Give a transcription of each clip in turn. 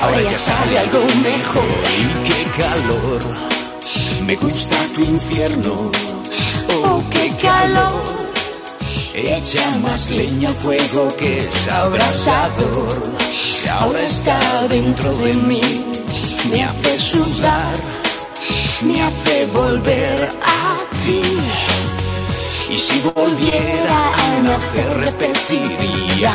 ahora ya sabe algo mejor. Y qué calor, me gusta tu infierno. Oh, qué calor. Echa más leña al fuego que es abrasador. Ahora está dentro de mí, me hace sudar, me hace volver a ti. Y si volviera a nacer repetiría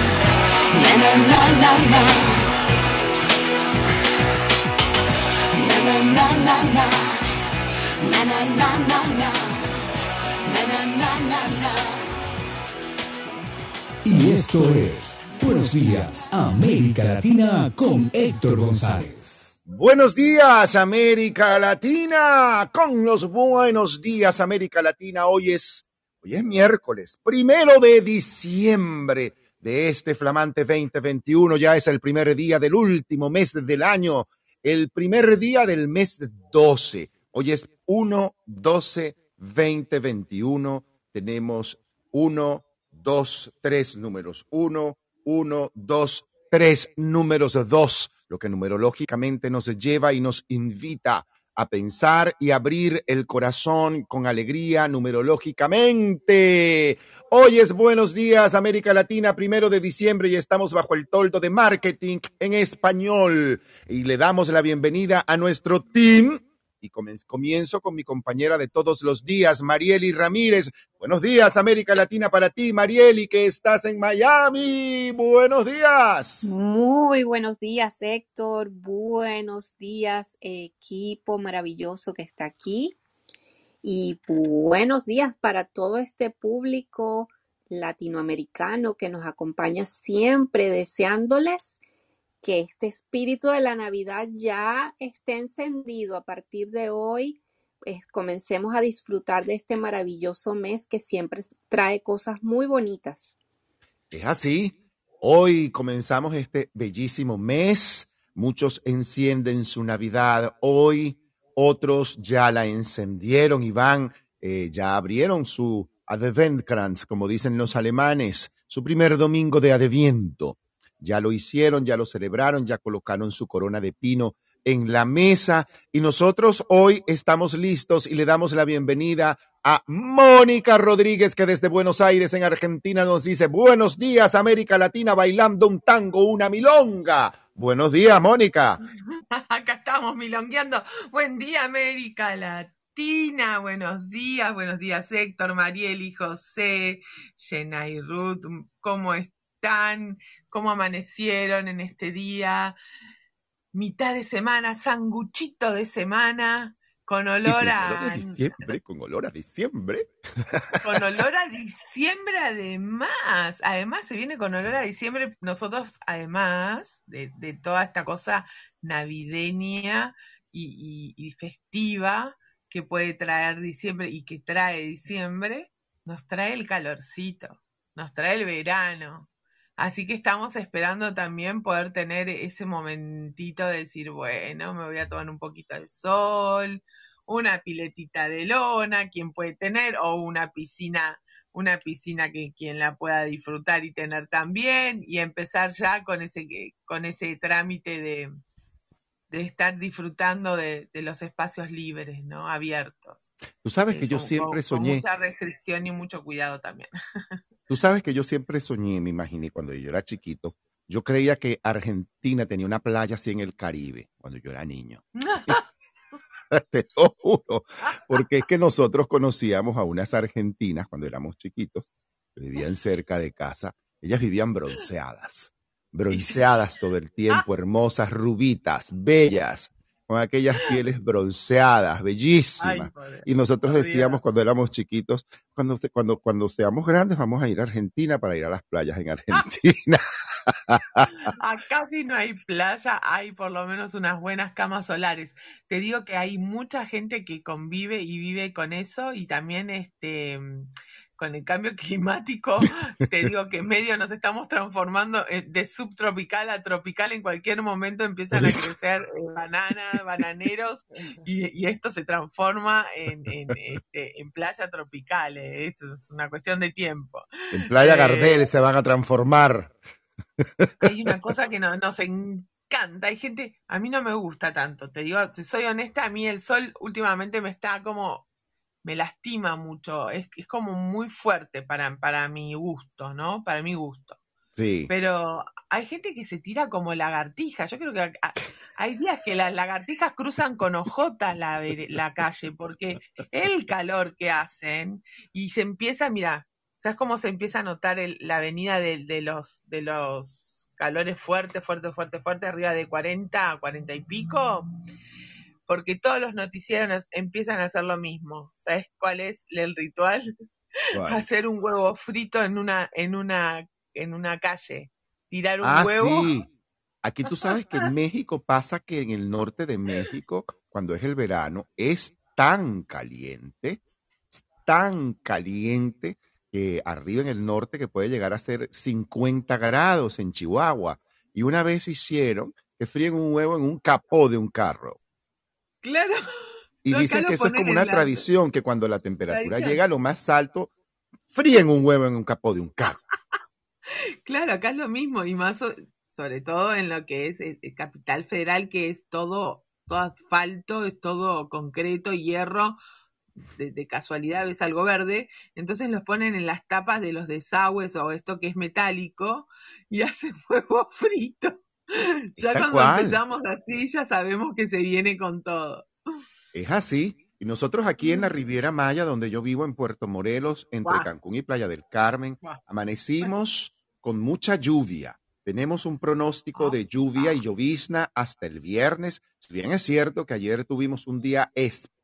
Y esto es Buenos Días, América Latina con Héctor González. Buenos días, América Latina. Con los buenos días, América Latina. Hoy es, hoy es miércoles, primero de diciembre de este flamante 2021. Ya es el primer día del último mes del año, el primer día del mes 12. Hoy es 1, 12, 2021. Tenemos 1, 2, 3 números. 1, 1, 2, 3 números 2, lo que numerológicamente nos lleva y nos invita a pensar y abrir el corazón con alegría numerológicamente. Hoy es Buenos Días América Latina, primero de diciembre y estamos bajo el toldo de marketing en español. Y le damos la bienvenida a nuestro team. Y comienzo con mi compañera de todos los días, Marieli Ramírez. Buenos días, América Latina, para ti, Marieli, que estás en Miami. Buenos días. Muy buenos días, Héctor. Buenos días, equipo maravilloso que está aquí. Y buenos días para todo este público latinoamericano que nos acompaña siempre, deseándoles que este espíritu de la Navidad ya esté encendido a partir de hoy. Pues, comencemos a disfrutar de este maravilloso mes que siempre trae cosas muy bonitas. Es así. Hoy comenzamos este bellísimo mes. Muchos encienden su Navidad hoy otros ya la encendieron y van, eh, ya abrieron su Adventkranz, como dicen los alemanes, su primer domingo de Adviento. Ya lo hicieron, ya lo celebraron, ya colocaron su corona de pino en la mesa y nosotros hoy estamos listos y le damos la bienvenida a Mónica Rodríguez que desde Buenos Aires en Argentina nos dice buenos días América Latina bailando un tango, una milonga. Buenos días Mónica. Acá estamos milongueando. Buen día América Latina. Buenos días, buenos días Héctor, Mariel y José, Jenna y Ruth. ¿Cómo están? ¿Cómo amanecieron en este día? mitad de semana, sanguchito de semana, con olor a... diciembre, con olor a diciembre. Con olor a diciembre además. Además se viene con olor a diciembre. Nosotros además de, toda esta cosa navideña y festiva que puede traer diciembre y que trae diciembre, nos trae el calorcito, nos trae el verano, Así que estamos esperando también poder tener ese momentito de decir, bueno, me voy a tomar un poquito de sol, una piletita de lona, quien puede tener, o una piscina, una piscina que quien la pueda disfrutar y tener también, y empezar ya con ese, con ese trámite de, de estar disfrutando de, los espacios libres, ¿no? Abiertos. Tú sabes que yo siempre soñé. Con mucha restricción y mucho cuidado también. Tú sabes que yo siempre soñé, me imaginé cuando yo era chiquito, yo creía que Argentina tenía una playa así en el Caribe, cuando yo era niño. Te lo juro, porque es que nosotros conocíamos a unas argentinas cuando éramos chiquitos, que vivían cerca de casa, ellas vivían bronceadas, bronceadas todo el tiempo, hermosas, rubitas, bellas, con aquellas pieles bronceadas, bellísimas. y nosotros decíamos cuando éramos chiquitos, cuando, cuando, cuando seamos grandes vamos a ir a Argentina para ir a las playas en Argentina. Acá sí no hay playa, hay por lo menos unas buenas camas solares. Te digo que hay mucha gente que convive y vive con eso y también este con el cambio climático, te digo que medio nos estamos transformando eh, de subtropical a tropical, en cualquier momento empiezan a crecer eh, bananas, bananeros, y, esto se transforma en, en, este, en playa tropical, eh, esto es una cuestión de tiempo. En playa Gardel se van a transformar. Hay una cosa que nos encanta, hay gente, a mí no me gusta tanto, te digo, soy honesta, a mí el sol últimamente me está como me lastima mucho, es, es como muy fuerte para, para mi gusto, ¿no? Para mi gusto. Sí. Pero hay gente que se tira como lagartija. Yo creo que hay días que las lagartijas cruzan con ojotas la, la calle porque el calor que hacen y se empieza, mira, ¿sabes cómo se empieza a notar la venida de, de, los, de los calores fuertes, fuertes, fuertes, fuertes, arriba de 40, 40 y pico? porque todos los noticieros empiezan a hacer lo mismo. ¿Sabes cuál es el ritual? Hacer un huevo frito en una, en una, en una calle. Tirar un ah, huevo. Sí. Aquí tú sabes que en México pasa que en el norte de México, cuando es el verano, es tan caliente, tan caliente que arriba en el norte que puede llegar a ser 50 grados en Chihuahua. Y una vez hicieron que fríen un huevo en un capó de un carro. Claro. Y dicen que eso es como una tradición, que cuando la temperatura llega a lo más alto, fríen un huevo en un capó de un carro. claro, acá es lo mismo, y más sobre todo en lo que es el eh, Capital Federal, que es todo, todo asfalto, es todo concreto, hierro, de, casualidad ves algo verde, entonces los ponen en las tapas de los desagües o esto que es metálico y hacen huevo frito. ya cuando empezamos así, ya sabemos que se viene con todo. Es así. Y nosotros aquí en la Riviera Maya, donde yo vivo en Puerto Morelos, entre Cancún y Playa del Carmen, amanecimos con mucha lluvia. Tenemos un pronóstico de lluvia y llovizna hasta el viernes. Si bien es cierto que ayer tuvimos un día espectacular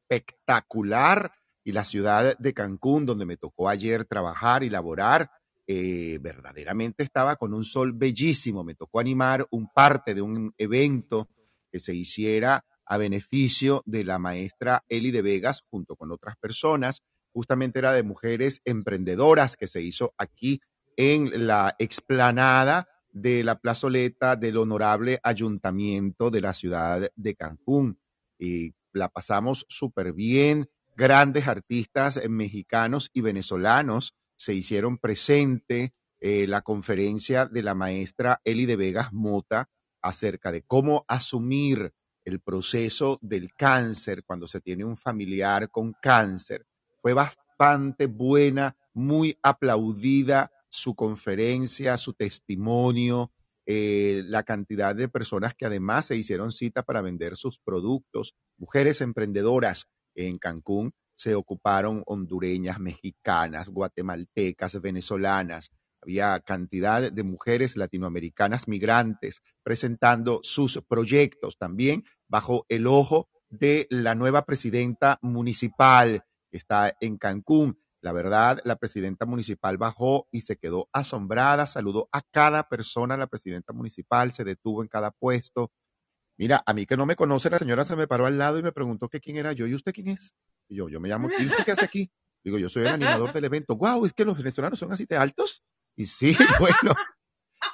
y la ciudad de Cancún, donde me tocó ayer trabajar y laborar, eh, verdaderamente estaba con un sol bellísimo. Me tocó animar un parte de un evento que se hiciera a beneficio de la maestra Eli de Vegas junto con otras personas. Justamente era de mujeres emprendedoras que se hizo aquí en la explanada de la plazoleta del honorable ayuntamiento de la ciudad de Cancún. Y la pasamos súper bien. Grandes artistas mexicanos y venezolanos se hicieron presente eh, la conferencia de la maestra Eli de Vegas Mota acerca de cómo asumir el proceso del cáncer, cuando se tiene un familiar con cáncer. Fue bastante buena, muy aplaudida su conferencia, su testimonio, eh, la cantidad de personas que además se hicieron cita para vender sus productos, mujeres emprendedoras en Cancún, se ocuparon hondureñas, mexicanas, guatemaltecas, venezolanas. Había cantidad de mujeres latinoamericanas migrantes presentando sus proyectos también bajo el ojo de la nueva presidenta municipal que está en Cancún. La verdad, la presidenta municipal bajó y se quedó asombrada, saludó a cada persona, la presidenta municipal se detuvo en cada puesto. Mira, a mí que no me conoce, la señora se me paró al lado y me preguntó que quién era yo. ¿Y usted quién es? Y yo, yo me llamo, ¿y usted qué hace aquí? Digo, yo soy el animador del evento. Wow, es que los venezolanos son así de altos. Y sí, bueno.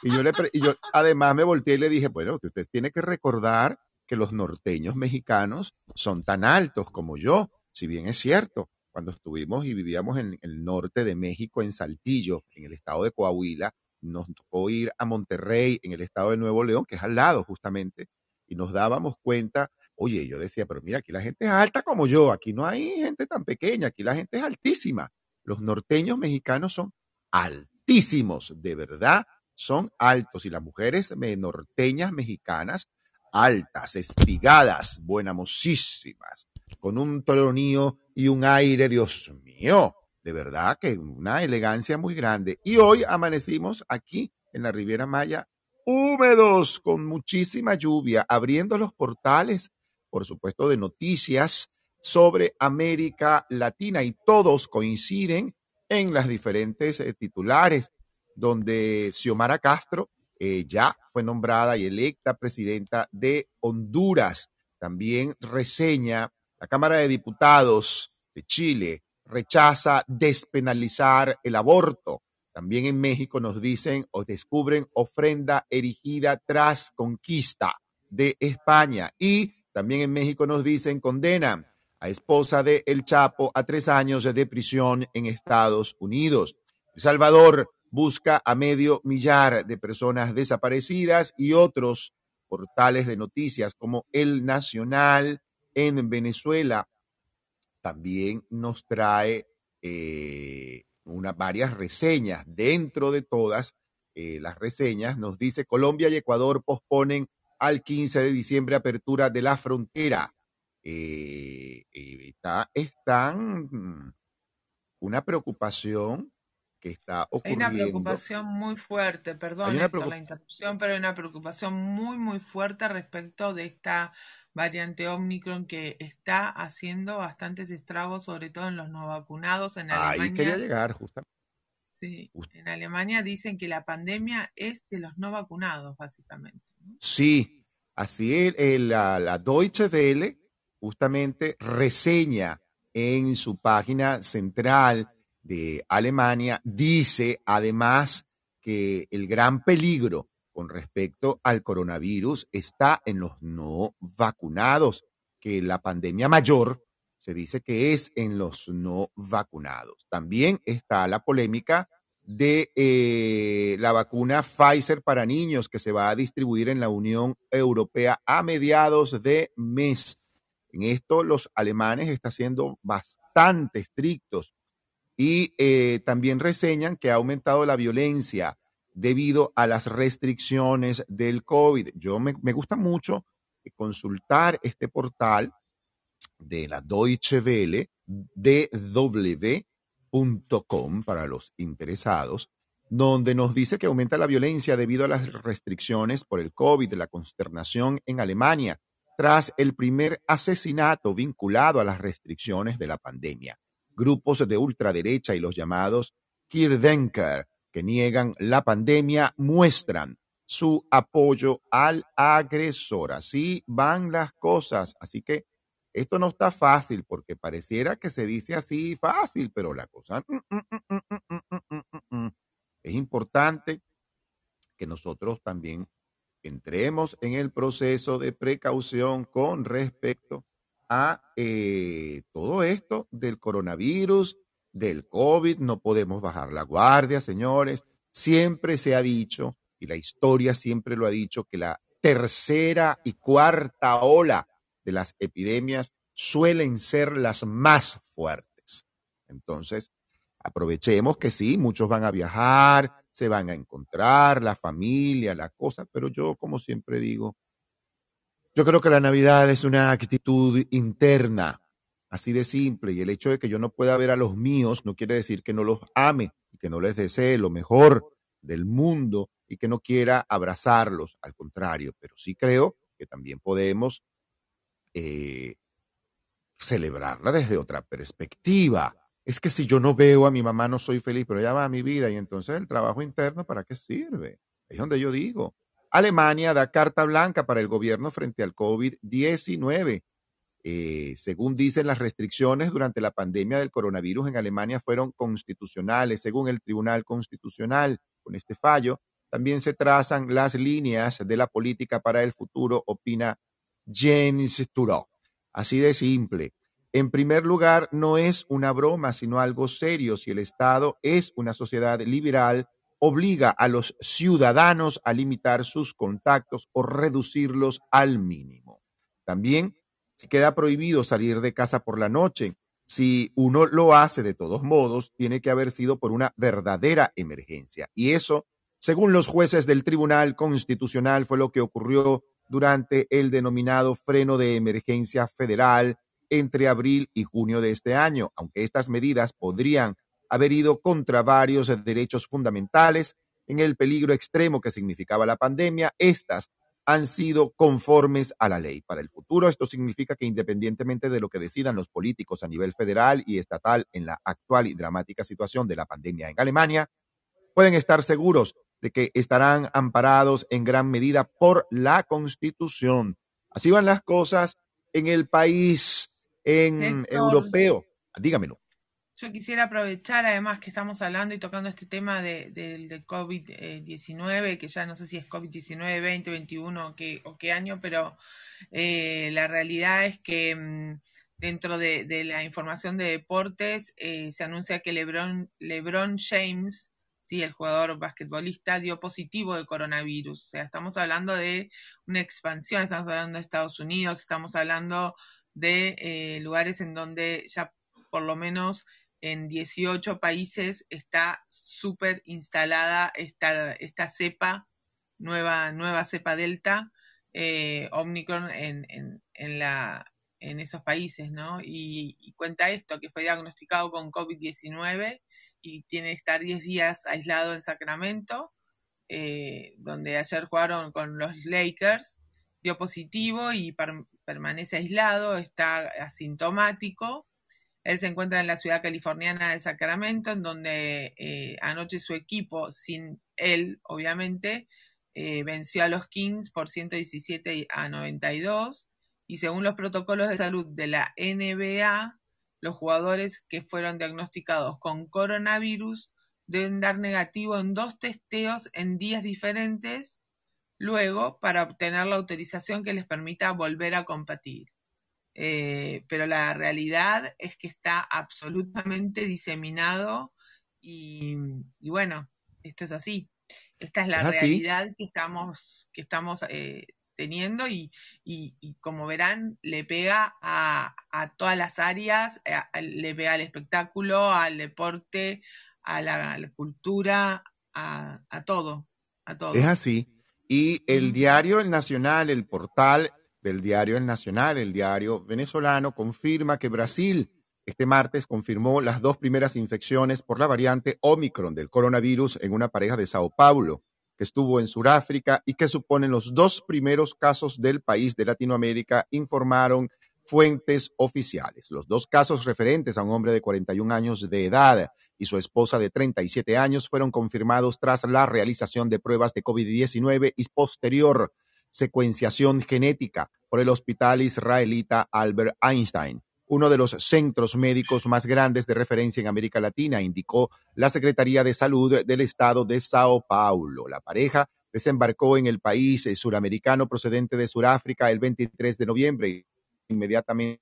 Y yo, le, y yo además me volteé y le dije, bueno, que usted tiene que recordar que los norteños mexicanos son tan altos como yo, si bien es cierto cuando estuvimos y vivíamos en el norte de México, en Saltillo, en el estado de Coahuila, nos tocó ir a Monterrey, en el estado de Nuevo León, que es al lado justamente, y nos dábamos cuenta, oye, yo decía, pero mira, aquí la gente es alta como yo, aquí no hay gente tan pequeña, aquí la gente es altísima. Los norteños mexicanos son altísimos, de verdad, son altos, y las mujeres norteñas mexicanas, altas, espigadas, buenamosísimas, con un tronío y un aire, Dios mío, de verdad que una elegancia muy grande. Y hoy amanecimos aquí en la Riviera Maya húmedos, con muchísima lluvia, abriendo los portales, por supuesto, de noticias sobre América Latina y todos coinciden en las diferentes eh, titulares, donde Xiomara Castro eh, ya fue nombrada y electa presidenta de Honduras. También reseña la Cámara de Diputados de Chile rechaza despenalizar el aborto. También en México nos dicen o descubren ofrenda erigida tras conquista de España. Y también en México nos dicen condenan a esposa de El Chapo a tres años de prisión en Estados Unidos. El Salvador busca a medio millar de personas desaparecidas y otros portales de noticias como El Nacional en Venezuela también nos trae eh, una, varias reseñas. Dentro de todas eh, las reseñas nos dice Colombia y Ecuador posponen al 15 de diciembre apertura de la frontera. Eh, está, están una preocupación que está ocurriendo. Hay una preocupación muy fuerte, perdón por la interrupción, pero hay una preocupación muy, muy fuerte respecto de esta variante Omicron que está haciendo bastantes estragos, sobre todo en los no vacunados. En Alemania, Ahí quería llegar, justamente. Sí, en Alemania dicen que la pandemia es de los no vacunados, básicamente. Sí, así es, la, la Deutsche Welle justamente reseña en su página central de Alemania, dice además que el gran peligro con respecto al coronavirus está en los no vacunados, que la pandemia mayor se dice que es en los no vacunados. También está la polémica de eh, la vacuna Pfizer para niños que se va a distribuir en la Unión Europea a mediados de mes. En esto los alemanes están siendo bastante estrictos y eh, también reseñan que ha aumentado la violencia debido a las restricciones del COVID. Yo me, gusta mucho consultar este portal de la Deutsche Welle, dw.com para los interesados, donde nos dice que aumenta la violencia debido a las restricciones por el COVID, la consternación en Alemania, tras el primer asesinato vinculado a las restricciones de la pandemia. Grupos de ultraderecha y los llamados Kirdenker que niegan la pandemia muestran su apoyo al agresor. Así van las cosas. Así que esto no está fácil porque pareciera que se dice así fácil, pero la cosa es importante que nosotros también entremos en el proceso de precaución con respecto a eh, todo esto del coronavirus del COVID, no podemos bajar la guardia, señores. Siempre se ha dicho, y la historia siempre lo ha dicho, que la tercera y cuarta ola de las epidemias suelen ser las más fuertes. Entonces, aprovechemos que sí, muchos van a viajar, se van a encontrar, la familia, la cosa, pero yo, como siempre digo, yo creo que la Navidad es una actitud interna, así de simple, y el hecho de que yo no pueda ver a los míos no quiere decir que no los ame y que no les desee lo mejor del mundo y que no quiera abrazarlos, al contrario, pero sí creo que también podemos eh, celebrarla desde otra perspectiva. Es que si yo no veo a mi mamá no soy feliz, pero ella va a mi vida y entonces el trabajo interno, ¿para qué sirve? Es donde yo digo. Alemania da carta blanca para el gobierno frente al COVID-19. Eh, según dicen las restricciones durante la pandemia del coronavirus en Alemania fueron constitucionales, según el Tribunal Constitucional. Con este fallo, también se trazan las líneas de la política para el futuro, opina Jens Turó. Así de simple. En primer lugar, no es una broma, sino algo serio. Si el Estado es una sociedad liberal, obliga a los ciudadanos a limitar sus contactos o reducirlos al mínimo. También, si queda prohibido salir de casa por la noche, si uno lo hace de todos modos, tiene que haber sido por una verdadera emergencia. Y eso, según los jueces del Tribunal Constitucional, fue lo que ocurrió durante el denominado freno de emergencia federal entre abril y junio de este año, aunque estas medidas podrían haber ido contra varios derechos fundamentales en el peligro extremo que significaba la pandemia, estas han sido conformes a la ley. Para el futuro, esto significa que independientemente de lo que decidan los políticos a nivel federal y estatal en la actual y dramática situación de la pandemia en Alemania, pueden estar seguros de que estarán amparados en gran medida por la Constitución. Así van las cosas en el país en europeo. Dígamelo. Yo quisiera aprovechar, además que estamos hablando y tocando este tema de, de, COVID-19, que ya no sé si es COVID-19, 20, 21 o qué, o qué año, pero eh, la realidad es que mm, dentro de, la información de deportes eh, se anuncia que LeBron, LeBron James Sí, el jugador basquetbolista dio positivo de coronavirus. O sea, estamos hablando de una expansión, estamos hablando de Estados Unidos, estamos hablando de eh, lugares en donde ya por lo menos en 18 países está súper instalada esta, esta cepa, nueva, nueva cepa Delta, eh, Omicron en, en, la, en esos países, ¿no? Y, y, cuenta esto, que fue diagnosticado con COVID-19 y tiene que estar 10 días aislado en Sacramento, eh, donde ayer jugaron con los Lakers, dio positivo y permanece aislado, está asintomático. Él se encuentra en la ciudad californiana de Sacramento, en donde eh, anoche su equipo, sin él, obviamente, eh, venció a los Kings por 117 a 92. Y según los protocolos de salud de la NBA, los jugadores que fueron diagnosticados con coronavirus deben dar negativo en dos testeos en días diferentes luego para obtener la autorización que les permita volver a competir. Eh, pero la realidad es que está absolutamente diseminado y, bueno, esto es así. Esta es la realidad que estamos, que estamos eh, teniendo y, y, como verán le pega a, a todas las áreas, eh, le pega al espectáculo, al deporte, a la, cultura, a, a, todo, a todo. Es así. Y el diario El Nacional, el portal del diario El Nacional, el diario venezolano, confirma que Brasil este martes confirmó las dos primeras infecciones por la variante Omicron del coronavirus en una pareja de Sao Paulo que estuvo en Sudáfrica y que suponen los dos primeros casos del país de Latinoamérica, informaron fuentes oficiales. Los dos casos referentes a un hombre de 41 años de edad y su esposa de 37 años fueron confirmados tras la realización de pruebas de COVID-19 y posterior secuenciación genética por el hospital israelita Albert Einstein uno de los centros médicos más grandes de referencia en América Latina, indicó la Secretaría de Salud del Estado de Sao Paulo. La pareja desembarcó en el país suramericano procedente de Sudáfrica el 23 de noviembre. Inmediatamente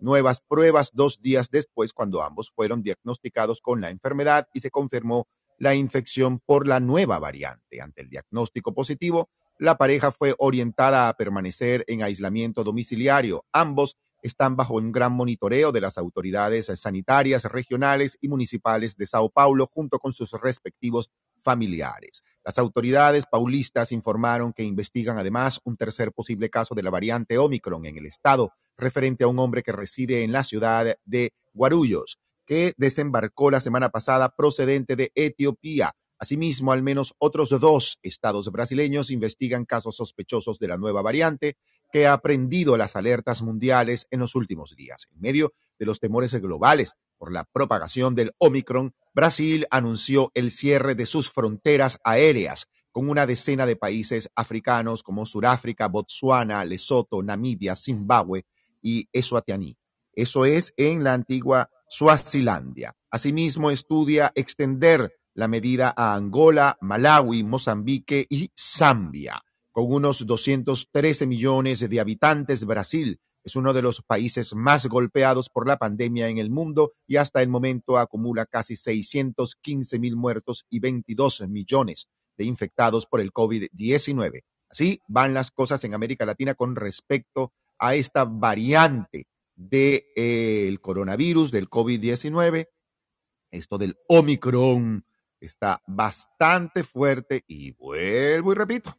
nuevas pruebas dos días después cuando ambos fueron diagnosticados con la enfermedad y se confirmó la infección por la nueva variante. Ante el diagnóstico positivo, la pareja fue orientada a permanecer en aislamiento domiciliario. Ambos están bajo un gran monitoreo de las autoridades sanitarias regionales y municipales de Sao Paulo junto con sus respectivos familiares. Las autoridades paulistas informaron que investigan además un tercer posible caso de la variante Omicron en el estado, referente a un hombre que reside en la ciudad de Guarulhos, que desembarcó la semana pasada procedente de Etiopía. Asimismo, al menos otros dos estados brasileños investigan casos sospechosos de la nueva variante que ha prendido las alertas mundiales en los últimos días. En medio de los temores globales por la propagación del Omicron, Brasil anunció el cierre de sus fronteras aéreas con una decena de países africanos como Sudáfrica, Botsuana, Lesoto, Namibia, Zimbabue y Eswatini. Eso es en la antigua Suazilandia. Asimismo, estudia extender la medida a Angola, Malawi, Mozambique y Zambia. Con unos 213 millones de habitantes, Brasil es uno de los países más golpeados por la pandemia en el mundo y hasta el momento acumula casi 615 mil muertos y 22 millones de infectados por el COVID-19. Así van las cosas en América Latina con respecto a esta variante del de, eh, coronavirus, del COVID-19. Esto del Omicron está bastante fuerte y vuelvo y repito,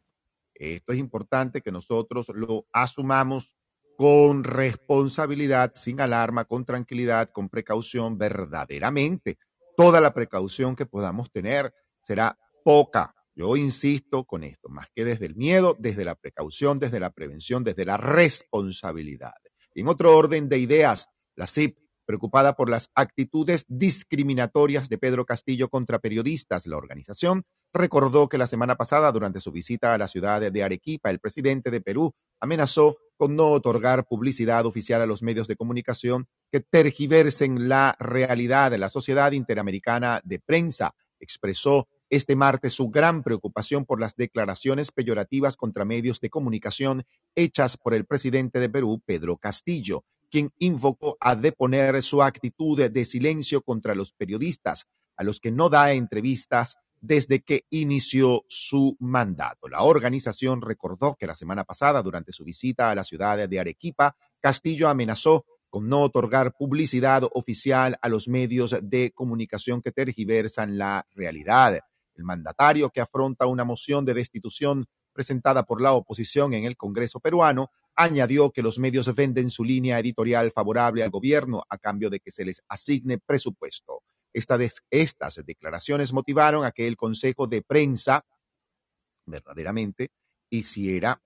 esto es importante que nosotros lo asumamos con responsabilidad, sin alarma, con tranquilidad, con precaución, verdaderamente. Toda la precaución que podamos tener será poca. Yo insisto con esto, más que desde el miedo, desde la precaución, desde la prevención, desde la responsabilidad. en otro orden de ideas, la CIP preocupada por las actitudes discriminatorias de Pedro Castillo contra periodistas. La organización recordó que la semana pasada, durante su visita a la ciudad de Arequipa, el presidente de Perú amenazó con no otorgar publicidad oficial a los medios de comunicación que tergiversen la realidad de la Sociedad Interamericana de Prensa. Expresó este martes su gran preocupación por las declaraciones peyorativas contra medios de comunicación hechas por el presidente de Perú, Pedro Castillo quien invocó a deponer su actitud de silencio contra los periodistas, a los que no da entrevistas desde que inició su mandato. La organización recordó que la semana pasada, durante su visita a la ciudad de Arequipa, Castillo amenazó con no otorgar publicidad oficial a los medios de comunicación que tergiversan la realidad. El mandatario que afronta una moción de destitución presentada por la oposición en el Congreso peruano añadió que los medios venden su línea editorial favorable al gobierno a cambio de que se les asigne presupuesto. estas declaraciones motivaron a que el Consejo de Prensa verdaderamente hiciera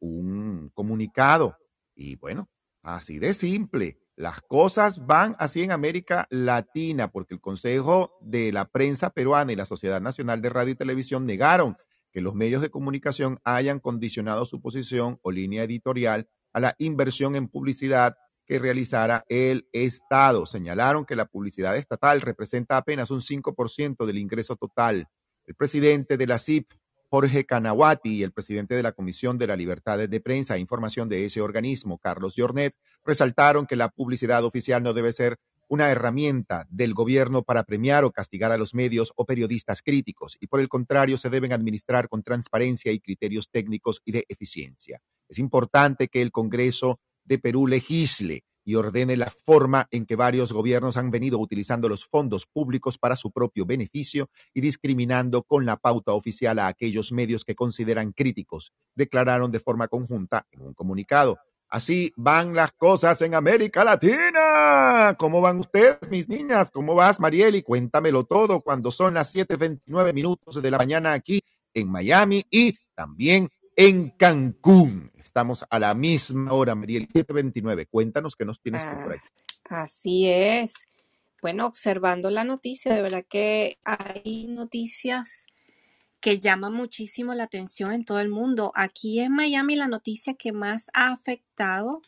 un comunicado. Y bueno, así de simple. Las cosas van así en América Latina, porque el Consejo de la Prensa Peruana y la Sociedad Nacional de Radio y Televisión negaron que los medios de comunicación hayan condicionado su posición o línea editorial a la inversión en publicidad que realizara el Estado. Señalaron que la publicidad estatal representa apenas un 5% del ingreso total. El presidente de la CIP, Jorge Canahuati, y el presidente de la Comisión de la Libertad de Prensa e Información de ese organismo, Carlos Jornet, resaltaron que la publicidad oficial no debe ser una herramienta del gobierno para premiar o castigar a los medios o periodistas críticos y por el contrario se deben administrar con transparencia y criterios técnicos y de eficiencia. Es importante que el Congreso de Perú legisle y ordene la forma en que varios gobiernos han venido utilizando los fondos públicos para su propio beneficio y discriminando con la pauta oficial a aquellos medios que consideran críticos, declararon de forma conjunta en un comunicado. Así van las cosas en América Latina. ¿Cómo van ustedes, mis niñas? ¿Cómo vas, Marieli? Cuéntamelo todo cuando son las 7:29 minutos de la mañana aquí en Miami y también en Cancún. Estamos a la misma hora, Marieli, 7:29. Cuéntanos qué nos tienes por ahí. Ah, así es. Bueno, observando la noticia, de verdad que hay noticias que llama muchísimo la atención en todo el mundo. Aquí en Miami la noticia que más ha afectado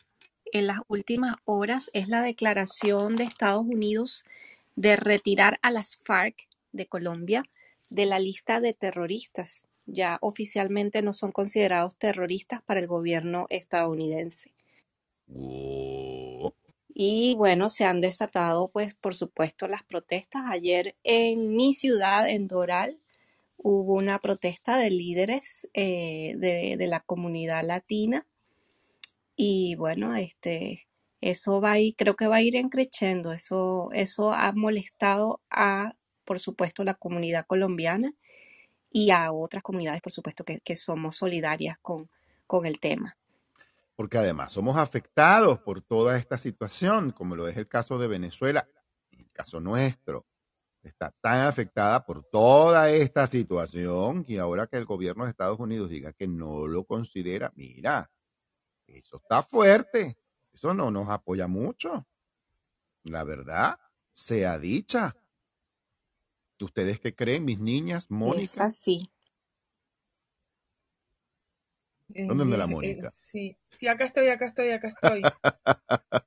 en las últimas horas es la declaración de Estados Unidos de retirar a las FARC de Colombia de la lista de terroristas. Ya oficialmente no son considerados terroristas para el gobierno estadounidense. Y bueno, se han desatado, pues, por supuesto, las protestas. Ayer en mi ciudad, en Doral, hubo una protesta de líderes eh, de, de la comunidad latina y bueno, este, eso va a ir, creo que va a ir creciendo. Eso, eso ha molestado a, por supuesto, la comunidad colombiana y a otras comunidades, por supuesto, que, que somos solidarias con, con el tema. Porque además somos afectados por toda esta situación, como lo es el caso de Venezuela, el caso nuestro. Está tan afectada por toda esta situación y ahora que el gobierno de Estados Unidos diga que no lo considera, mira, eso está fuerte. Eso no nos apoya mucho. La verdad, sea dicha. ¿Ustedes qué creen, mis niñas? Mónica. Es así. ¿Dónde anda la eh, Mónica? sí, sí, acá estoy, acá estoy, acá estoy.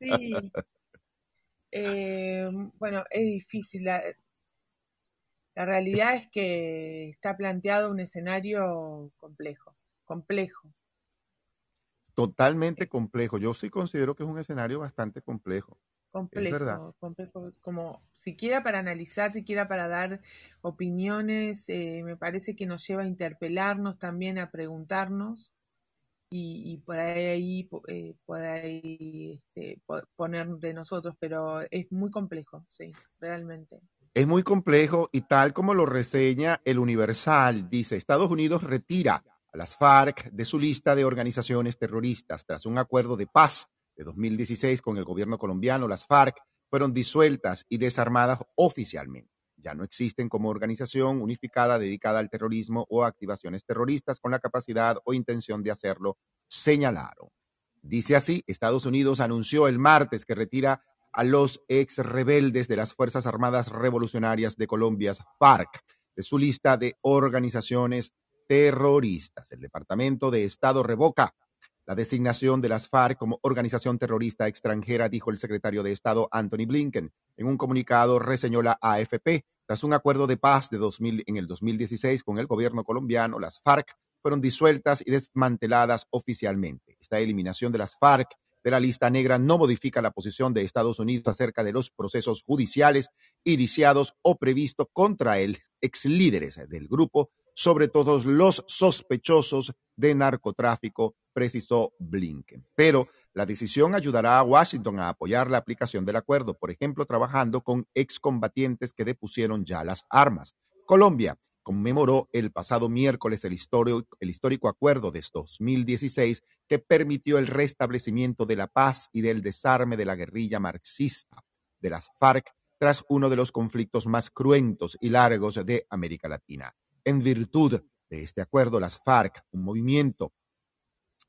Sí. Eh, bueno, es difícil. La, la realidad es que está planteado un escenario complejo, complejo. Totalmente complejo. Yo sí considero que es un escenario bastante complejo. Complejo, complejo, como siquiera para analizar, siquiera para dar opiniones, eh, me parece que nos lleva a interpelarnos también, a preguntarnos y, por ahí, eh, por ahí este, poner de nosotros, pero es muy complejo, sí, realmente. Es muy complejo y tal como lo reseña el Universal, dice, Estados Unidos retira a las FARC de su lista de organizaciones terroristas. Tras un acuerdo de paz de 2016 con el gobierno colombiano, las FARC fueron disueltas y desarmadas oficialmente. Ya no existen como organización unificada dedicada al terrorismo o activaciones terroristas con la capacidad o intención de hacerlo, señalaron. Dice así, Estados Unidos anunció el martes que retira a los ex rebeldes de las Fuerzas Armadas Revolucionarias de Colombia, FARC, de su lista de organizaciones terroristas. El Departamento de Estado revoca la designación de las FARC como organización terrorista extranjera, dijo el secretario de Estado Anthony Blinken. En un comunicado reseñó la AFP. Tras un acuerdo de paz de 2000, en el 2016 con el gobierno colombiano, las FARC fueron disueltas y desmanteladas oficialmente. Esta eliminación de las FARC de la lista negra no modifica la posición de Estados Unidos acerca de los procesos judiciales iniciados o previstos contra el ex líderes del grupo sobre todos los sospechosos de narcotráfico, precisó Blinken. Pero la decisión ayudará a Washington a apoyar la aplicación del acuerdo, por ejemplo, trabajando con excombatientes que depusieron ya las armas. Colombia conmemoró el pasado miércoles el histórico, el histórico acuerdo de 2016 que permitió el restablecimiento de la paz y del desarme de la guerrilla marxista de las FARC tras uno de los conflictos más cruentos y largos de América Latina. En virtud de este acuerdo, las FARC, un movimiento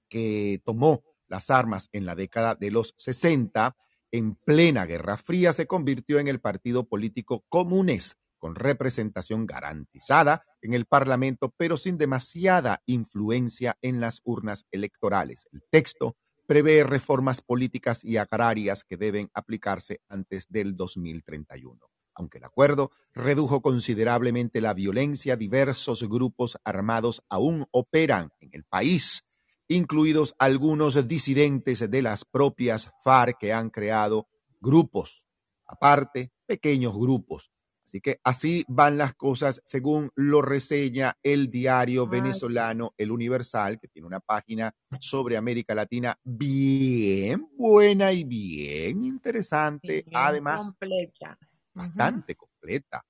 que tomó las armas en la década de los 60, en plena Guerra Fría, se convirtió en el partido político Comunes, con representación garantizada en el Parlamento, pero sin demasiada influencia en las urnas electorales. El texto prevé reformas políticas y agrarias que deben aplicarse antes del 2031. Aunque el acuerdo redujo considerablemente la violencia, diversos grupos armados aún operan en el país, incluidos algunos disidentes de las propias FARC que han creado grupos, aparte, pequeños grupos. Así que así van las cosas según lo reseña el diario venezolano El Universal, que tiene una página sobre América Latina bien buena y bien interesante. Además, completa bastante completa.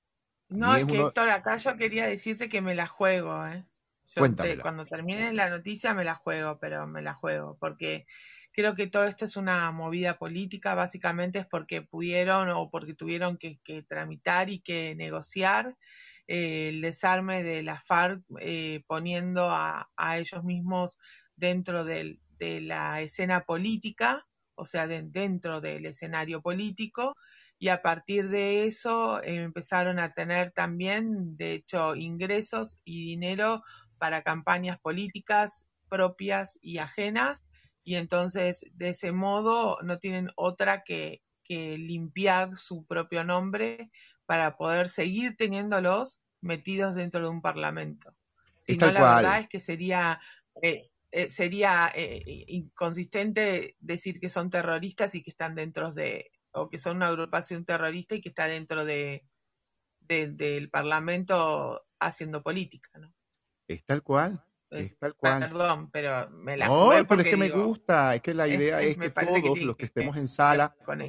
No, es que Héctor, acá yo quería decirte que me la juego, ¿eh? cuando termine la noticia me la juego, pero me la juego, porque creo que todo esto es una movida política, básicamente es porque pudieron o porque tuvieron que, tramitar y que negociar eh, el desarme de la FARC, eh, poniendo a, ellos mismos dentro de la escena política, o sea, dentro del escenario político, y a partir de eso eh, empezaron a tener también, de hecho, ingresos y dinero para campañas políticas propias y ajenas y entonces de ese modo no tienen otra que, limpiar su propio nombre para poder seguir teniéndolos metidos dentro de un parlamento. Si no, la verdad es que sería eh, eh, sería inconsistente decir que son terroristas y que están dentro de, o que son una agrupación terrorista y que está dentro de, de- del Parlamento haciendo política, ¿no? Es tal cual, Eh, es tal cual. Perdón, pero me la No, pero es que me gusta, es que la idea es- que que todos los que que- estemos en sala con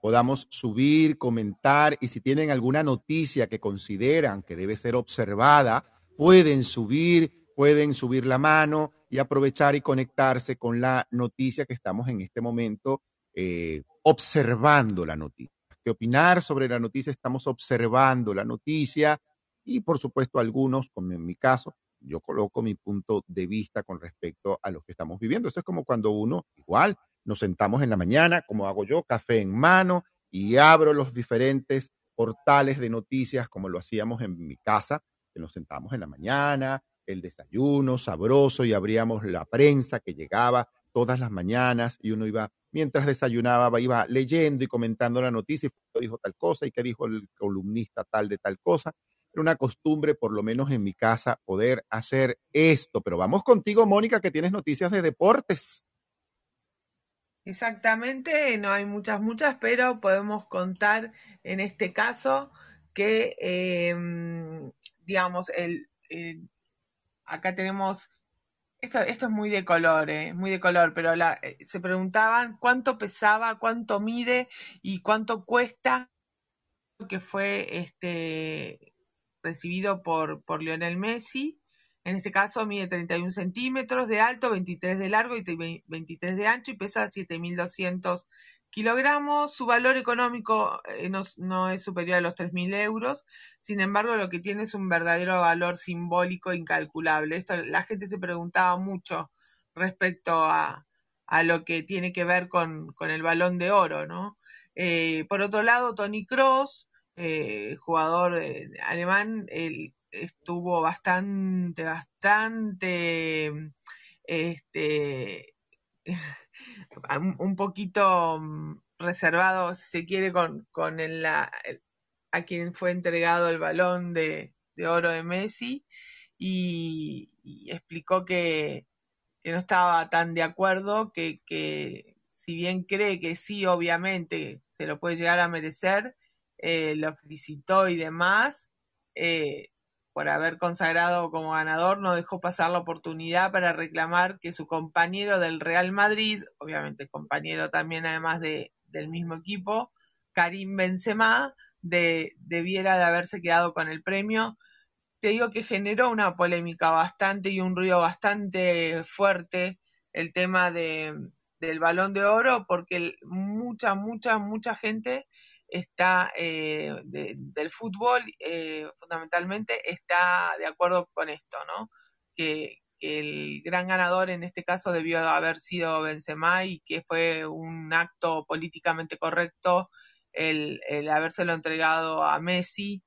podamos subir, comentar y si tienen alguna noticia que consideran que debe ser observada, pueden subir, pueden subir la mano y aprovechar y conectarse con la noticia que estamos en este momento eh, observando la noticia. ¿Qué opinar sobre la noticia? Estamos observando la noticia y por supuesto algunos, como en mi caso, yo coloco mi punto de vista con respecto a lo que estamos viviendo. Eso es como cuando uno, igual, nos sentamos en la mañana, como hago yo, café en mano, y abro los diferentes portales de noticias, como lo hacíamos en mi casa, que nos sentamos en la mañana, el desayuno sabroso, y abríamos la prensa que llegaba todas las mañanas, y uno iba, mientras desayunaba, iba leyendo y comentando la noticia, y dijo tal cosa, y qué dijo el columnista tal de tal cosa. Una costumbre, por lo menos en mi casa, poder hacer esto. Pero vamos contigo, Mónica, que tienes noticias de deportes. Exactamente, no hay muchas, muchas, pero podemos contar en este caso que, em, digamos, el, acá tenemos, esto, es muy de color, eh, muy de color, pero eh, se preguntaban cuánto pesaba, cuánto mide y cuánto cuesta que fue este recibido por, por Lionel Messi. En este caso mide 31 centímetros de alto, 23 de largo y te- 23 de ancho y pesa 7.200 kilogramos. Su valor económico eh, no, no es superior a los 3.000 euros. Sin embargo, lo que tiene es un verdadero valor simbólico incalculable. Esto la gente se preguntaba mucho respecto a, a lo que tiene que ver con, con el balón de oro, ¿no? Eh, por otro lado, Tony Cross, eh, jugador eh, alemán, él estuvo bastante, bastante, este, un poquito mm, reservado, si se quiere, con, con el- la- a quien fue entregado el balón de, de oro de Messi y, y explicó que, que no estaba tan de acuerdo, que, que si bien cree que sí, obviamente se lo puede llegar a merecer, eh, lo felicitó y demás, eh, por haber consagrado como ganador, no dejó pasar la oportunidad para reclamar que su compañero del Real Madrid, obviamente compañero también además de, del mismo equipo, Karim Benzema, de, debiera de haberse quedado con el premio. Te digo que generó una polémica bastante y un ruido bastante fuerte el tema de, del balón de oro, porque mucha, mucha, mucha gente está eh, de- del fútbol eh, fundamentalmente está de acuerdo con esto, ¿no? Que, el gran ganador en este caso debió haber sido Benzema y que fue un acto políticamente correcto el, el habérselo entregado a Messi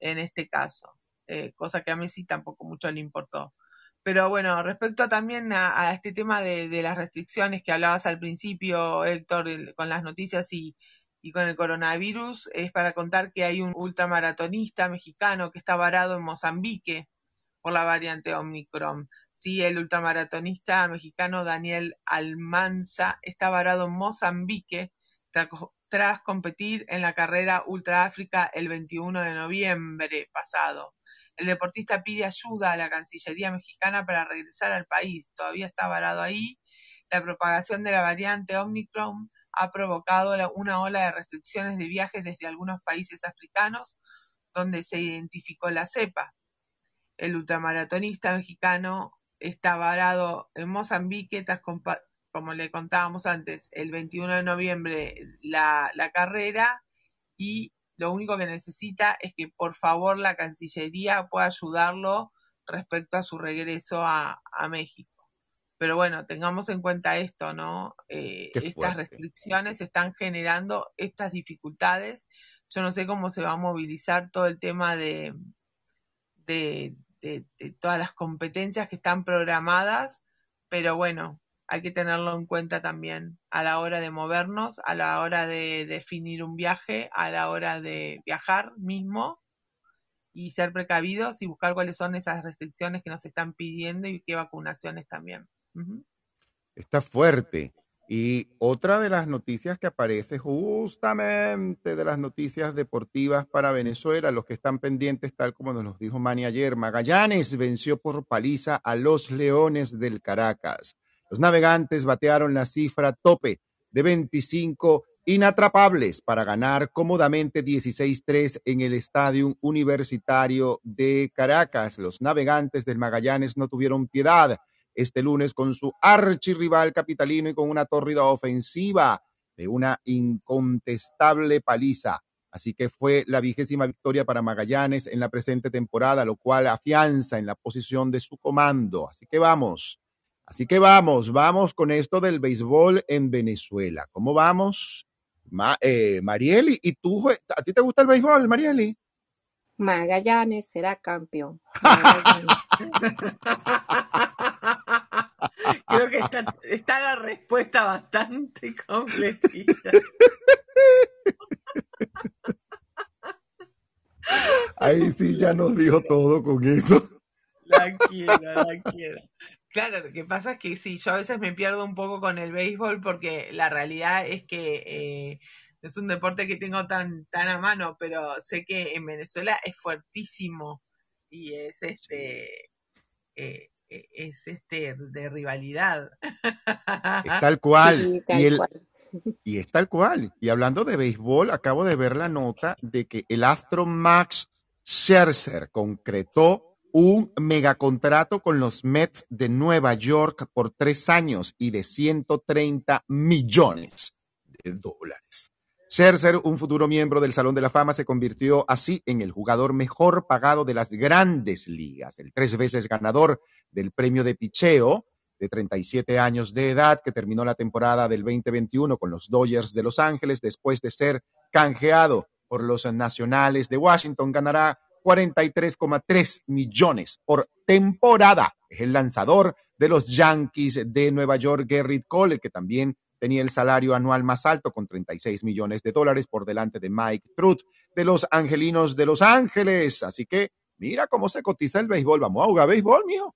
en este caso, eh, cosa que a Messi tampoco mucho le importó. Pero bueno, respecto también a, a este tema de, las restricciones que hablabas al principio, Héctor, con las noticias y, y con el coronavirus, es para contar que hay un ultramaratonista mexicano que está varado en Mozambique por la variante Omicron. Sí, el ultramaratonista mexicano Daniel Almanza está varado en Mozambique tras, tras competir en la carrera Ultra África el 21 de noviembre pasado. El deportista pide ayuda a la Cancillería mexicana para regresar al país. Todavía está varado ahí. La propagación de la variante Omicron ha provocado una ola de restricciones de viajes desde algunos países africanos donde se identificó la cepa. El ultramaratonista mexicano está varado en Mozambique tras, como le contábamos antes, el 21 de noviembre la, carrera y lo único que necesita es que por favor la Cancillería pueda ayudarlo respecto a su regreso a México. Pero bueno, tengamos en cuenta esto, ¿no? Eh, estas restricciones están generando estas dificultades. Yo no sé cómo se va a movilizar todo el tema de, de, de- de todas las competencias que están programadas, pero bueno, hay que tenerlo en cuenta también a la hora de movernos, a la hora de definir un viaje, a la hora de viajar mismo y ser precavidos y buscar cuáles son esas restricciones que nos están pidiendo y qué vacunaciones también. Está fuerte. Y otra de las noticias que aparece justamente de las noticias deportivas para Venezuela, los que están pendientes, tal como nos dijo Mani ayer, Magallanes venció por paliza a los Leones del Caracas. Los navegantes batearon la cifra tope de 25 inatrapables para ganar cómodamente 16-3 en el Estadio Universitario de Caracas. Los navegantes del Magallanes no tuvieron piedad este lunes con su archirrival capitalino y con una tórrida ofensiva de una incontestable paliza. Así que fue la vigésima victoria para Magallanes en la presente temporada, lo cual afianza en la posición de su comando. Así que vamos, así que vamos, vamos con esto del béisbol en Venezuela. ¿Cómo vamos? Eh, Marieli, ¿y tú, a ti te gusta el béisbol, Marieli? Magallanes será campeón. Creo que está, está la respuesta bastante completita. Ahí sí ya nos dijo todo con eso. La quiero, la quiero. Claro, lo que pasa es que sí, yo a veces me pierdo un poco con el béisbol porque la realidad es que eh, es un deporte que tengo tan, tan a mano, pero sé que en Venezuela es fuertísimo y es este eh, es este de rivalidad. Es tal cual. y, el, y es tal cual. Y hablando de béisbol, acabo de ver la nota de que el astro Max Scherzer concretó un megacontrato con los Mets de Nueva York por tres años y de 130 millones de dólares. Scherzer, un futuro miembro del Salón de la Fama, se convirtió así en el jugador mejor pagado de las grandes ligas, el tres veces ganador del premio de picheo de 37 años de edad que terminó la temporada del 2021 con los Dodgers de Los Ángeles después de ser canjeado por los Nacionales de Washington, ganará 43,3 millones por temporada. Es el lanzador de los Yankees de Nueva York, Gerrit Cole, que también tenía el salario anual más alto con 36 millones de dólares por delante de Mike Trout de los Angelinos de Los Ángeles. Así que mira cómo se cotiza el béisbol. Vamos a jugar béisbol, mijo.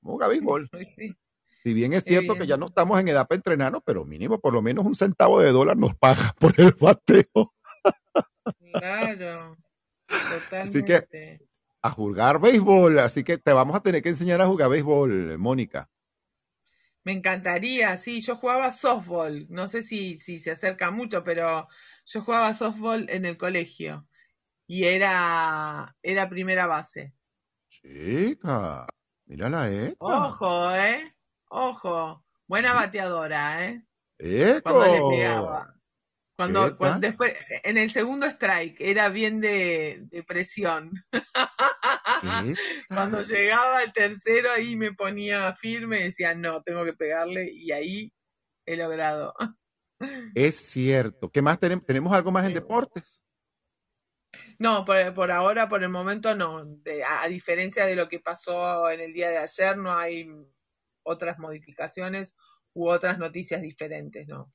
Vamos a jugar béisbol. Si bien es cierto que ya no estamos en edad para entrenarnos, pero mínimo por lo menos un centavo de dólar nos paga por el bateo. Claro. Así que a jugar béisbol. Así que te vamos a tener que enseñar a jugar béisbol, Mónica. Me encantaría, sí, yo jugaba softball, no sé si, si se acerca mucho, pero yo jugaba softball en el colegio y era, era primera base. Chica, mírala eh. Ojo, eh, ojo, buena bateadora, eh. Eco. Cuando le pegaba. Cuando, después, en el segundo strike, era bien de, de presión. Cuando llegaba el tercero, ahí me ponía firme, decía, no, tengo que pegarle, y ahí he logrado. Es cierto. ¿Qué más tenemos? ¿Tenemos algo más en deportes? No, por, por ahora, por el momento no. a, a diferencia de lo que pasó en el día de ayer, no hay otras modificaciones u otras noticias diferentes, ¿no?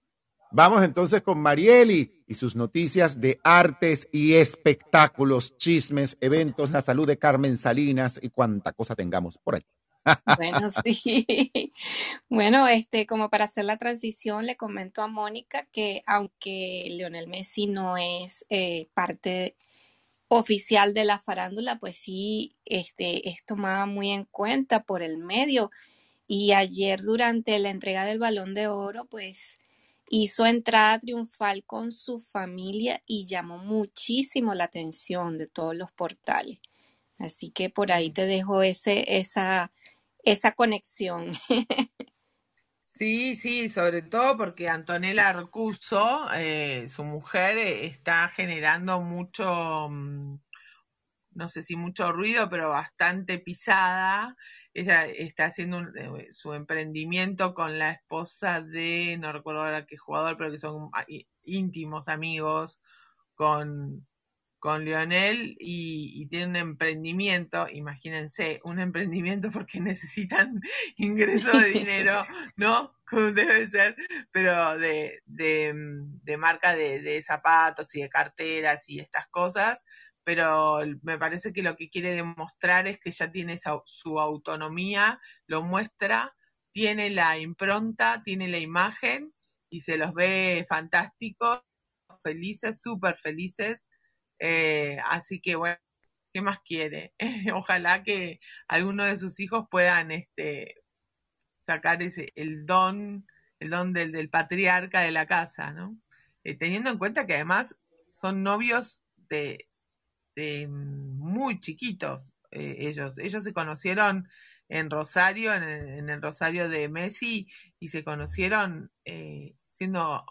Vamos entonces con Marieli y sus noticias de artes y espectáculos, chismes, eventos, la salud de Carmen Salinas y cuánta cosa tengamos por ahí. Bueno, sí. Bueno, este, como para hacer la transición, le comento a Mónica que aunque Leonel Messi no es eh, parte oficial de la farándula, pues sí, este, es tomada muy en cuenta por el medio. Y ayer durante la entrega del Balón de Oro, pues hizo entrada triunfal con su familia y llamó muchísimo la atención de todos los portales. Así que por ahí te dejo ese, esa, esa conexión. Sí, sí, sobre todo porque Antonella Arcuso, eh, su mujer, eh, está generando mucho, mm, no sé si mucho ruido, pero bastante pisada ella está haciendo eh, su emprendimiento con la esposa de, no recuerdo ahora qué jugador, pero que son íntimos amigos con, con Lionel y, tiene un emprendimiento, imagínense, un emprendimiento porque necesitan ingreso de dinero, ¿no? Como debe ser, pero de, de, de marca de, de zapatos y de carteras y estas cosas, pero me parece que lo que quiere demostrar es que ya tiene su autonomía, lo muestra, tiene la impronta, tiene la imagen y se los ve fantásticos, felices, súper felices. Eh, así que bueno, ¿qué más quiere? Ojalá que alguno de sus hijos puedan este, sacar ese, el don, el don del, del patriarca de la casa, ¿no? Eh, teniendo en cuenta que además son novios de, de muy chiquitos eh, ellos. Ellos se conocieron en Rosario, en el, en el Rosario de Messi, y se conocieron eh, siendo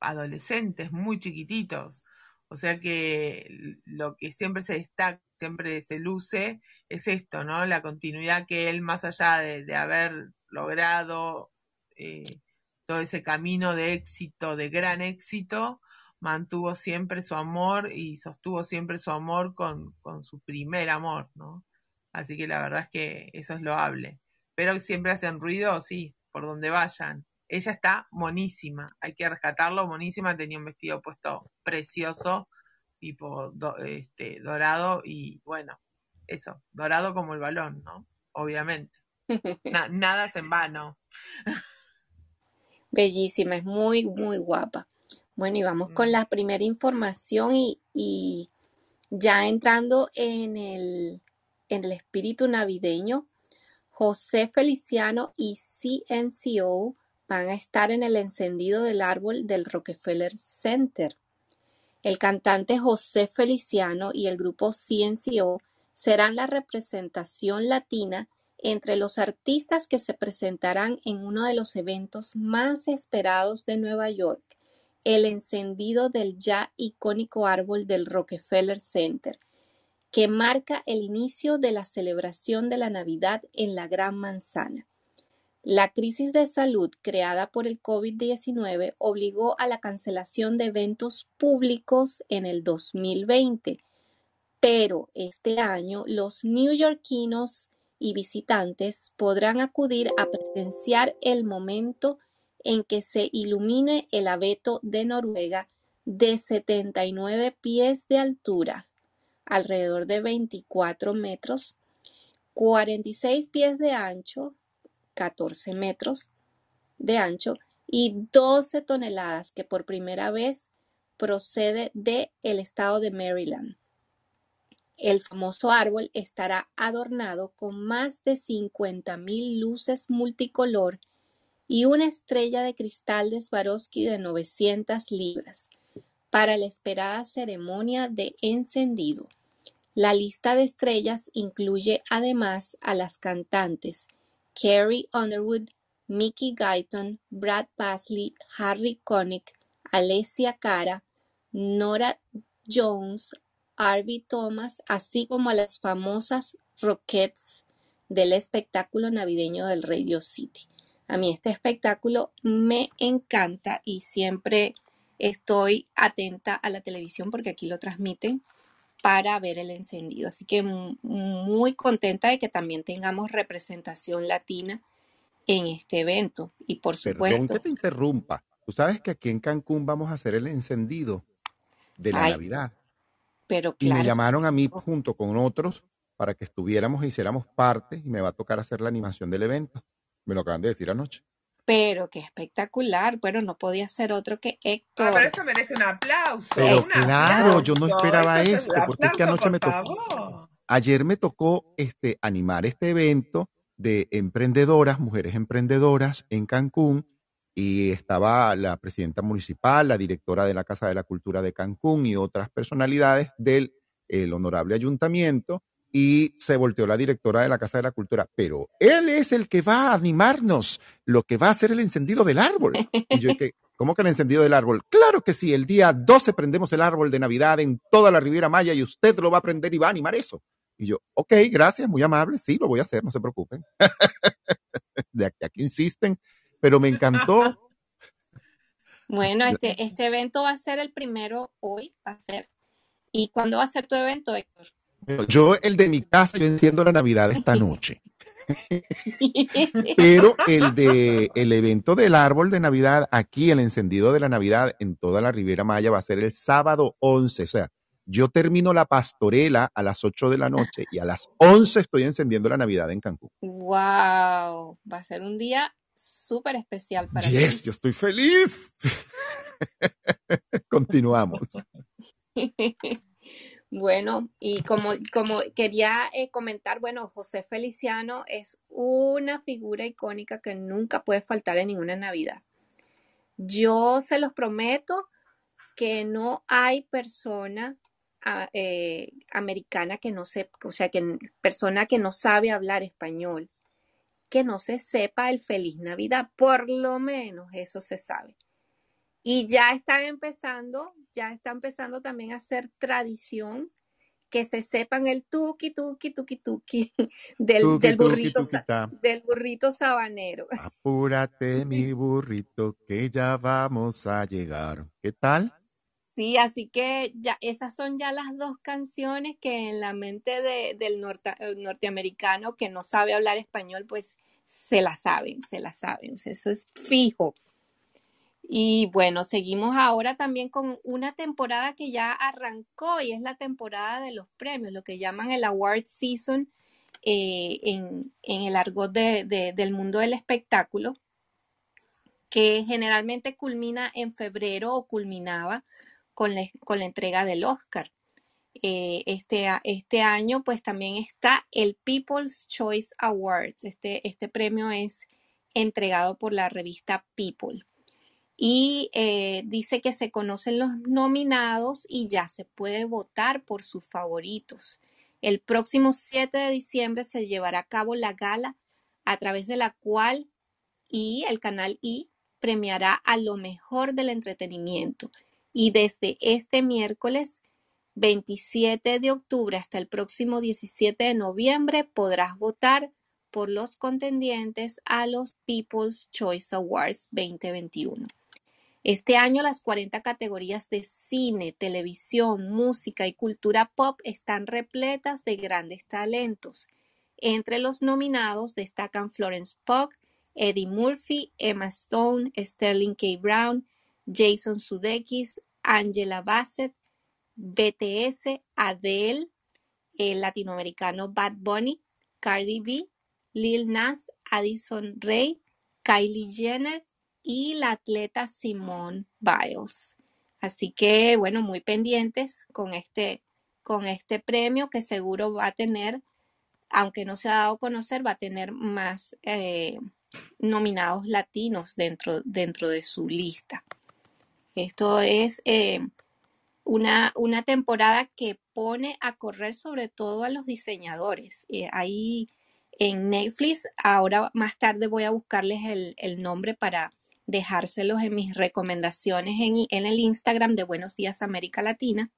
adolescentes, muy chiquititos. O sea que lo que siempre se destaca, siempre se luce, es esto, ¿no? La continuidad que él, más allá de, de haber logrado eh, todo ese camino de éxito, de gran éxito, mantuvo siempre su amor y sostuvo siempre su amor con, con su primer amor, ¿no? Así que la verdad es que eso es loable. Pero siempre hacen ruido, sí, por donde vayan. Ella está monísima, hay que rescatarlo, monísima, tenía un vestido puesto precioso, tipo do- este, dorado y bueno, eso, dorado como el balón, ¿no? Obviamente. Na- nada es en vano. Bellísima, es muy, muy guapa. Bueno, y vamos con la primera información y, y ya entrando en el, en el espíritu navideño, José Feliciano y CNCO van a estar en el encendido del árbol del Rockefeller Center. El cantante José Feliciano y el grupo CNCO serán la representación latina entre los artistas que se presentarán en uno de los eventos más esperados de Nueva York, el encendido del ya icónico árbol del Rockefeller Center, que marca el inicio de la celebración de la Navidad en la Gran Manzana. La crisis de salud creada por el COVID-19 obligó a la cancelación de eventos públicos en el 2020, pero este año los neoyorquinos y visitantes podrán acudir a presenciar el momento en que se ilumine el abeto de Noruega de 79 pies de altura, alrededor de 24 metros, 46 pies de ancho, 14 metros de ancho y 12 toneladas que por primera vez procede de el estado de Maryland. El famoso árbol estará adornado con más de 50.000 luces multicolor y una estrella de cristal de Swarovski de 900 libras para la esperada ceremonia de encendido. La lista de estrellas incluye además a las cantantes Carrie Underwood, Mickey Guyton, Brad Paisley, Harry Connick, Alessia Cara, Nora Jones, Harvey Thomas, así como a las famosas Rockettes del espectáculo navideño del Radio City. A mí este espectáculo me encanta y siempre estoy atenta a la televisión porque aquí lo transmiten para ver el encendido. Así que muy contenta de que también tengamos representación latina en este evento. Y por Perdón supuesto, que te interrumpa. Tú sabes que aquí en Cancún vamos a hacer el encendido de la ay, Navidad. pero Y me claro, llamaron a mí junto con otros para que estuviéramos e hiciéramos parte y me va a tocar hacer la animación del evento. Me lo acaban de decir anoche. pero qué espectacular. Bueno, no podía ser otro que Ah, pero Héctor. esto merece un aplauso, Pero un claro, yo no esperaba Esto es esto, porque es que anoche me por tocó, favor. ayer me tocó este, animar este evento de emprendedoras, mujeres emprendedoras en Cancún, y estaba la presidenta municipal, la directora de la Casa de la Cultura de Cancún y otras personalidades del el honorable ayuntamiento, y se volteó la directora de la Casa de la Cultura, pero él es el que va a animarnos, lo que va a hacer el encendido del árbol. Y yo, que, ¿cómo que el encendido del árbol? Claro que sí, el día 12 prendemos el árbol de Navidad en toda la Riviera Maya y usted lo va a prender y va a animar eso. Y yo, ok, gracias, muy amable, sí, lo voy a hacer, no se preocupen. de aquí, aquí insisten, pero me encantó. Bueno, este, este evento va a ser el primero hoy, va a ser. ¿Y cuándo va a ser tu evento, Héctor? Yo, el de mi casa, yo enciendo la Navidad esta noche. Pero el de el evento del árbol de Navidad, aquí el encendido de la Navidad en toda la Riviera Maya va a ser el sábado 11. O sea, yo termino la pastorela a las 8 de la noche y a las 11 estoy encendiendo la Navidad en Cancún. Wow, va a ser un día súper especial para Yes, yo estoy feliz. Continuamos. Bueno, y como, como quería eh, comentar, bueno, José Feliciano es una figura icónica que nunca puede faltar en ninguna Navidad. Yo se los prometo que no hay persona ah, eh, americana que no sepa, o sea, que persona que no sabe hablar español, que no se sepa el Feliz Navidad, por lo menos eso se sabe. Y ya están empezando, ya está empezando también a ser tradición que se sepan el tuki, tuki, tuki, tuki del, Tuki, del tuki, burrito, del burrito sabanero. Apúrate, mi burrito, que ya vamos a llegar. ¿Qué tal? Sí, así que ya esas son ya las dos canciones que en la mente de- del norte- eh, norteamericano que no sabe hablar español, pues se la saben, se la saben, o sea, eso es fijo. Y bueno, seguimos ahora también con una temporada que ya arrancó y es la temporada de los premios, lo que llaman el award season eh, en, el argot de- de- del mundo del espectáculo, que generalmente culmina en febrero o culminaba con la, entrega del Oscar. Eh, este, este año pues también está el People's Choice Awards. Este, este premio es entregado por la revista People y eh, dice que se conocen los nominados y ya se puede votar por sus favoritos. El próximo 7 de diciembre se llevará a cabo la gala a través de la cual y el canal I premiará a lo mejor del entretenimiento. Y desde este miércoles 27 de octubre hasta el próximo 17 de noviembre podrás votar por los contendientes a los People's Choice Awards 2021. Este año las 40 categorías de cine, televisión, música y cultura pop están repletas de grandes talentos. Entre los nominados destacan Florence Pugh, Eddie Murphy, Emma Stone, Sterling K. Brown, Jason Sudeikis, Angela Bassett, BTS, Adele, el latinoamericano Bad Bunny, Cardi B, Lil Nas, Addison Rae, Kylie Jenner y la atleta Simone Biles. Así que, bueno, muy pendientes con este, con este premio que seguro va a tener, aunque no se ha dado a conocer, va a tener más eh, nominados latinos dentro, dentro de su lista. Esto es eh, una, una temporada que pone a correr sobre todo a los diseñadores. Eh, ahí en Netflix, ahora más tarde voy a buscarles el, el nombre para dejárselos en mis recomendaciones en, el Instagram de Buenos Días América Latina.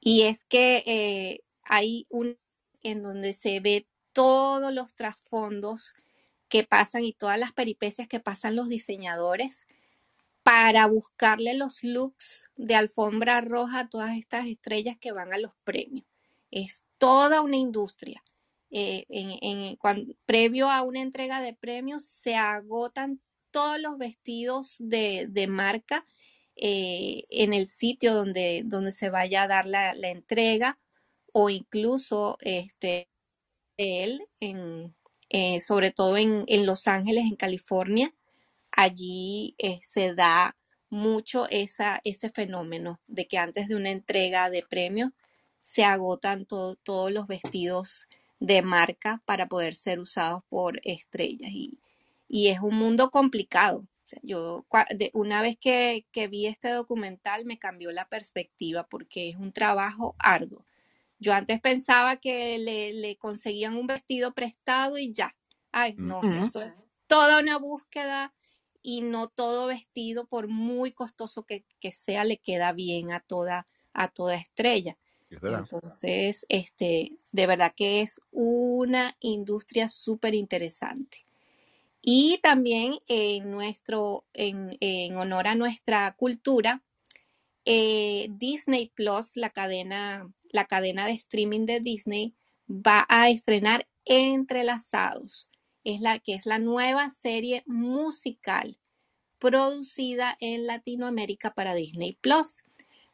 Y es que eh, hay un en donde se ve todos los trasfondos que pasan y todas las peripecias que pasan los diseñadores para buscarle los looks de alfombra roja a todas estas estrellas que van a los premios. Es toda una industria. Eh, previo a una entrega de premios se agotan todos los vestidos de, de marca eh, en el sitio donde, donde se vaya a dar la, la entrega o incluso este, él, en, eh, sobre todo en, en Los Ángeles, en California, allí se da mucho esa, ese fenómeno de que antes de una entrega de premios se agotan to- todos los vestidos de marca para poder ser usados por estrellas. Y, y es un mundo complicado. O sea, yo una vez que, que vi este documental me cambió la perspectiva porque es un trabajo arduo. Yo antes pensaba que le, le conseguían un vestido prestado y ya. Ay, no, eso es toda una búsqueda y no todo vestido, por muy costoso que, que sea, le queda bien a toda, a toda estrella. Entonces, este, de verdad que es una industria súper interesante. Y también en nuestro, en, en honor a nuestra cultura, eh, Disney Plus, la cadena, la cadena de streaming de Disney, va a estrenar Entrelazados, es la que es la nueva serie musical producida en Latinoamérica para Disney Plus.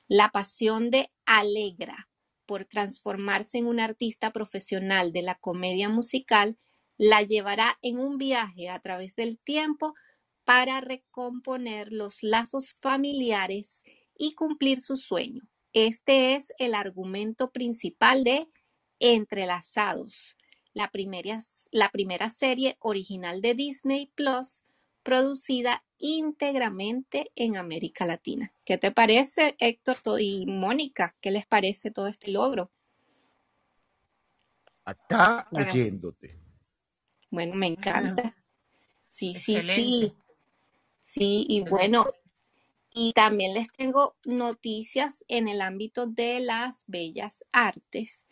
La pasión de Alegra por transformarse en una artista profesional de la comedia musical la llevará en un viaje a través del tiempo para recomponer los lazos familiares y cumplir su sueño. Este es el argumento principal de Entrelazados, la primera, la primera serie original de Disney Plus producida íntegramente en América Latina. ¿Qué te parece, Héctor y Mónica? ¿Qué les parece todo este logro? Acá oyéndote. Bueno, me encanta. Sí, sí, sí. Sí, y bueno, y también les tengo noticias en el ámbito de las bellas artes.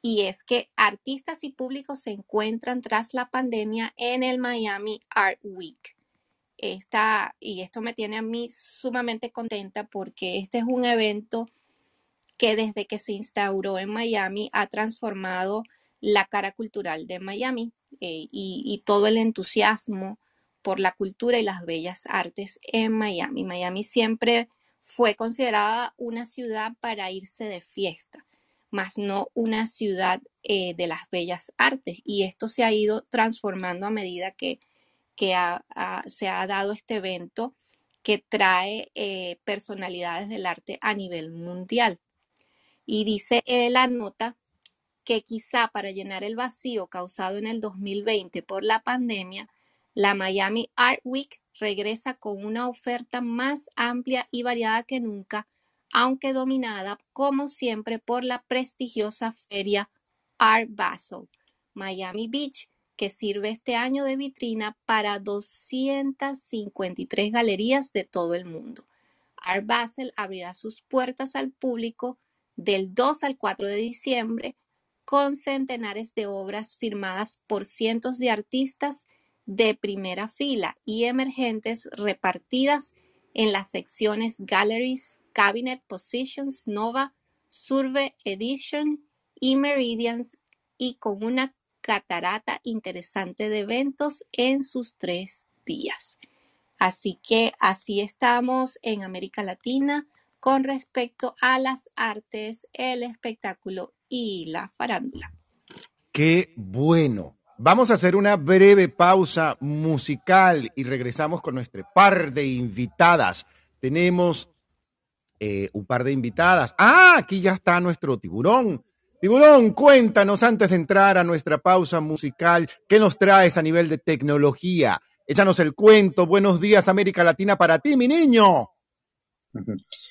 Y es que artistas y públicos se encuentran tras la pandemia en el Miami Art Week y esto me tiene a mí sumamente contenta porque este es un evento que desde que se instauró en Miami ha transformado la cara cultural de Miami eh, y, y, todo el entusiasmo por la cultura y las bellas artes en Miami. Miami siempre fue considerada una ciudad para irse de fiesta, más no una ciudad eh, de las bellas artes. Y esto se ha ido transformando a medida que que se ha dado este evento que trae eh, personalidades del arte a nivel mundial. Y dice la nota que quizá para llenar el vacío causado en el 2020 por la pandemia, la Miami Art Week regresa con una oferta más amplia y variada que nunca, aunque dominada como siempre por la prestigiosa feria Art Basel, Miami Beach, que sirve este año de vitrina para 253 galerías de todo el mundo. Art Basel abrirá sus puertas al público del 2 al 4 de diciembre con centenares de obras firmadas por cientos de artistas de primera fila y emergentes repartidas en las secciones Galleries, Cabinet Positions, Nova, Survey Edition y Meridians y con una catarata interesante de eventos en sus tres días. Así que así estamos en América Latina con respecto a las artes, el espectáculo y la farándula. Qué bueno. Vamos a hacer una breve pausa musical y regresamos con nuestro par de invitadas. Tenemos eh, un par de invitadas. Ah, aquí ya está nuestro tiburón. Tiburón, cuéntanos antes de entrar a nuestra pausa musical, ¿qué nos traes a nivel de tecnología? Échanos el cuento. Buenos días, América Latina, para ti, mi niño.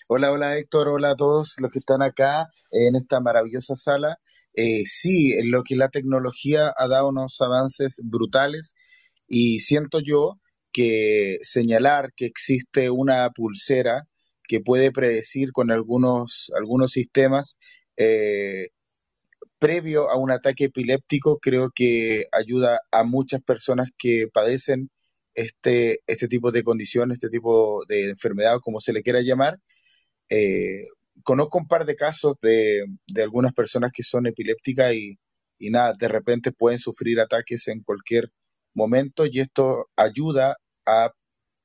Hola, hola Héctor, hola a todos los que están acá en esta maravillosa sala. Eh, sí, en lo que la tecnología ha dado unos avances brutales y siento yo que señalar que existe una pulsera que puede predecir con algunos, algunos sistemas eh, previo a un ataque epiléptico creo que ayuda a muchas personas que padecen este, este tipo de condición, este tipo de enfermedad, como se le quiera llamar. Eh, conozco un par de casos de, de algunas personas que son epilépticas y, y, nada, de repente pueden sufrir ataques en cualquier momento y esto ayuda a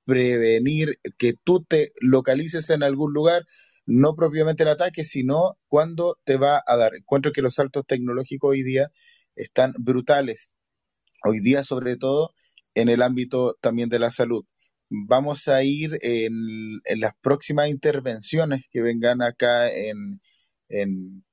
prevenir que tú te localices en algún lugar, no propiamente el ataque, sino cuando te va a dar. Encuentro que los saltos tecnológicos hoy día están brutales. Hoy día, sobre todo, en el ámbito también de la salud. Vamos a ir en, las próximas intervenciones que vengan acá en, en,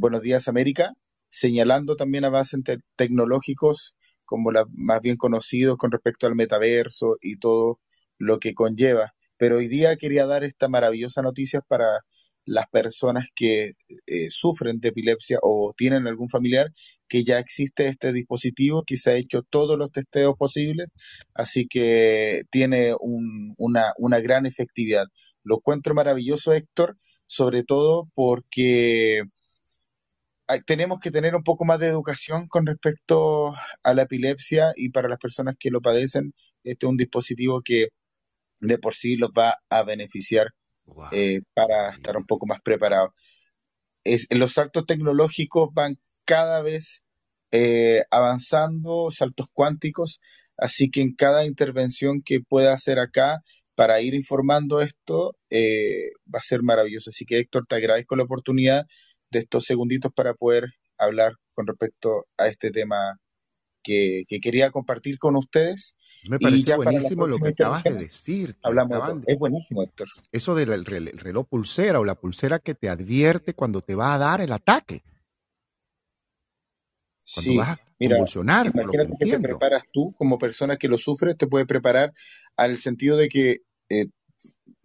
Buenos Días América, señalando también avances tecnológicos como los más bien conocidos con respecto al metaverso y todo lo que conlleva. Pero hoy día quería dar esta maravillosa noticia para las personas que eh, sufren de epilepsia o tienen algún familiar que ya existe este dispositivo que se ha hecho todos los testeos posibles, así que tiene una, una gran efectividad. Lo encuentro maravilloso, Héctor, sobre todo porque tenemos que tener un poco más de educación con respecto a la epilepsia y para las personas que lo padecen, este es un dispositivo que de por sí los va a beneficiar eh, para estar un poco más preparados. Es, los saltos tecnológicos van cada vez eh, avanzando, saltos cuánticos, así que en cada intervención que pueda hacer acá para ir informando esto eh, va a ser maravilloso. Así que Héctor, te agradezco la oportunidad de estos segunditos para poder hablar con respecto a este tema que, quería compartir con ustedes. Me parece buenísimo lo que acabas de decir. Hablamos es buenísimo, Héctor. Eso del reloj pulsera o la pulsera que te advierte cuando te va a dar el ataque. Cuando sí, vas a mira, imagínate que, te preparas tú como persona que lo sufres, te puede preparar al sentido de que eh,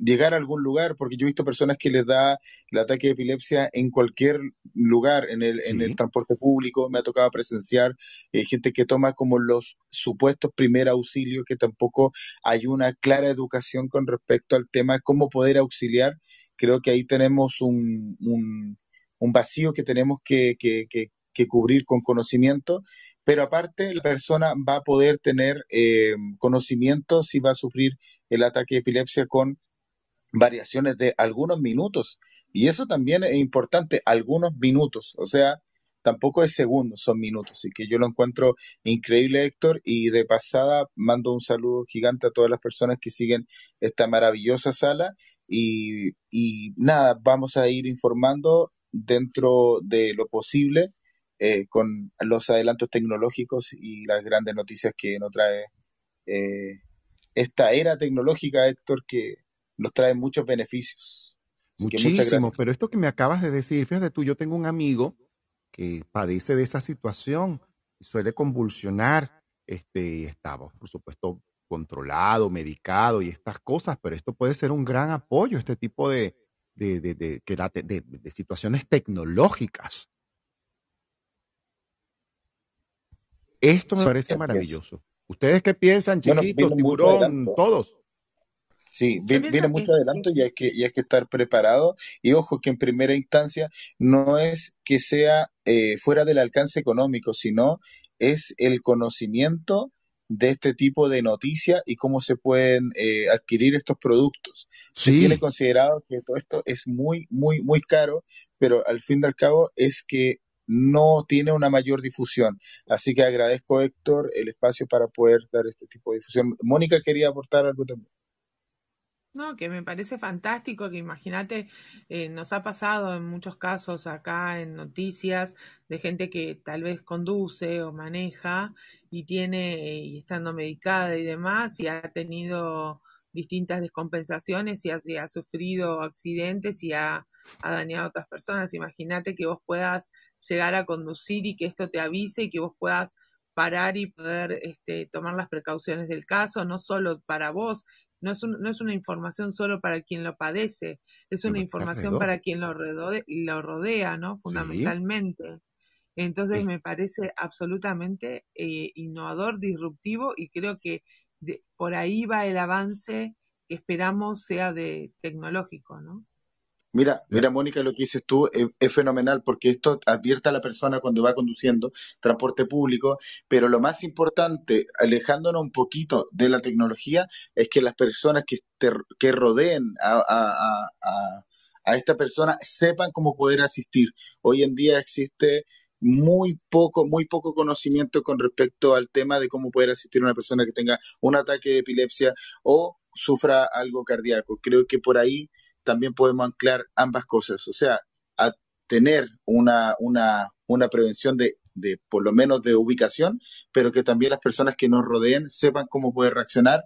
llegar a algún lugar, porque yo he visto personas que les da el ataque de epilepsia en cualquier lugar, en el, en el transporte público, me ha tocado presenciar eh, gente que toma como los supuestos primer auxilios, que tampoco hay una clara educación con respecto al tema, cómo poder auxiliar. Creo que ahí tenemos un, un, vacío que tenemos que, que, que, cubrir con conocimiento pero aparte la persona va a poder tener eh, conocimiento si va a sufrir el ataque de epilepsia con variaciones de algunos minutos. Y eso también es importante, algunos minutos. O sea, tampoco es segundos, son minutos. Así que yo lo encuentro increíble, Héctor. Y de pasada mando un saludo gigante a todas las personas que siguen esta maravillosa sala. Y, nada, vamos a ir informando dentro de lo posible eh, con los adelantos tecnológicos y las grandes noticias que nos trae eh, esta era tecnológica, Héctor, que nos trae muchos beneficios. Muchísimo, pero esto que me acabas de decir, fíjate tú, yo tengo un amigo que padece de esa situación y suele convulsionar, este, estaba, por supuesto, controlado, medicado y estas cosas, pero esto puede ser un gran apoyo, este tipo de, de, de, de situaciones tecnológicas. Esto me parece maravilloso. ¿Ustedes qué piensan, chiquitos, tiburón, todos? Sí, viene, mucho adelanto y hay, que, y hay que estar preparado. Y ojo que en primera instancia no es que sea eh, fuera del alcance económico, sino es el conocimiento de este tipo de noticias y cómo se pueden eh, adquirir estos productos. Se tiene considerado que todo esto es muy, muy, muy caro, pero al fin y al cabo es que no tiene una mayor difusión. Así que agradezco, Héctor, el espacio para poder dar este tipo de difusión. Mónica quería aportar algo también. No, que me parece fantástico, que imagínate, eh, nos ha pasado en muchos casos acá en noticias de gente que tal vez conduce o maneja y tiene, y estando medicada y demás, y ha tenido distintas descompensaciones y ha, ha sufrido accidentes y ha, ha, dañado a otras personas. Imagínate que vos puedas llegar a conducir y que esto te avise y que vos puedas parar y poder este, tomar las precauciones del caso, no solo para vos, no es, no es una información solo para quien lo padece, es una información para quien lo, lo rodea, ¿no? Fundamentalmente. Entonces me parece absolutamente eh, innovador, disruptivo y creo que por ahí va el avance que esperamos sea de tecnológico, ¿no? Mira, mira, Mónica, lo que dices tú es, fenomenal porque esto advierte a la persona cuando va conduciendo transporte público, pero lo más importante, alejándonos un poquito de la tecnología, es que las personas que, que rodeen a, a, esta persona sepan cómo poder asistir. Hoy en día existe muy poco, muy poco conocimiento con respecto al tema de cómo poder asistir a una persona que tenga un ataque de epilepsia o sufra algo cardíaco. Creo que por ahí también podemos anclar ambas cosas, o sea, a tener una, una, una prevención de, de, por lo menos de ubicación, pero que también las personas que nos rodeen sepan cómo poder reaccionar.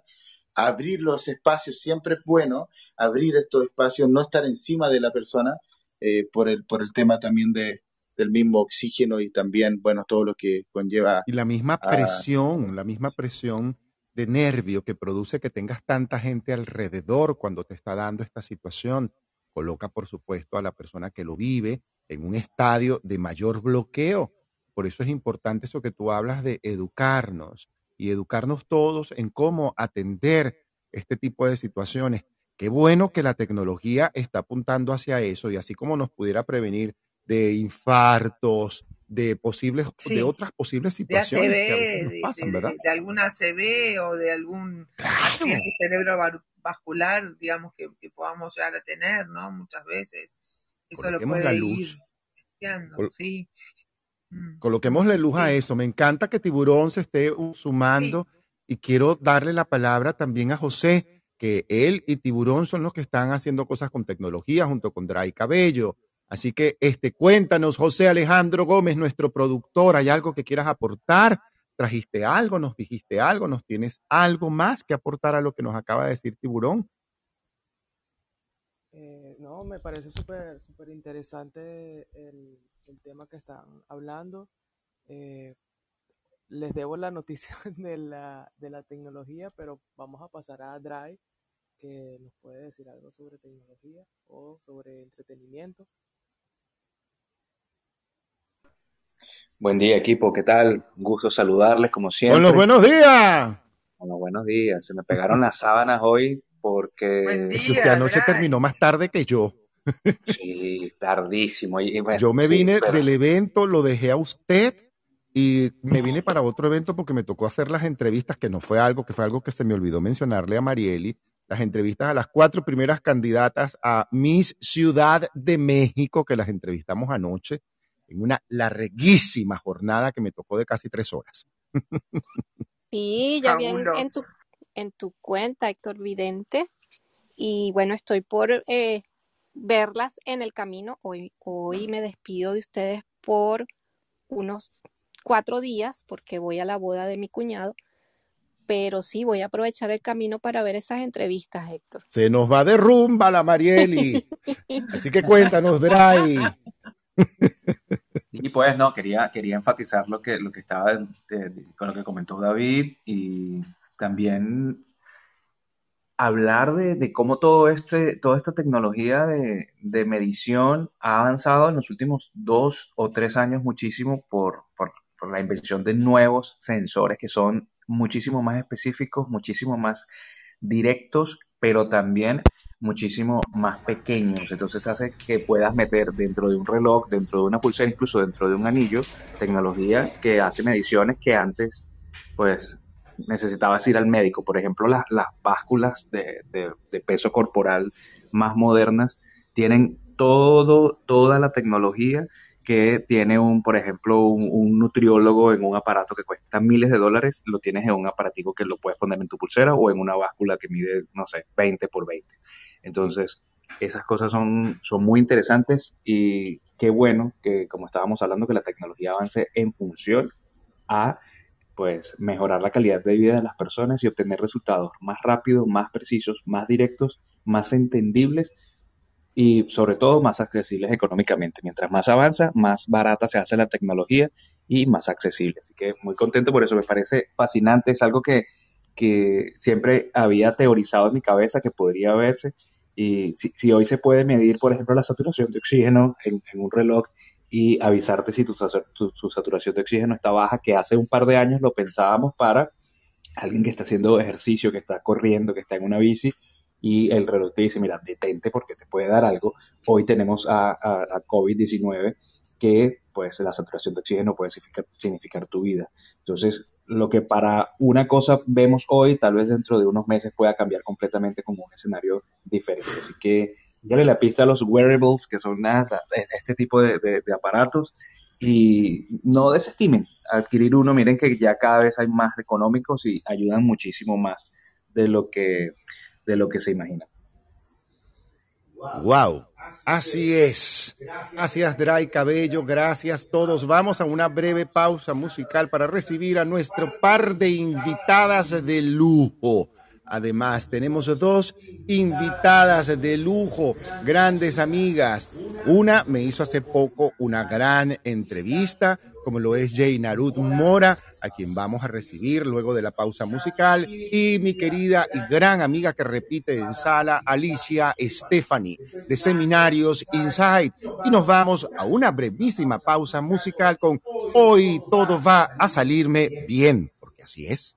Abrir los espacios siempre es bueno, abrir estos espacios, no estar encima de la persona eh, por, el, por el tema también de, del mismo oxígeno y también, bueno, todo lo que conlleva. Y la misma presión, la misma presión de nervio que produce que tengas tanta gente alrededor cuando te está dando esta situación. Coloca, por supuesto, a la persona que lo vive en un estadio de mayor bloqueo. Por eso es importante eso que tú hablas de educarnos y educarnos todos en cómo atender este tipo de situaciones. Qué bueno que la tecnología está apuntando hacia eso y así como nos pudiera prevenir de infartos, de posibles, de otras posibles situaciones que a veces nos pasan, ¿verdad? De, alguna ACV o de algún cerebrovascular, digamos, que, podamos llegar a tener, ¿no? Muchas veces. Eso lo puede la luz. sí. Mm. Coloquemos la luz a eso. Me encanta que Tiburón se esté sumando y quiero darle la palabra también a José, que él y Tiburón son los que están haciendo cosas con tecnología junto con Dry Cabello. Así que este, cuéntanos, José Alejandro Gómez, nuestro productor, ¿hay algo que quieras aportar trajiste algo, nos dijiste algo, nos tienes algo más que aportar a lo que nos acaba de decir Tiburón. Eh, no, me parece súper interesante el, el, tema que están hablando. Eh, les debo la noticia de la, de la tecnología, pero vamos a pasar a Drive, que nos puede decir algo sobre tecnología o sobre entretenimiento. Buen día, equipo. ¿Qué tal? Un gusto saludarles, como siempre. Buenos, buenos días. Bueno, buenos días. Se me pegaron las sábanas hoy porque... Día, usted anoche terminó más tarde que yo. Sí, tardísimo. Y, y bueno, Yo me sí, vine pero- del evento, lo dejé a usted y me vine para otro evento porque me tocó hacer las entrevistas, que no fue algo, que fue algo que se me olvidó mencionarle a Marieli, las entrevistas a las cuatro primeras candidatas a Miss Ciudad de México, que las entrevistamos anoche en una larguísima jornada que me tocó de casi tres horas. Sí, ya vi en, tu, en tu cuenta, Héctor Vidente. Y bueno, estoy por eh, verlas en el camino. Hoy, hoy me despido de ustedes por unos cuatro días porque voy a la boda de mi cuñado. Pero sí, voy a aprovechar el camino para ver esas entrevistas, Héctor. Se nos va de rumba la Marieli. Así que cuéntanos, Dray. Y pues no, quería, quería enfatizar lo que, lo que estaba eh, con lo que comentó David y también hablar de, de cómo todo este, toda esta tecnología de, de medición ha avanzado en los últimos dos o tres años muchísimo por, por, por la invención de nuevos sensores que son muchísimo más específicos, muchísimo más directos, pero también muchísimo más pequeños. Entonces hace que puedas meter dentro de un reloj, dentro de una pulsera, incluso dentro de un anillo, tecnología que hace mediciones que antes, pues, necesitabas ir al médico. Por ejemplo, las, las básculas de, de- de peso corporal más modernas tienen todo, toda la tecnología que tiene un, por ejemplo, un, nutriólogo en un aparato que cuesta miles de dólares, lo tienes en un aparatico que lo puedes poner en tu pulsera o en una báscula que mide, no sé, 20 por 20. Entonces, esas cosas son, son muy interesantes y qué bueno que, como estábamos hablando, que la tecnología avance en función a pues mejorar la calidad de vida de las personas y obtener resultados más rápidos, más precisos, más directos, más entendibles y sobre todo más accesibles económicamente. Mientras más avanza, más barata se hace la tecnología y más accesible. Así que muy contento por eso, me parece fascinante, es algo que, que siempre había teorizado en mi cabeza que podría verse y si, si hoy se puede medir, por ejemplo, la saturación de oxígeno en, en un reloj y avisarte si tu, tu- tu saturación de oxígeno está baja, que hace un par de años lo pensábamos para alguien que está haciendo ejercicio, que está corriendo, que está en una bici, y el reloj te dice, mira, detente porque te puede dar algo. Hoy tenemos a, a- a COVID-19 que pues la saturación de oxígeno puede significar, significar tu vida. Entonces, lo que para una cosa vemos hoy, tal vez dentro de unos meses pueda cambiar completamente como un escenario diferente. Así que dale la pista a los wearables, que son nada, este tipo de, de- de aparatos, y no desestimen adquirir uno. Miren que ya cada vez hay más económicos y ayudan muchísimo más de lo que, de lo que se imagina. Wow, así es. Gracias, Dray Cabello. Gracias todos. Vamos a una breve pausa musical para recibir a nuestro par de invitadas de lujo. Además, tenemos dos invitadas de lujo, grandes amigas. Una me hizo hace poco una gran entrevista, como lo es Jay Narut Mora, a quien vamos a recibir luego de la pausa musical, y mi querida y gran amiga que repite en sala, Alicia Stephanie, de Seminarios Inside. Y nos vamos a una brevísima pausa musical con Hoy todo va a salirme bien, porque así es.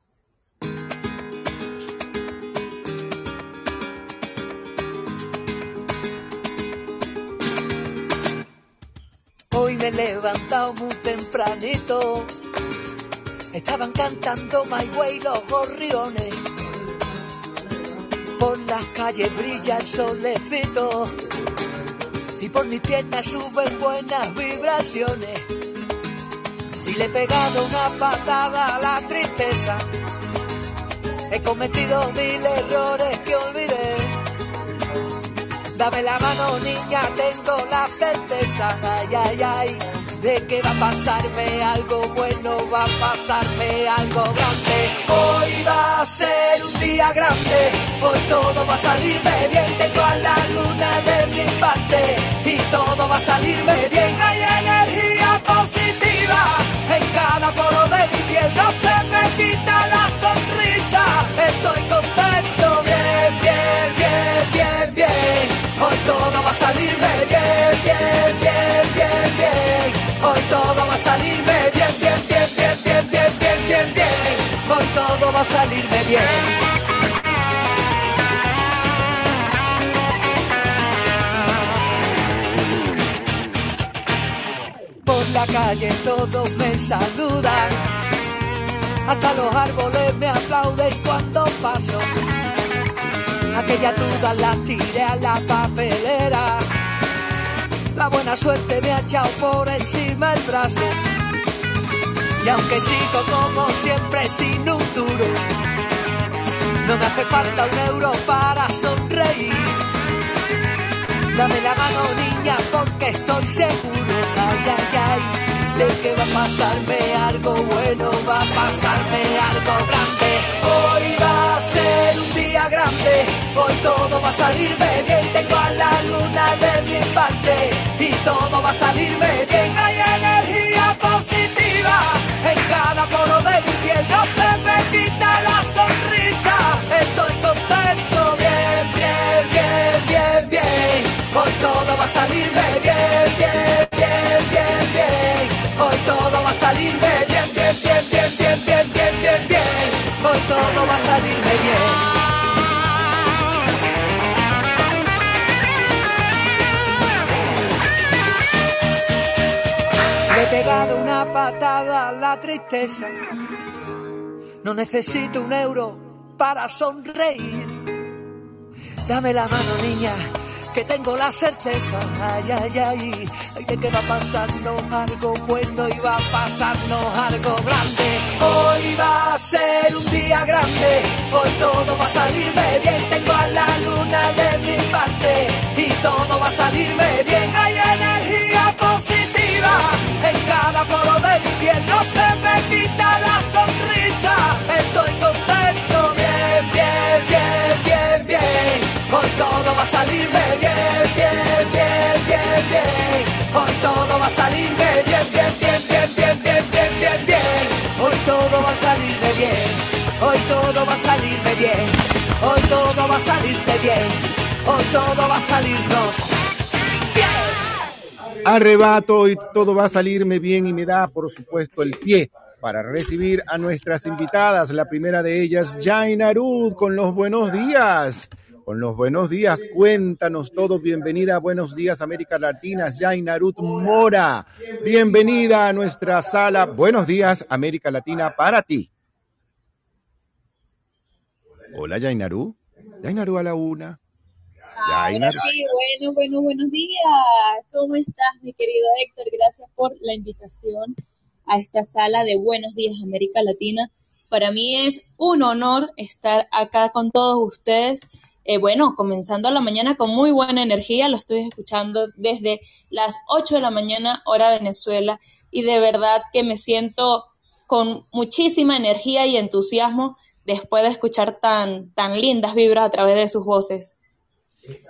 Hoy me he levantado muy tempranito. Estaban cantando My Way los gorriones. Por las calles brilla el solecito. Y por mis piernas suben buenas vibraciones. Y le he pegado una patada a la tristeza. He cometido mil errores que olvidé. Dame la mano, niña, tengo la certeza. Ay, ay, ay. De que va a pasarme algo bueno, va a pasarme algo grande. Hoy va a ser un día grande, hoy todo va a salirme bien, tengo a la luna de mi parte y todo va a salirme bien, hay energía positiva en cada poro de mi piel, no se me quita la sonrisa, estoy salirme bien, bien, bien, bien, bien, bien, bien, bien, bien, hoy todo va a salirme bien. Por la calle todos me saludan, hasta los árboles me aplauden cuando paso. Aquella duda la tiré a la papelera, la buena suerte me ha echado por encima el brazo. Y aunque sigo como siempre sin un duro, no me hace falta un euro para sonreír. Dame la mano niña porque estoy seguro, ay, ay, ay, de que va a pasarme algo bueno, va a pasarme algo grande. Hoy va a ser un día grande, hoy todo va a salirme bien, tengo a la luna de mi parte y todo va a salirme bien, hay energía positiva. En cada poro de mi piel, no se me quita la sonrisa, estoy contento, bien, bien, bien, bien, bien, hoy todo va a salirme la tristeza. No necesito un euro para sonreír. Dame la mano, niña, que tengo la certeza. Ay, ay, ay, ay, de que va a pasarnos algo bueno y va a pasarnos algo grande. Hoy va a ser un día grande, hoy todo va a salirme bien. Tengo a la luna de mi parte y todo va a salirme bien. Hay energía positiva en cada poro de mi piel, no se me quita la sonrisa. Estoy contento, bien, bien, bien, bien, bien. Hoy todo va a salirme bien, bien, bien, bien, bien. Hoy todo va a salirme bien, bien, bien, bien, bien, bien, bien, bien, bien. Hoy todo va a salirme bien. Hoy todo va a salirme bien. Hoy todo va a salirte bien. Hoy todo va a salirnos. Arrebato y todo va a salirme bien y me da, por supuesto, el pie para recibir a nuestras invitadas. La primera de ellas, Jaina Arud, con los buenos días. Con los buenos días, cuéntanos todo. Bienvenida a Buenos Días América Latina, Jaina Arud Mora. Bienvenida a nuestra sala. Buenos días América Latina para ti. Hola, Jainaru. Jainaru a la una. Ahora sí, bueno, bueno, buenos días. ¿Cómo estás, mi querido Héctor? Gracias por la invitación a esta sala de Buenos Días América Latina. Para mí es un honor estar acá con todos ustedes. Eh, bueno, comenzando la mañana con muy buena energía, lo estoy escuchando desde las 8 de la mañana, hora Venezuela, y de verdad que me siento con muchísima energía y entusiasmo después de escuchar tan, tan lindas vibras a través de sus voces.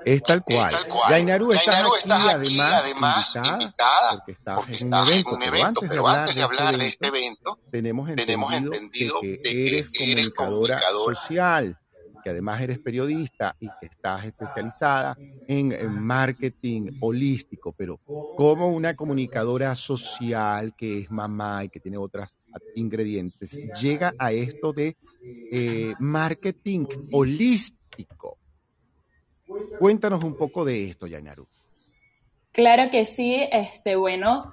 Es tal cual. Jainaru, estás Jainaru, aquí, estás aquí, además, además, invitada, invitada, porque estás porque en un estás evento. en un Pero evento, antes de pero hablar antes de de hablar de este este evento, tenemos entendido que que eres eres comunicadora comunicadora social, que además eres periodista y que estás especializada en, en marketing holístico, pero como una comunicadora social que es mamá y que tiene otros ingredientes, llega a esto de eh, marketing holístico. Cuéntanos un poco de esto, Yainaru. Claro que sí, este, bueno,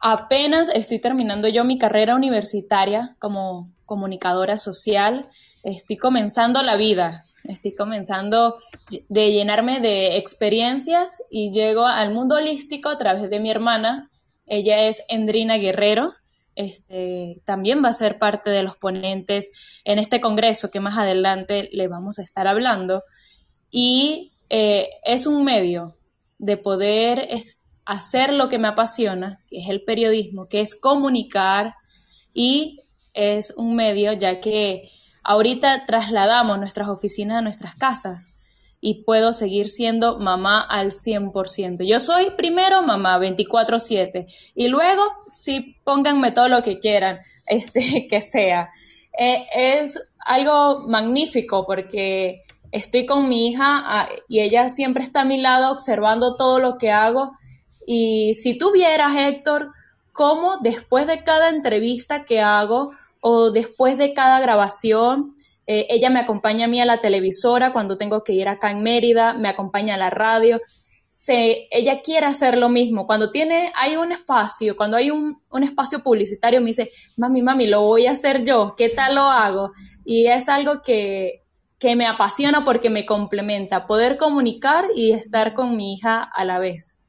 apenas estoy terminando yo mi carrera universitaria como comunicadora social, estoy comenzando la vida, estoy comenzando de llenarme de experiencias y llego al mundo holístico a través de mi hermana, ella es Endrina Guerrero, este, también va a ser parte de los ponentes en este congreso que más adelante le vamos a estar hablando y eh, es un medio de poder hacer lo que me apasiona, que es el periodismo, que es comunicar y es un medio ya que ahorita trasladamos nuestras oficinas a nuestras casas y puedo seguir siendo mamá al 100%. Yo soy primero mamá 24/7 y luego sí pónganme todo lo que quieran, este que sea. Eh, es algo magnífico porque estoy con mi hija ah, y ella siempre está a mi lado observando todo lo que hago y si tú vieras, Héctor, cómo después de cada entrevista que hago o después de cada grabación, eh, ella me acompaña a mí a la televisora cuando tengo que ir acá en Mérida, me acompaña a la radio. Se, ella quiere hacer lo mismo. Cuando tiene, hay un espacio, cuando hay un, un, espacio publicitario, me dice, mami, mami, lo voy a hacer yo, ¿qué tal lo hago? Y es algo que, que me apasiona porque me complementa, poder comunicar y estar con mi hija a la vez.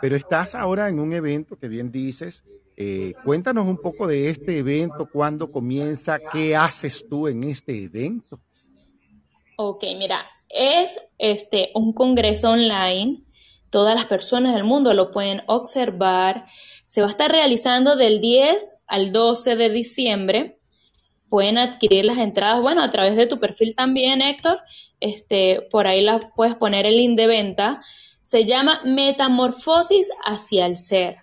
Pero estás ahora en un evento que bien dices, eh, cuéntanos un poco de este evento, cuándo comienza, qué haces tú en este evento. Ok, mira, es este un congreso online. Todas las personas del mundo lo pueden observar. Se va a estar realizando del 10 al 12 de diciembre. Pueden adquirir las entradas, bueno, a través de tu perfil también, Héctor. Este, por ahí las puedes poner el link de venta. Se llama Metamorfosis hacia el ser.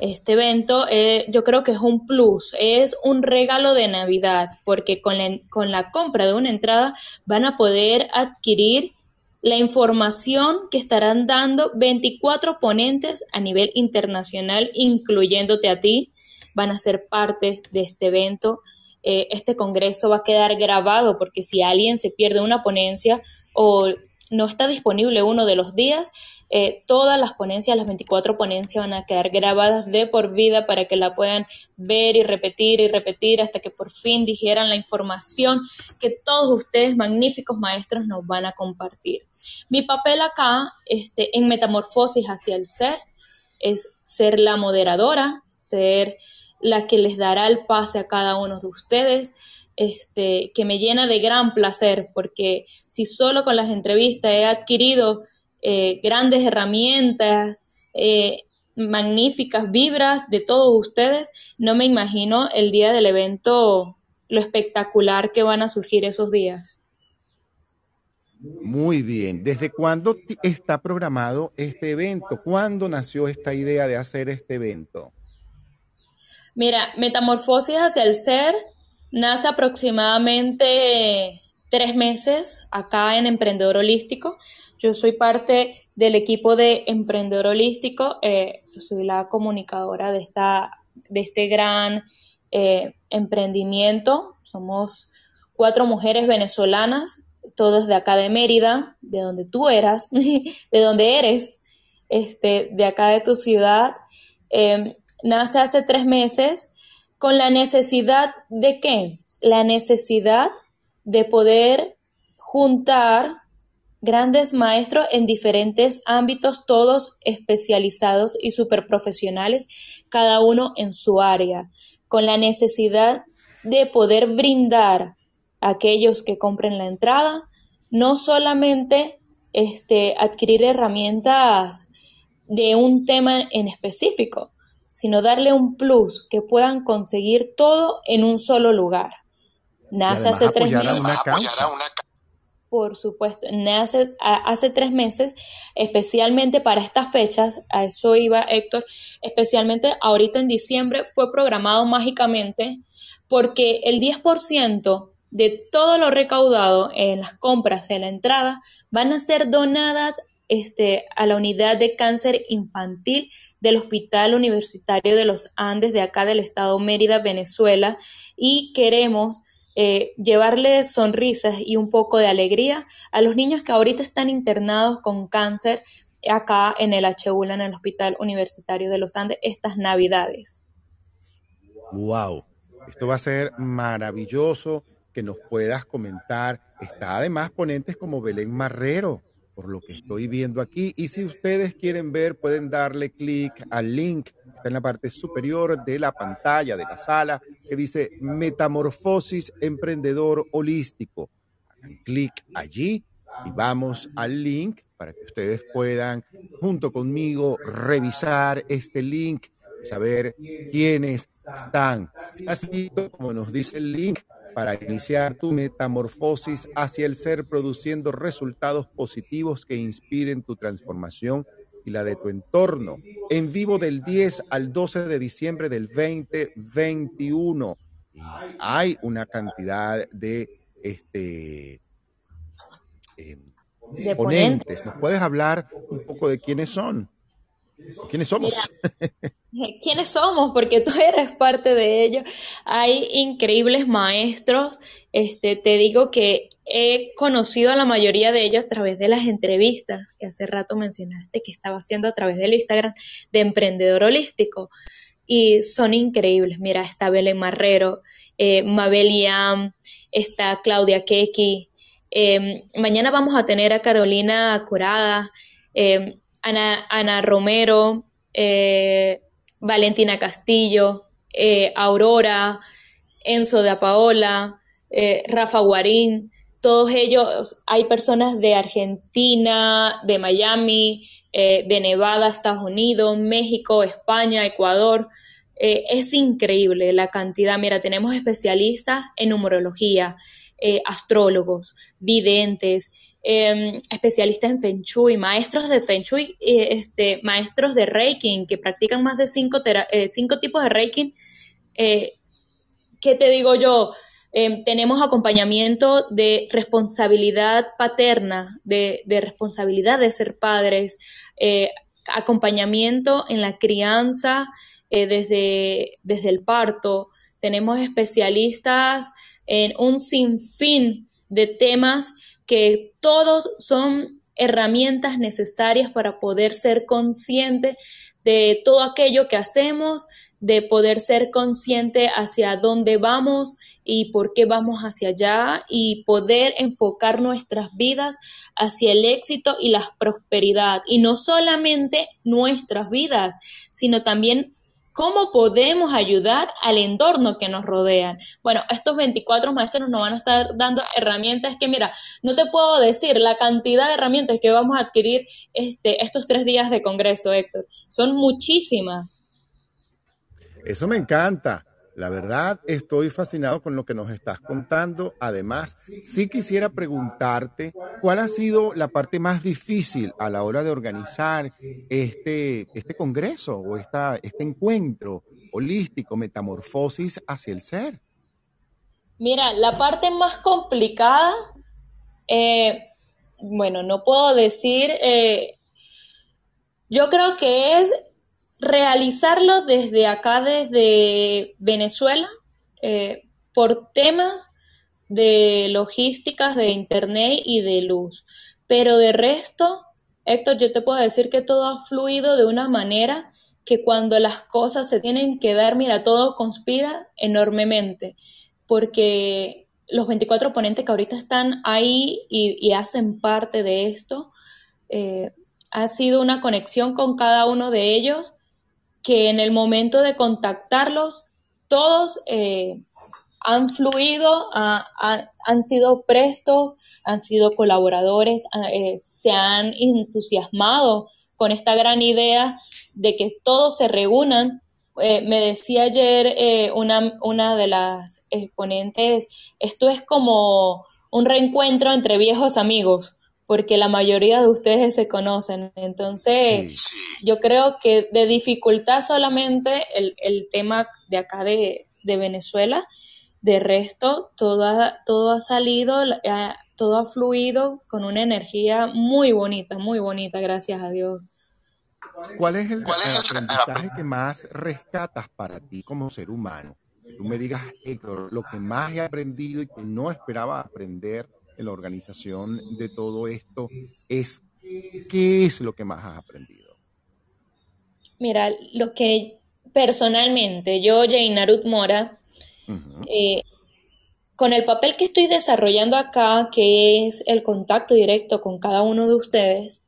Este evento eh, yo creo que es un plus, es un regalo de Navidad, porque con con la compra de una entrada van a poder adquirir la información que estarán dando 24 ponentes a nivel internacional, incluyéndote a ti, van a ser parte de este evento. Eh, este congreso va a quedar grabado porque si alguien se pierde una ponencia o no está disponible uno de los días, eh, todas las ponencias, las 24 ponencias van a quedar grabadas de por vida para que la puedan ver y repetir y repetir hasta que por fin dijeran la información que todos ustedes, magníficos maestros, nos van a compartir. Mi papel acá, este, en Metamorfosis hacia el ser, es ser la moderadora, ser la que les dará el pase a cada uno de ustedes, este, que me llena de gran placer, porque si solo con las entrevistas he adquirido eh, grandes herramientas, eh, magníficas vibras de todos ustedes. No me imagino el día del evento, lo espectacular que van a surgir esos días. Muy bien. ¿Desde cuándo está programado este evento? ¿Cuándo nació esta idea de hacer este evento? Mira, Metamorfosis hacia el ser nace aproximadamente tres meses acá en Emprendedor Holístico. Yo soy parte del equipo de Emprendedor Holístico, eh, soy la comunicadora de, esta, de este gran eh, emprendimiento. Somos cuatro mujeres venezolanas, todas de acá de Mérida, de donde tú eras, de donde eres, este, de acá de tu ciudad. Em, nace hace tres meses con la necesidad de qué? La necesidad de poder juntar grandes maestros en diferentes ámbitos, todos especializados y profesionales, cada uno en su área, con la necesidad de poder brindar a aquellos que compren la entrada, no solamente este, adquirir herramientas de un tema en específico, sino darle un plus que puedan conseguir todo en un solo lugar. Nace hace tres meses. Por supuesto, nace hace tres meses, especialmente para estas fechas, a eso iba Héctor, especialmente ahorita en diciembre, fue programado mágicamente porque el 10% de todo lo recaudado en las compras de la entrada van a ser donadas este, a la unidad de cáncer infantil del Hospital Universitario de los Andes de acá del estado Mérida, Venezuela, y queremos eh, llevarle sonrisas y un poco de alegría a los niños que ahorita están internados con cáncer acá en el HULA, en el Hospital Universitario de los Andes, estas navidades. ¡Wow! Esto va a ser maravilloso que nos puedas comentar. Está además ponentes como Belén Marrero, por lo que estoy viendo aquí. Y si ustedes quieren ver, pueden darle clic al link está en la parte superior de la pantalla de la sala que dice Metamorfosis Emprendedor Holístico. Hagan clic allí y vamos al link para que ustedes puedan, junto conmigo, revisar este link, saber quiénes están. Así como nos dice el link, para iniciar tu metamorfosis hacia el ser produciendo resultados positivos que inspiren tu transformación y la de tu entorno. En vivo del 10 al 12 de diciembre del 2021. hay una cantidad de este eh, De ponentes. ¿Nos puedes hablar un poco de quiénes son? ¿Quiénes somos? ¿Quiénes somos? Porque tú eres parte de ello. Hay increíbles maestros. Este, te digo que he conocido a la mayoría de ellos a través de las entrevistas que hace rato mencionaste que estaba haciendo a través del Instagram de Emprendedor Holístico. Y son increíbles. Mira, está Belén Marrero, eh, Mabel Iam, está Claudia Keki. Eh, mañana vamos a tener a Carolina Curada, eh, Ana, Ana Romero, eh, Valentina Castillo, eh, Aurora, Enzo de Paola, eh, Rafa Guarín, todos ellos, hay personas de Argentina, de Miami, eh, de Nevada, Estados Unidos, México, España, Ecuador. Es increíble la cantidad. Mira, tenemos especialistas en numerología, astrólogos, videntes, eh, especialistas en Feng Shui, maestros de Feng Shui, este, maestros de Reiki, que practican más de cinco, eh, cinco tipos de Reiki. Eh, ¿Qué te digo yo? Eh, tenemos acompañamiento de responsabilidad paterna, de, responsabilidad de ser padres, eh, acompañamiento en la crianza desde, desde el parto. Tenemos especialistas en un sinfín de temas que todos son herramientas necesarias para poder ser consciente de todo aquello que hacemos, de poder ser consciente hacia dónde vamos y por qué vamos hacia allá y poder enfocar nuestras vidas hacia el éxito y la prosperidad. Y no solamente nuestras vidas, sino también cómo podemos ayudar al entorno que nos rodea. Bueno, estos 24 maestros nos van a estar dando herramientas que, mira, no te puedo decir la cantidad de herramientas que vamos a adquirir este, estos tres días de congreso, Héctor. Son muchísimas. Eso me encanta. La verdad, estoy fascinado con lo que nos estás contando. Además, sí quisiera preguntarte cuál ha sido la parte más difícil a la hora de organizar este, este congreso o esta, este encuentro holístico, metamorfosis hacia el ser. Mira, la parte más complicada, eh, bueno, no puedo decir, eh, yo creo que es realizarlo desde acá, desde Venezuela, eh, por temas de logísticas, de internet y de luz. Pero de resto, Héctor, yo te puedo decir que todo ha fluido de una manera que cuando las cosas se tienen que dar, mira, todo conspira enormemente, porque los 24 ponentes que ahorita están ahí y, hacen parte de esto, eh, ha sido una conexión con cada uno de ellos que en el momento de contactarlos, todos eh, han fluido, ha- ha- han sido prestos, han sido colaboradores, eh, se han entusiasmado con esta gran idea de que todos se reúnan. Eh, me decía ayer eh, una, una de las exponentes, esto es como un reencuentro entre viejos amigos, porque la mayoría de ustedes se conocen. Entonces, yo creo que de dificultad solamente el, el tema de acá de, de Venezuela, de resto todo ha, todo ha salido, ha- todo ha fluido con una energía muy bonita, muy bonita, gracias a Dios. ¿Cuál es el, el aprendizaje que más rescatas para ti como ser humano? Que tú me digas, Héctor, lo que más he aprendido y que no esperaba aprender en la organización de todo esto es, ¿qué es lo que más has aprendido? Mira, lo que personalmente yo, Jainarut Mora, Ujú. eh, con el papel que estoy desarrollando acá, que es el contacto directo con cada uno de ustedes,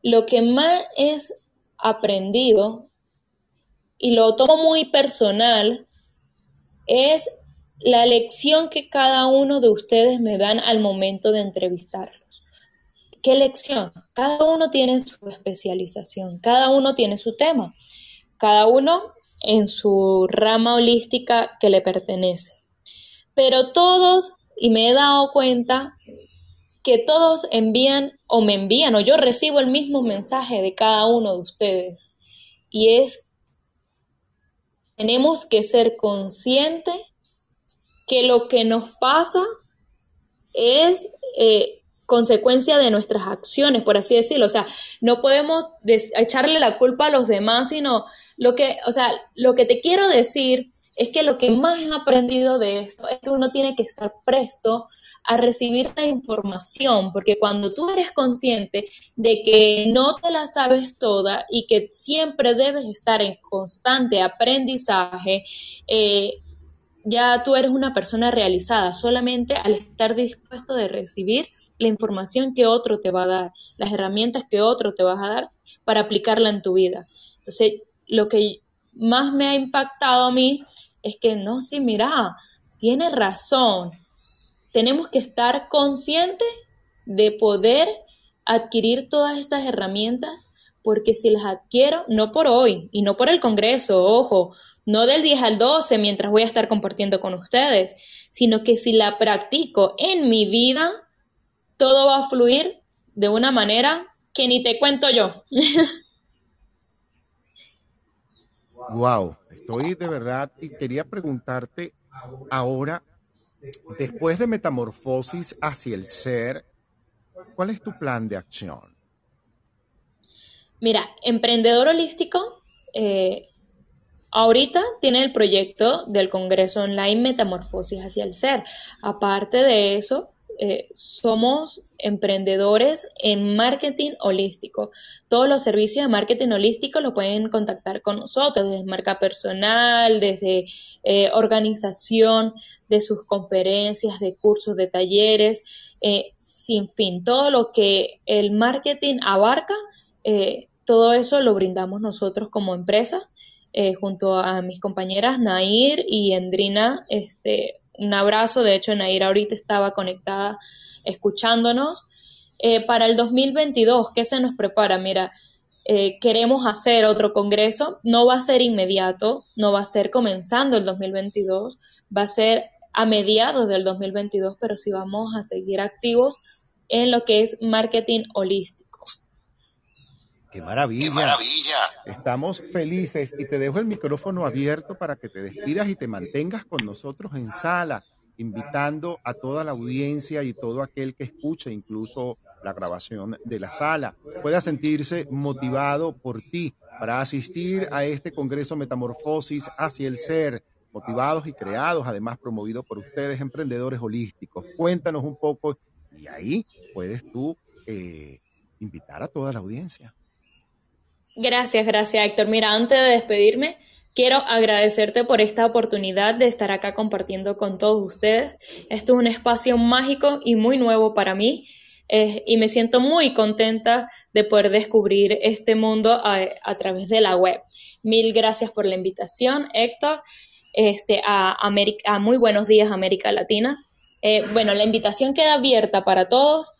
lo que más es aprendido y lo tomo muy personal es la lección que cada uno de ustedes me dan al momento de entrevistarlos. ¿qué lección? Cada uno tiene su especialización, cada uno tiene su tema, cada uno en su rama holística que le pertenece. Pero todos, y me he dado cuenta que todos envían o me envían o yo recibo el mismo mensaje de cada uno de ustedes. Y es, tenemos que ser conscientes que lo que nos pasa es eh, consecuencia de nuestras acciones, por así decirlo. O sea, no podemos echarle la culpa a los demás, sino lo que, o sea, lo que te quiero decir es que lo que más he aprendido de esto es que uno tiene que estar presto a recibir la información, porque cuando tú eres consciente de que no te la sabes toda y que siempre debes estar en constante aprendizaje, eh, ya tú eres una persona realizada solamente al estar dispuesto de recibir la información que otro te va a dar, las herramientas que otro te va a dar para aplicarla en tu vida. Entonces, lo que más me ha impactado a mí es que no, sí, mira, tiene razón. Tenemos que estar conscientes de poder adquirir todas estas herramientas porque si las adquiero, no por hoy y no por el Congreso, ojo, no del 10 al 12 mientras voy a estar compartiendo con ustedes, sino que si la practico en mi vida, todo va a fluir de una manera que ni te cuento yo. wow, estoy de verdad y quería preguntarte ahora, después de metamorfosis hacia el ser, ¿cuál es tu plan de acción? Mira, emprendedor holístico, eh, ahorita tiene el proyecto del Congreso Online Metamorfosis hacia el Ser. Aparte de eso, eh, somos emprendedores en marketing holístico. Todos los servicios de marketing holístico lo pueden contactar con nosotros, desde marca personal, desde eh, organización de sus conferencias, de cursos, de talleres, eh, sin fin. Todo lo que el marketing abarca, todo eso lo brindamos nosotros como empresa. Junto a mis compañeras Nair y Endrina, este, un abrazo. De hecho, Naira ahorita estaba conectada escuchándonos. Eh, para el 2022, ¿qué se nos prepara? Mira, eh, queremos hacer otro congreso. No va a ser inmediato, no va a ser comenzando el 2022, va a ser a mediados del 2022, pero sí vamos a seguir activos en lo que es marketing holístico. Qué maravilla. Estamos felices y te dejo el micrófono abierto para que te despidas y te mantengas con nosotros en sala, invitando a toda la audiencia y todo aquel que escuche, incluso la grabación de la sala, pueda sentirse motivado por ti para asistir a este Congreso Metamorfosis hacia el Ser, motivados y creados, además promovido por ustedes, emprendedores holísticos. Cuéntanos un poco y ahí puedes tú eh, invitar a toda la audiencia. Gracias, gracias Héctor. Mira, antes de despedirme, quiero agradecerte por esta oportunidad de estar acá compartiendo con todos ustedes. Esto es un espacio mágico y muy nuevo para mí. Eh, y me siento muy contenta de poder descubrir este mundo a, través de la web. Mil gracias por la invitación, Héctor, este, a, a Muy Buenos Días América Latina. Eh, bueno, la invitación queda abierta para todos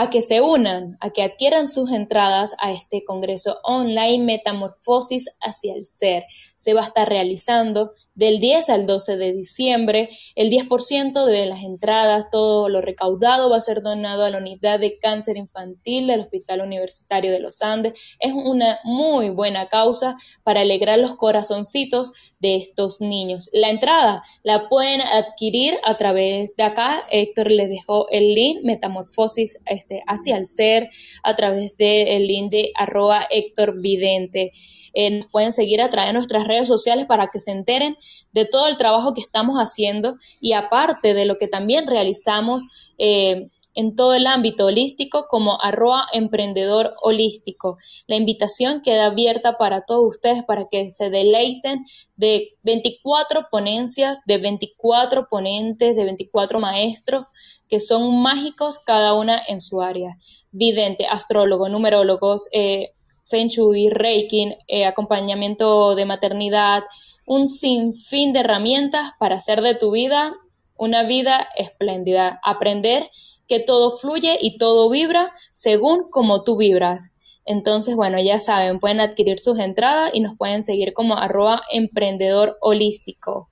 a que se unan, a que adquieran sus entradas a este Congreso Online Metamorfosis hacia el Ser. Se va a estar realizando del 10 al 12 de diciembre. El 10% de las entradas, todo lo recaudado va a ser donado a la unidad de cáncer infantil del Hospital Universitario de los Andes. Es una muy buena causa para alegrar los corazoncitos de estos niños. La entrada la pueden adquirir a través de acá. Héctor les dejó el link Metamorfosis este, hacia el ser a través del link de arroba Héctor Vidente. Eh, pueden seguir a través de nuestras redes sociales para que se enteren de todo el trabajo que estamos haciendo y aparte de lo que también realizamos eh, en todo el ámbito holístico como arroba emprendedor holístico. La invitación queda abierta para todos ustedes para que se deleiten de 24 ponencias, de 24 ponentes, de 24 maestros que son mágicos cada una en su área. Vidente, astrólogo, numerólogos, eh, Feng Shui, Reiki, eh, acompañamiento de maternidad, un sinfín de herramientas para hacer de tu vida una vida espléndida. Aprender que todo fluye y todo vibra según como tú vibras. Entonces, bueno, ya saben, pueden adquirir sus entradas y nos pueden seguir como arroba emprendedor holístico.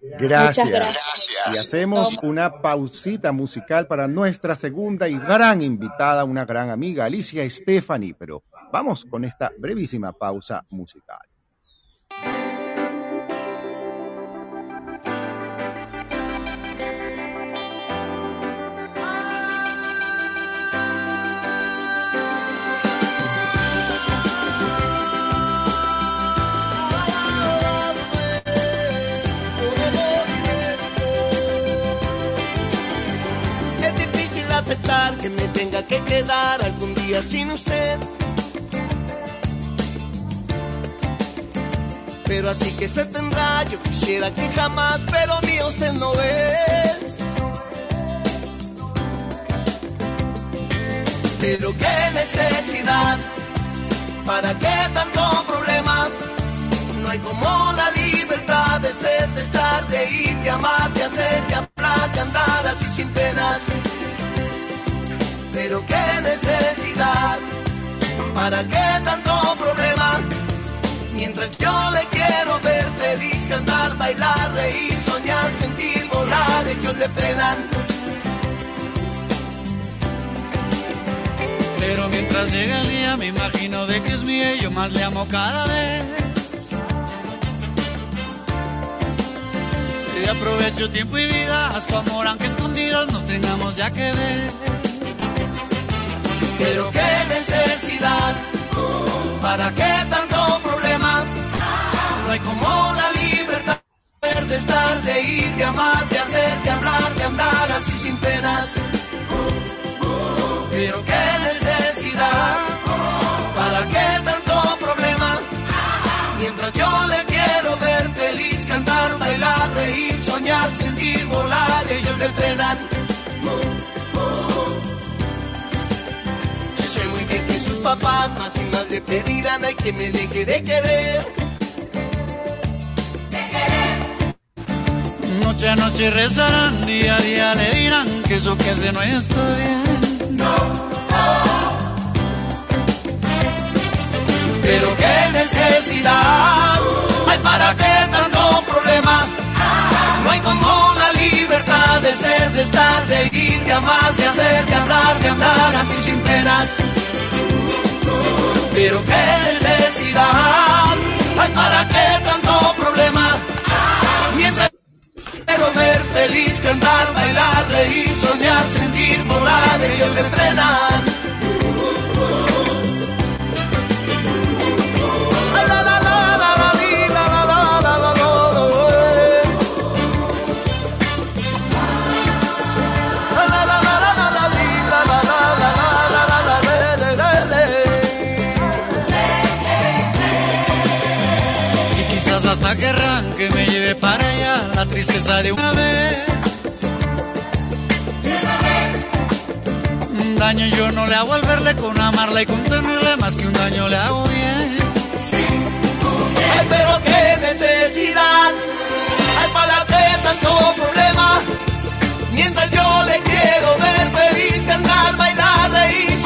Gracias. Gracias. Y hacemos una pausita musical para nuestra segunda y gran invitada, una gran amiga, Alicia Stephanie. Pero vamos con esta brevísima pausa musical. Tenga que quedar algún día sin usted. Pero así que se tendrá, yo quisiera que jamás, pero mío usted no es. Pero qué necesidad, para qué tanto problema. No hay como la libertad de ser, de estar, de ir, de amar, de hacer, de hablar, de andar así sin penas. Pero qué necesidad, para qué tanto problema. Mientras yo le quiero ver feliz, cantar, bailar, reír, soñar, sentir, volar, ellos le frenan. Pero mientras llega el día me imagino de que es mía y yo más le amo cada vez. Y aprovecho tiempo y vida a su amor aunque escondidas nos tengamos ya que ver. Pero qué necesidad, para qué tanto problema. No hay como la libertad de estar, de ir, de amar, de hacer, de hablar, de andar así sin penas. Pero qué necesidad, para qué tanto problema. Mientras yo le quiero ver feliz, cantar, bailar, reír, soñar, sentir, volar, ellos le frenan. Papás más y más le pedirán ay que me deje de querer. Noche a noche rezarán, día a día le dirán que eso que hace no está bien. Pero qué necesidad hay para qué tanto problema. No hay como la libertad de ser, de estar, de ir, de amar, de hacer, de hablar, de andar así sin penas. Pero qué necesidad hay para qué tanto problema. Mientras quiero ver feliz, cantar, bailar, reír, soñar, sentir, volar, ellos le frenan. Que me lleve para allá la tristeza de una vez. Un daño yo no le hago al verle con amarla y con tenerle más que un daño le hago bien. Ay, pero qué necesidad hay para qué tanto problema. Mientras yo le quiero ver feliz, cantar, bailar, reír,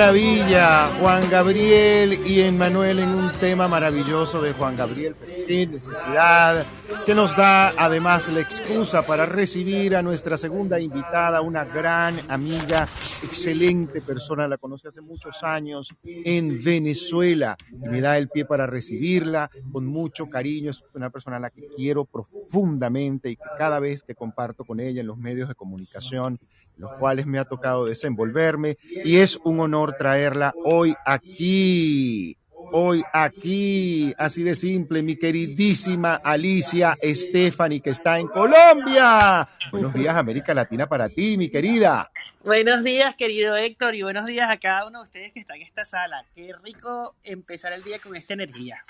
maravilla! Juan Gabriel y Emmanuel en un tema maravilloso de Juan Gabriel. necesidad, que nos da además la excusa para recibir a nuestra segunda invitada, una gran amiga, excelente persona, la conocí hace muchos años en Venezuela y me da el pie para recibirla con mucho cariño. Es una persona a la que quiero profundamente y que cada vez que comparto con ella en los medios de comunicación, los cuales me ha tocado desenvolverme, y es un honor traerla hoy aquí hoy aquí, así de simple, mi queridísima Alicia Stephanie, que está en Colombia. Buenos días, América Latina, para ti, mi querida. Buenos días, querido Héctor, y buenos días a cada uno de ustedes que está en esta sala. Qué rico empezar el día con esta energía.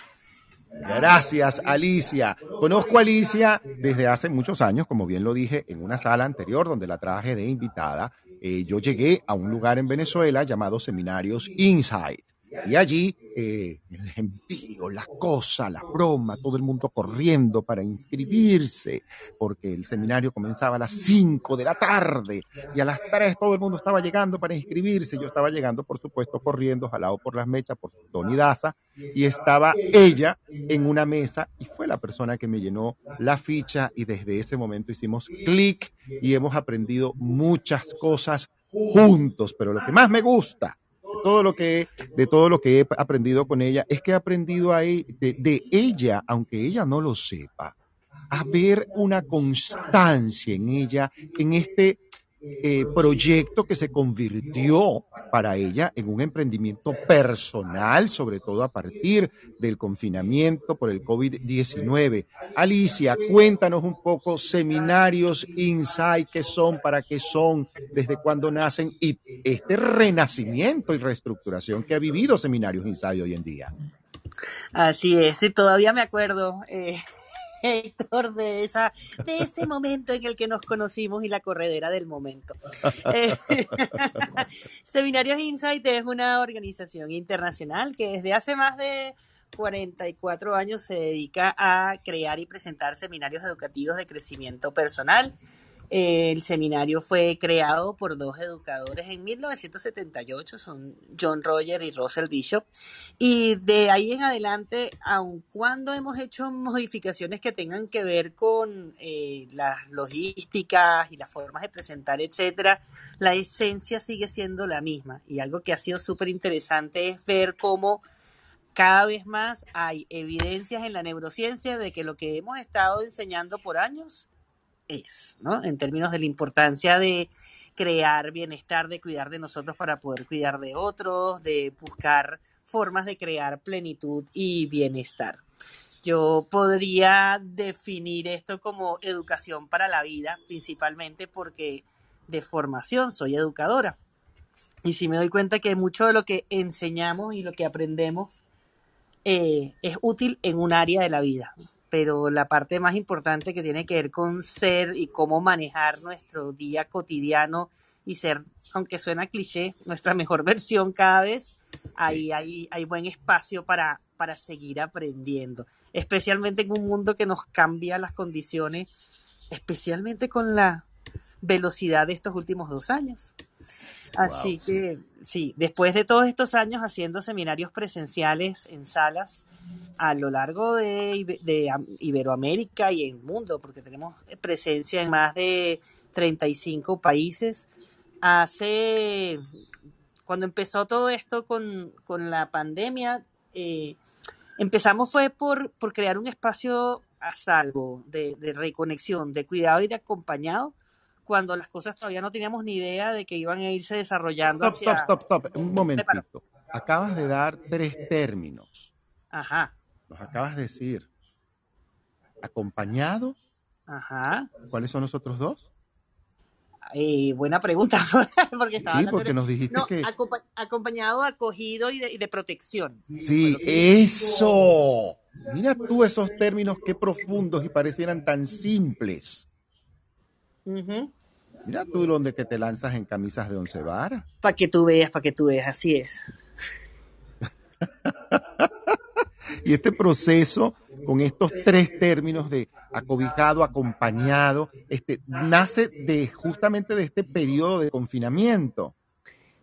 Gracias, Alicia. Conozco a Alicia desde hace muchos años, como bien lo dije en una sala anterior donde la traje de invitada. Eh, yo llegué a un lugar en Venezuela llamado Seminarios Insight. Y allí eh, el envío, la cosa, la broma, todo el mundo corriendo para inscribirse, porque el seminario comenzaba a las 5 de la tarde y a las 3 todo el mundo estaba llegando para inscribirse. Yo estaba llegando, por supuesto, corriendo, jalado por las mechas, por Tony Daza, y estaba ella en una mesa y fue la persona que me llenó la ficha y desde ese momento hicimos clic y hemos aprendido muchas cosas juntos, pero lo que más me gusta todo lo que de todo lo que he aprendido con ella es que he aprendido ahí de, de ella, aunque ella no lo sepa, a ver una constancia en ella, en este eh, proyecto que se convirtió para ella en un emprendimiento personal, sobre todo a partir del confinamiento por el COVID-19. Alicia, cuéntanos un poco seminarios Insight, qué son, para qué son, desde cuándo nacen y este renacimiento y reestructuración que ha vivido Seminarios Insight hoy en día. Así es, todavía me acuerdo. Eh Héctor, de, esa, de ese momento en el que nos conocimos y la corredera del momento. Eh, Seminarios Insight es una organización internacional que desde hace más de 44 años se dedica a crear y presentar seminarios educativos de crecimiento personal el seminario fue creado por dos educadores en 1978, son John Roger y Russell Bishop, y de ahí en adelante, aun cuando hemos hecho modificaciones que tengan que ver con eh, las logísticas y las formas de presentar, etcétera, la esencia sigue siendo la misma. Y algo que ha sido súper interesante es ver cómo cada vez más hay evidencias en la neurociencia de que lo que hemos estado enseñando por años es, ¿no? En términos de la importancia de crear bienestar, de cuidar de nosotros para poder cuidar de otros, de buscar formas de crear plenitud y bienestar. Yo podría definir esto como educación para la vida, principalmente porque de formación soy educadora. Y si me doy cuenta que mucho de lo que enseñamos y lo que aprendemos eh, es útil en un área de la vida pero la parte más importante que tiene que ver con ser y cómo manejar nuestro día cotidiano y ser, aunque suena cliché, nuestra mejor versión cada vez, ahí hay, hay buen espacio para, para seguir aprendiendo, especialmente en un mundo que nos cambia las condiciones, especialmente con la velocidad de estos últimos dos años. Así que sí, después de todos estos años haciendo seminarios presenciales en salas a lo largo de, de Iberoamérica y en el mundo, porque tenemos presencia en más de 35 países, hace, cuando empezó todo esto con, con la pandemia, eh, empezamos fue por, por crear un espacio a salvo de, de reconexión, de cuidado y de acompañado cuando las cosas todavía no teníamos ni idea de que iban a irse desarrollando. Stop, stop, stop, stop. Un momentito. Acabas de dar tres términos. Ajá. Los acabas de decir. Acompañado. Ajá. ¿Cuáles son los otros dos? Eh, buena pregunta, porque estaba sí, porque nos dijiste no, que... acompañado, acogido y de, y de protección. Sí, eso. Mira tú esos términos qué profundos y parecieran tan simples. Uh Mira tú donde que te lanzas en camisas de once varas. Para que tú veas, para que tú veas, así es. y este proceso con estos tres términos de acobijado, acompañado, este, nace de justamente de este periodo de confinamiento.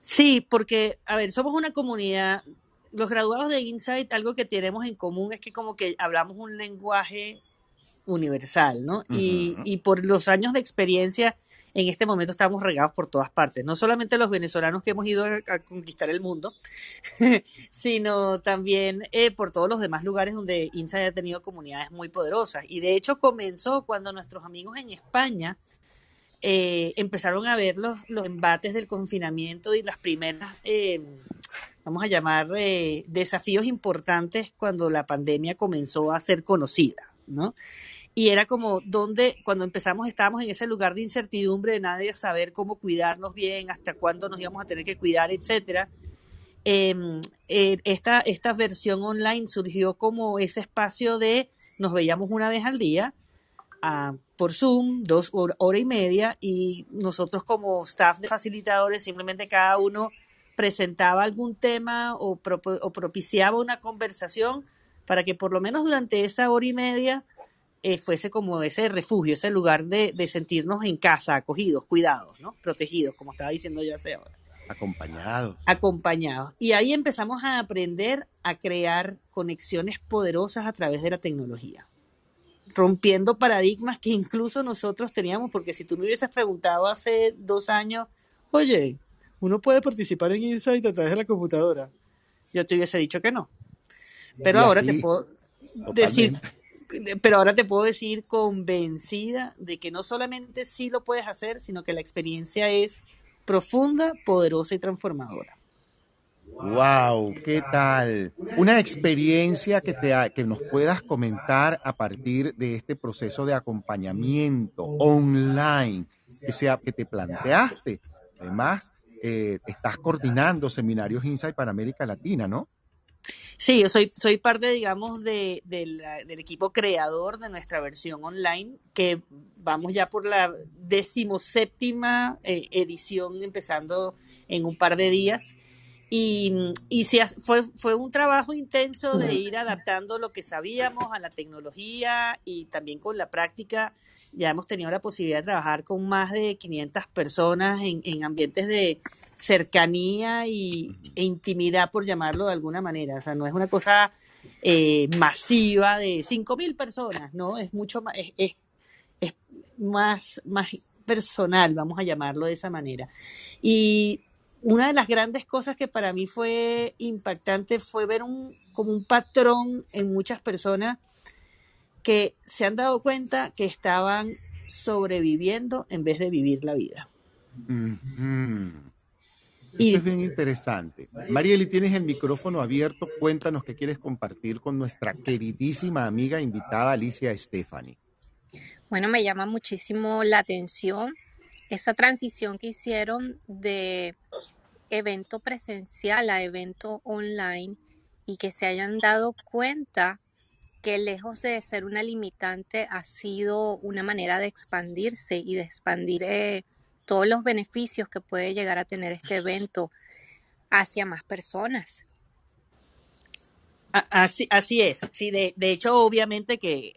Sí, porque, a ver, somos una comunidad los graduados de Insight, algo que tenemos en común es que como que hablamos un lenguaje universal, ¿no? Y, y por los años de experiencia, en este momento estamos regados por todas partes. No solamente los venezolanos que hemos ido a, conquistar el mundo, sino también eh, por todos los demás lugares donde Insight ha tenido comunidades muy poderosas. Y de hecho comenzó cuando nuestros amigos en España eh, empezaron a ver los, los embates del confinamiento y las primeras, eh, vamos a llamar, eh, desafíos importantes cuando la pandemia comenzó a ser conocida, ¿no? Y era como donde, cuando empezamos, estábamos en ese lugar de incertidumbre de nadie saber cómo cuidarnos bien, hasta cuándo nos íbamos a tener que cuidar, etcétera. Eh, eh, esta, esta versión online surgió como ese espacio de nos veíamos una vez al día, ah, por Zoom, dos hor- hora y media, y nosotros como staff de facilitadores, simplemente cada uno presentaba algún tema o, o propiciaba una conversación para que por lo menos durante esa hora y media eh, fuese como ese refugio, ese lugar de, de sentirnos en casa, acogidos, cuidados, ¿no? Protegidos, como estaba diciendo ya hace ahora Acompañados. acompañados. Y ahí empezamos a aprender a crear conexiones poderosas a través de la tecnología, rompiendo paradigmas que incluso nosotros teníamos, porque si tú me hubieses preguntado hace dos años, oye, uno puede participar en Insight a través de la computadora, yo te hubiese dicho que no. Pero Y ahora te puedo decir. Pero ahora te puedo decir convencida de que no solamente sí lo puedes hacer, sino que la experiencia es profunda, poderosa y transformadora. Wow, ¿qué tal? Una experiencia que, te, que nos puedas comentar a partir de este proceso de acompañamiento online que, sea, que te planteaste. Además, eh, estás coordinando seminarios Insight para América Latina, ¿no? Sí, yo soy, soy parte, digamos, de, de la- del equipo creador de nuestra versión online, que vamos ya por la decimoséptima eh, edición, empezando en un par de días. Y, y se fue, fue un trabajo intenso de ir adaptando lo que sabíamos a la tecnología y también con la práctica. Ya hemos tenido la posibilidad de trabajar con más de 500 personas en, en ambientes de cercanía y, e intimidad, por llamarlo de alguna manera. O sea, no es una cosa eh, masiva de 5.000 personas, ¿no? Es mucho más, es, es- es más, más personal, vamos a llamarlo de esa manera. Y una de las grandes cosas que para mí fue impactante fue ver un, como un patrón en muchas personas que se han dado cuenta que estaban sobreviviendo en vez de vivir la vida. Ujú. Y- Esto es bien interesante. Marieli, tienes el micrófono abierto. Cuéntanos qué quieres compartir con nuestra queridísima amiga invitada Alicia Stephanie. Bueno, me llama muchísimo la atención esa transición que hicieron de evento presencial a evento online y que se hayan dado cuenta que lejos de ser una limitante ha sido una manera de expandirse y de expandir eh, todos los beneficios que puede llegar a tener este evento hacia más personas. Así, así es. Sí, de, de hecho, obviamente que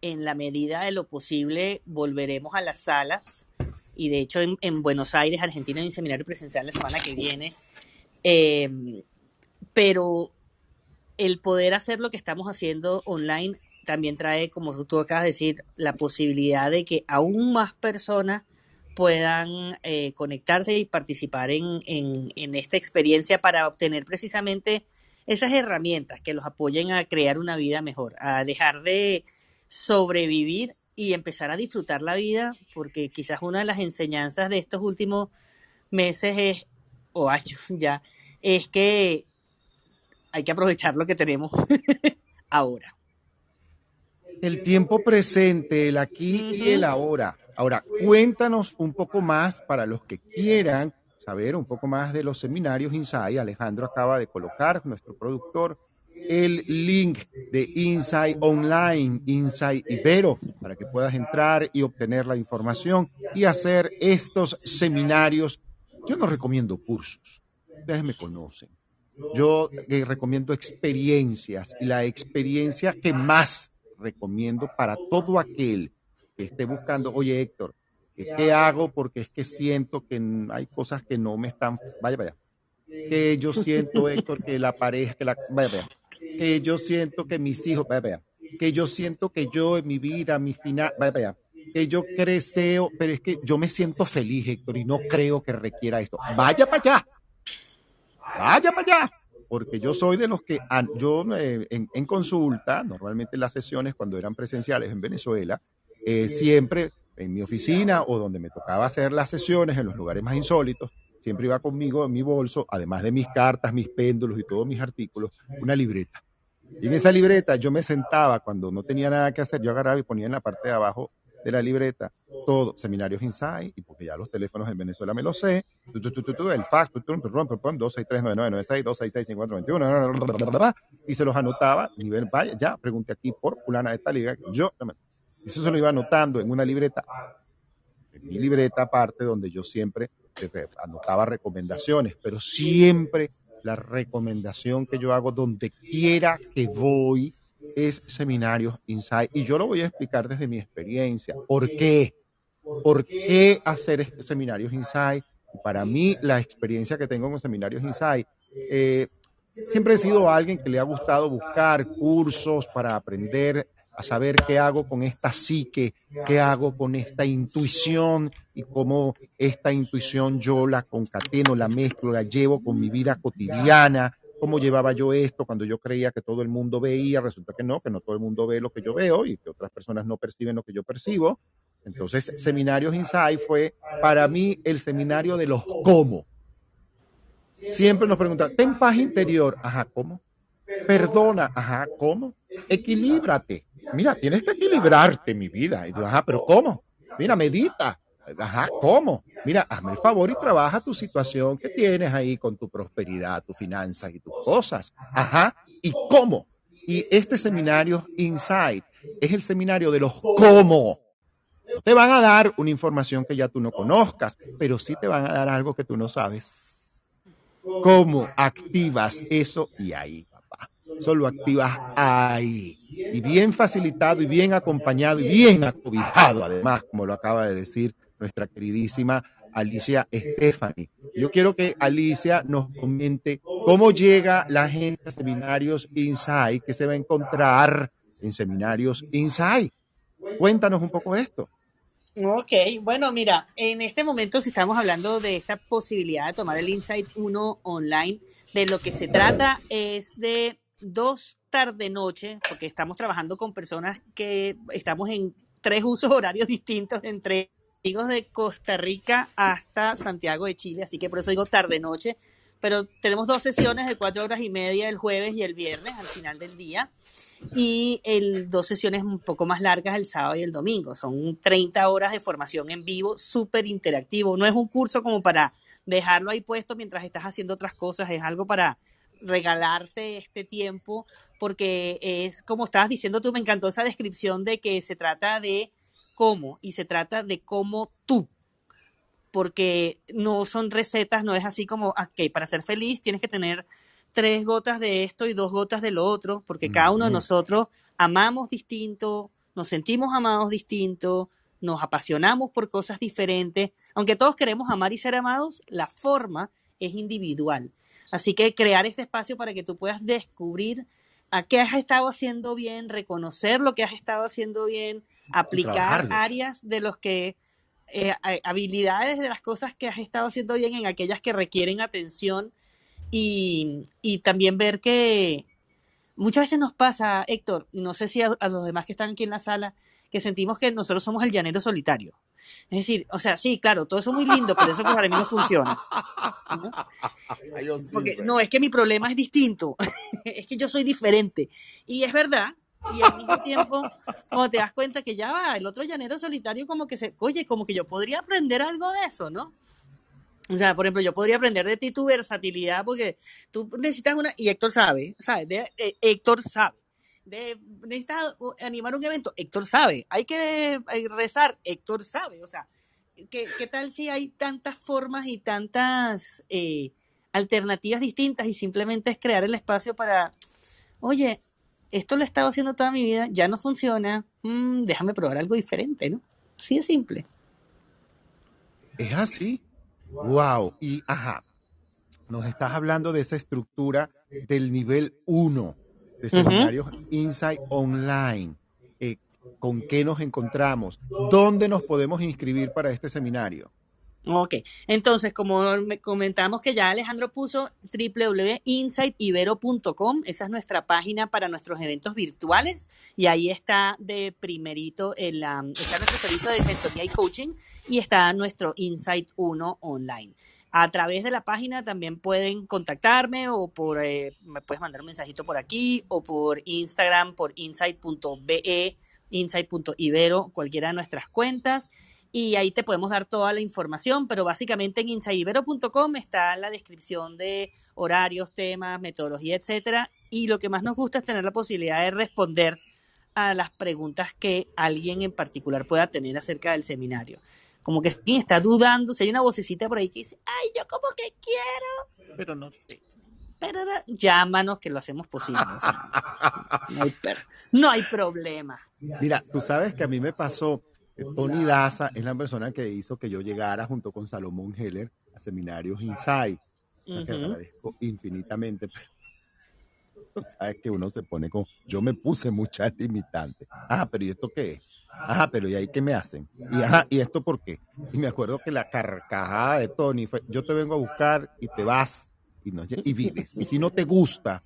en la medida de lo posible volveremos a las salas. Y de hecho, en, en Buenos Aires, Argentina, hay un seminario presencial la semana que viene. Eh, pero el poder hacer lo que estamos haciendo online también trae, como tú, acabas de decir, la posibilidad de que aún más personas puedan eh, conectarse y participar en, en- en esta experiencia para obtener precisamente esas herramientas que los apoyen a crear una vida mejor, a dejar de sobrevivir y empezar a disfrutar la vida, porque quizás una de las enseñanzas de estos últimos meses es, o años ya, es que hay que aprovechar lo que tenemos ahora. El tiempo presente, el aquí y el ahora. Ahora, cuéntanos un poco más para los que quieran saber un poco más de los seminarios Insight. Alejandro acaba de colocar, nuestro productor, el link de Insight Online, Insight Ibero, para que puedas entrar y obtener la información y hacer estos seminarios. Yo no recomiendo cursos, ustedes me conocen. Yo eh, recomiendo experiencias y la experiencia que más recomiendo para todo aquel que esté buscando, oye Héctor, ¿qué, hago? Porque es que siento que hay cosas que no me están, vaya, vaya, que yo siento, Héctor, que la pareja, que la, vaya, vea, que yo siento que mis hijos, vaya, vea, que yo siento que yo en mi vida, mi final, vaya, vea, que yo creo, pero es que yo me siento feliz, Héctor, y no creo que requiera esto. Vaya para allá, vaya para allá, porque yo soy de los que, yo eh, en, consulta, normalmente en las sesiones cuando eran presenciales en Venezuela, eh, siempre en mi oficina o donde me tocaba hacer las sesiones en los lugares más insólitos, siempre iba conmigo en mi bolso, además de mis cartas, mis péndulos y todos mis artículos, una libreta. Y en esa libreta yo me sentaba cuando no tenía nada que hacer, yo agarraba y ponía en la parte de abajo de la libreta todo, seminarios Insight, y porque ya los teléfonos en Venezuela me lo sé, tu, tu, tu, el fax, tu, tu, tu, tu, tu, tu, 2639996, 2665421, y se los anotaba, nivel, vaya, ya, pregunté aquí por fulana de tal, y yo, eso se lo iba anotando en una libreta, en mi libreta aparte, donde yo siempre eh, anotaba recomendaciones, pero siempre la recomendación que yo hago donde quiera que voy es seminarios Insight. Y yo lo voy a explicar desde mi experiencia. ¿Por qué? ¿Por qué hacer este seminarios Insight? Para mí, la experiencia que tengo con seminarios Insight, eh, siempre he sido alguien que le ha gustado buscar cursos para aprender a saber qué hago con esta psique, qué hago con esta intuición y cómo esta intuición yo la concateno, la mezclo, la llevo con mi vida cotidiana, cómo llevaba yo esto cuando yo creía que todo el mundo veía, resulta que no, que no todo el mundo ve lo que yo veo y que otras personas no perciben lo que yo percibo. Entonces, Seminarios Insight fue para mí el seminario de los cómo. Siempre nos preguntan, ten paz interior, ajá, ¿cómo? Perdona, ajá, ¿cómo? Equilíbrate. Mira, tienes que equilibrarte, mi vida. Ajá, pero ¿cómo? Mira, medita. Ajá, ¿cómo? Mira, hazme el favor y trabaja tu situación que tienes ahí con tu prosperidad, tus finanzas y tus cosas. Ajá, ¿y cómo? Y este seminario Insight es el seminario de los cómo. Te van a dar una información que ya tú no conozcas, pero sí te van a dar algo que tú no sabes. ¿Cómo activas eso? Y ahí, papá, solo activas ahí. Y bien facilitado y bien acompañado y bien acobijado, además, como lo acaba de decir nuestra queridísima Alicia Stephanie. Yo quiero que Alicia nos comente cómo llega la gente a seminarios Insight, que se va a encontrar en seminarios Insight. Cuéntanos un poco esto. Ok, bueno, mira, en este momento si estamos hablando de esta posibilidad de tomar el Insight 1 online, de lo que se trata es de dos tarde noche, porque estamos trabajando con personas que estamos en tres usos horarios distintos entre amigos de Costa Rica hasta Santiago de Chile, así que por eso digo tarde noche, pero tenemos dos sesiones de cuatro horas y media el jueves y el viernes al final del día y el, dos sesiones un poco más largas el sábado y el domingo. Son 30 horas de formación en vivo, súper interactivo. No es un curso como para dejarlo ahí puesto mientras estás haciendo otras cosas, es algo para regalarte este tiempo, porque es como estabas diciendo tú, me encantó esa descripción de que se trata de cómo y se trata de cómo tú porque no son recetas, no es así como, ok, para ser feliz tienes que tener tres gotas de esto y dos gotas de lo otro, porque cada uno de nosotros amamos distinto, nos sentimos amados distinto, nos apasionamos por cosas diferentes. Aunque todos queremos amar y ser amados, la forma es individual. Así que crear ese espacio para que tú puedas descubrir a qué has estado haciendo bien, reconocer lo que has estado haciendo bien, aplicar áreas de los que eh, habilidades de las cosas que has estado haciendo bien en aquellas que requieren atención y, y también ver que muchas veces nos pasa, Héctor, y no sé si a, a los demás que están aquí en la sala, que sentimos que nosotros somos el llanero solitario. Es decir, o sea, sí, claro, todo eso es muy lindo, pero eso para mí no funciona. ¿no? Porque no, es que mi problema es distinto, es que yo soy diferente. Y es verdad, y al mismo tiempo, cuando te das cuenta que ya va, el otro llanero solitario como que se, oye, como que yo podría aprender algo de eso, ¿no? O sea, por ejemplo, yo podría aprender de ti tu versatilidad porque tú necesitas una, y Héctor sabe, ¿sabes? De- eh, Héctor sabe. De, necesitas animar un evento, Héctor sabe. Hay que eh, rezar, Héctor sabe. O sea, ¿qué, qué tal si hay tantas formas y tantas eh, alternativas distintas y simplemente es crear el espacio para, oye, esto lo he estado haciendo toda mi vida, ya no funciona, mm, déjame probar algo diferente, ¿no? Así de simple. Es así. Wow. Y ajá. nos estás hablando de esa estructura del nivel 1 de seminarios Insight Online. Eh, ¿Con qué nos encontramos? ¿Dónde nos podemos inscribir para este seminario? Ok, entonces como me comentamos que ya Alejandro puso www.insightibero.com, esa es nuestra página para nuestros eventos virtuales y ahí está de primerito el, um, está nuestro servicio de mentoría y coaching y está nuestro Insight 1 online. A través de la página también pueden contactarme o por, eh, me puedes mandar un mensajito por aquí o por Instagram por insight.be, insight.ibero, cualquiera de nuestras cuentas y ahí te podemos dar toda la información, pero básicamente en insaibero.com está la descripción de horarios, temas, metodología, etcétera, y lo que más nos gusta es tener la posibilidad de responder a las preguntas que alguien en particular pueda tener acerca del seminario. Como que si está dudando, si hay una vocecita por ahí que dice, ay, yo como que quiero, pero no sé. Pero llámanos que lo hacemos posible. O sea, no, hay per- no hay problema. Mira, tú sabes que a mí me pasó, Tony Daza es la persona que hizo que yo llegara junto con Salomón Heller a seminarios Insight. O sea, que agradezco infinitamente. sabes que uno se pone con, yo me puse muchas limitantes. Ajá, pero ¿y esto qué es? Ajá, pero ¿y ahí qué me hacen? Y ajá, ¿y esto por qué? Y me acuerdo que la carcajada de Tony fue, yo te vengo a buscar y te vas y, no, y vives. Y si no te gusta,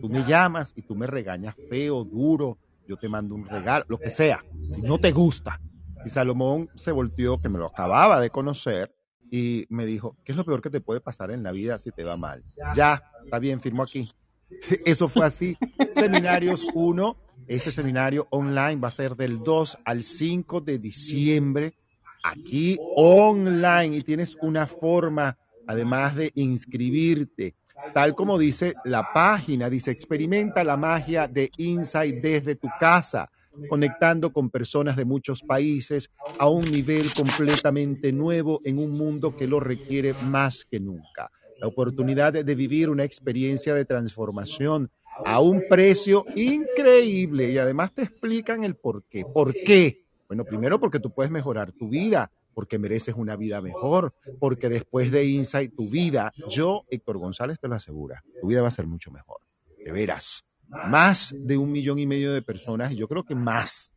tú me llamas y tú me regañas feo, duro, yo te mando un regalo, lo que sea, si no te gusta. Y Salomón se volteó, que me lo acababa de conocer, y me dijo, ¿qué es lo peor que te puede pasar en la vida si te va mal? Ya, está bien, firmo aquí. Eso fue así. Seminarios 1, este seminario online va a ser del 2 al 5 de diciembre, aquí online, y tienes una forma, además de inscribirte, tal como dice la página, dice, experimenta la magia de Insight desde tu casa, conectando con personas de muchos países a un nivel completamente nuevo en un mundo que lo requiere más que nunca. La oportunidad de, vivir una experiencia de transformación a un precio increíble y además te explican el por qué. ¿Por qué? Bueno, primero porque tú puedes mejorar tu vida, porque mereces una vida mejor, porque después de Insight tu vida, yo, Héctor González, te lo asegura, tu vida va a ser mucho mejor. De veras. Más de un millón y medio de personas, y yo creo que más,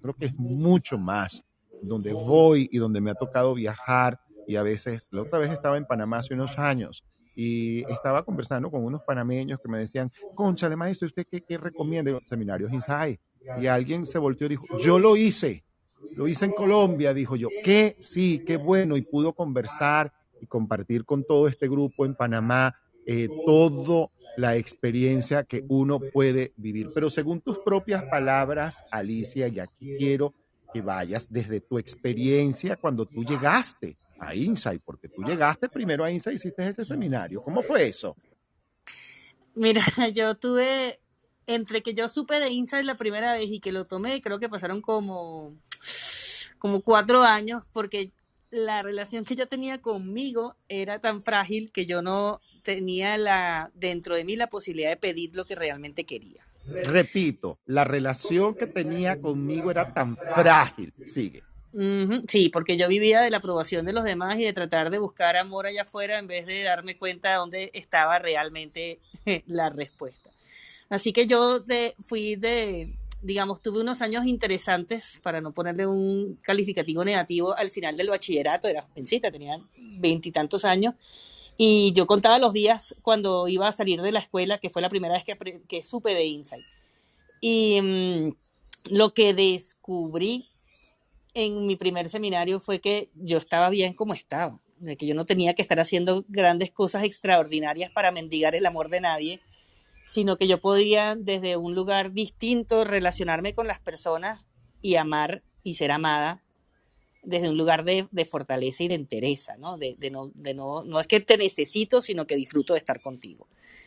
creo que es mucho más, donde voy y donde me ha tocado viajar, y a veces, la otra vez estaba en Panamá hace unos años, y estaba conversando con unos panameños que me decían, conchale maestro, ¿usted qué, qué recomienda? Seminarios Insight. Y alguien se volteó y dijo, yo lo hice, lo hice en Colombia, dijo yo, qué sí, qué bueno, y pudo conversar y compartir con todo este grupo en Panamá eh, todo la experiencia que uno puede vivir. Pero según tus propias palabras, Alicia, y aquí quiero que vayas desde tu experiencia cuando tú llegaste a Insight, porque tú llegaste primero a Insight y hiciste ese seminario. ¿Cómo fue eso? Mira, yo tuve, entre que yo supe de Insight la primera vez y que lo tomé, creo que pasaron como, como cuatro años, porque la relación que yo tenía conmigo era tan frágil que yo no tenía la, dentro de mí la posibilidad de pedir lo que realmente quería. Repito, la relación que tenía conmigo era tan frágil. Sigue. Sí, porque yo vivía de la aprobación de los demás y de tratar de buscar amor allá afuera en vez de darme cuenta de dónde estaba realmente la respuesta. Así que yo de, fui de, digamos, tuve unos años interesantes, para no ponerle un calificativo negativo, al final del bachillerato, era jovencita, tenía veintitantos años, y yo contaba los días cuando iba a salir de la escuela, que fue la primera vez que, supe de Insight. Y mm, lo que descubrí en mi primer seminario fue que yo estaba bien como estaba, de que yo no tenía que estar haciendo grandes cosas extraordinarias para mendigar el amor de nadie, sino que yo podía desde un lugar distinto relacionarme con las personas y amar y ser amada desde un lugar de, de fortaleza y de entereza, ¿no? De, de no, de no, no es que te necesito, sino que disfruto de estar contigo.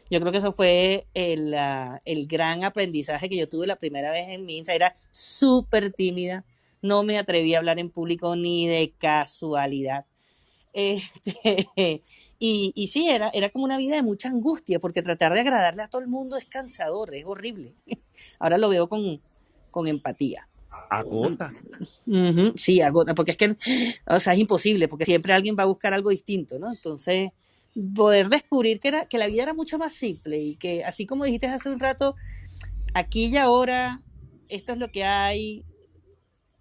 Yo creo que eso fue el, ah, el gran aprendizaje que yo tuve la primera vez en mi. Era súper tímida, no me atreví a hablar en público ni de casualidad. Este, y, y sí, era, era como una vida de mucha angustia, porque tratar de agradarle a todo el mundo es cansador, es horrible. Ahora lo veo con, con empatía. Agota. Sí, agota, porque es que, o sea, es imposible, porque siempre alguien va a buscar algo distinto, ¿no? Entonces, poder descubrir que, era, que la vida era mucho más simple y que así como dijiste hace un rato, aquí y ahora, esto es lo que hay,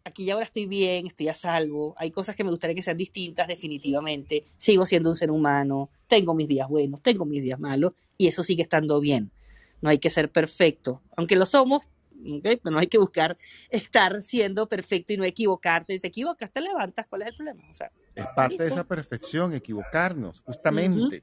aquí y ahora estoy bien, estoy a salvo, hay cosas que me gustaría que sean distintas definitivamente, sigo siendo un ser humano, tengo mis días buenos, tengo mis días malos y eso sigue estando bien. No hay que ser perfecto, aunque lo somos, pero no hay que buscar estar siendo perfecto y no equivocarte. Te equivocas, te levantas, ¿cuál es el problema? O sea, Es parte de esa perfección, equivocarnos, justamente.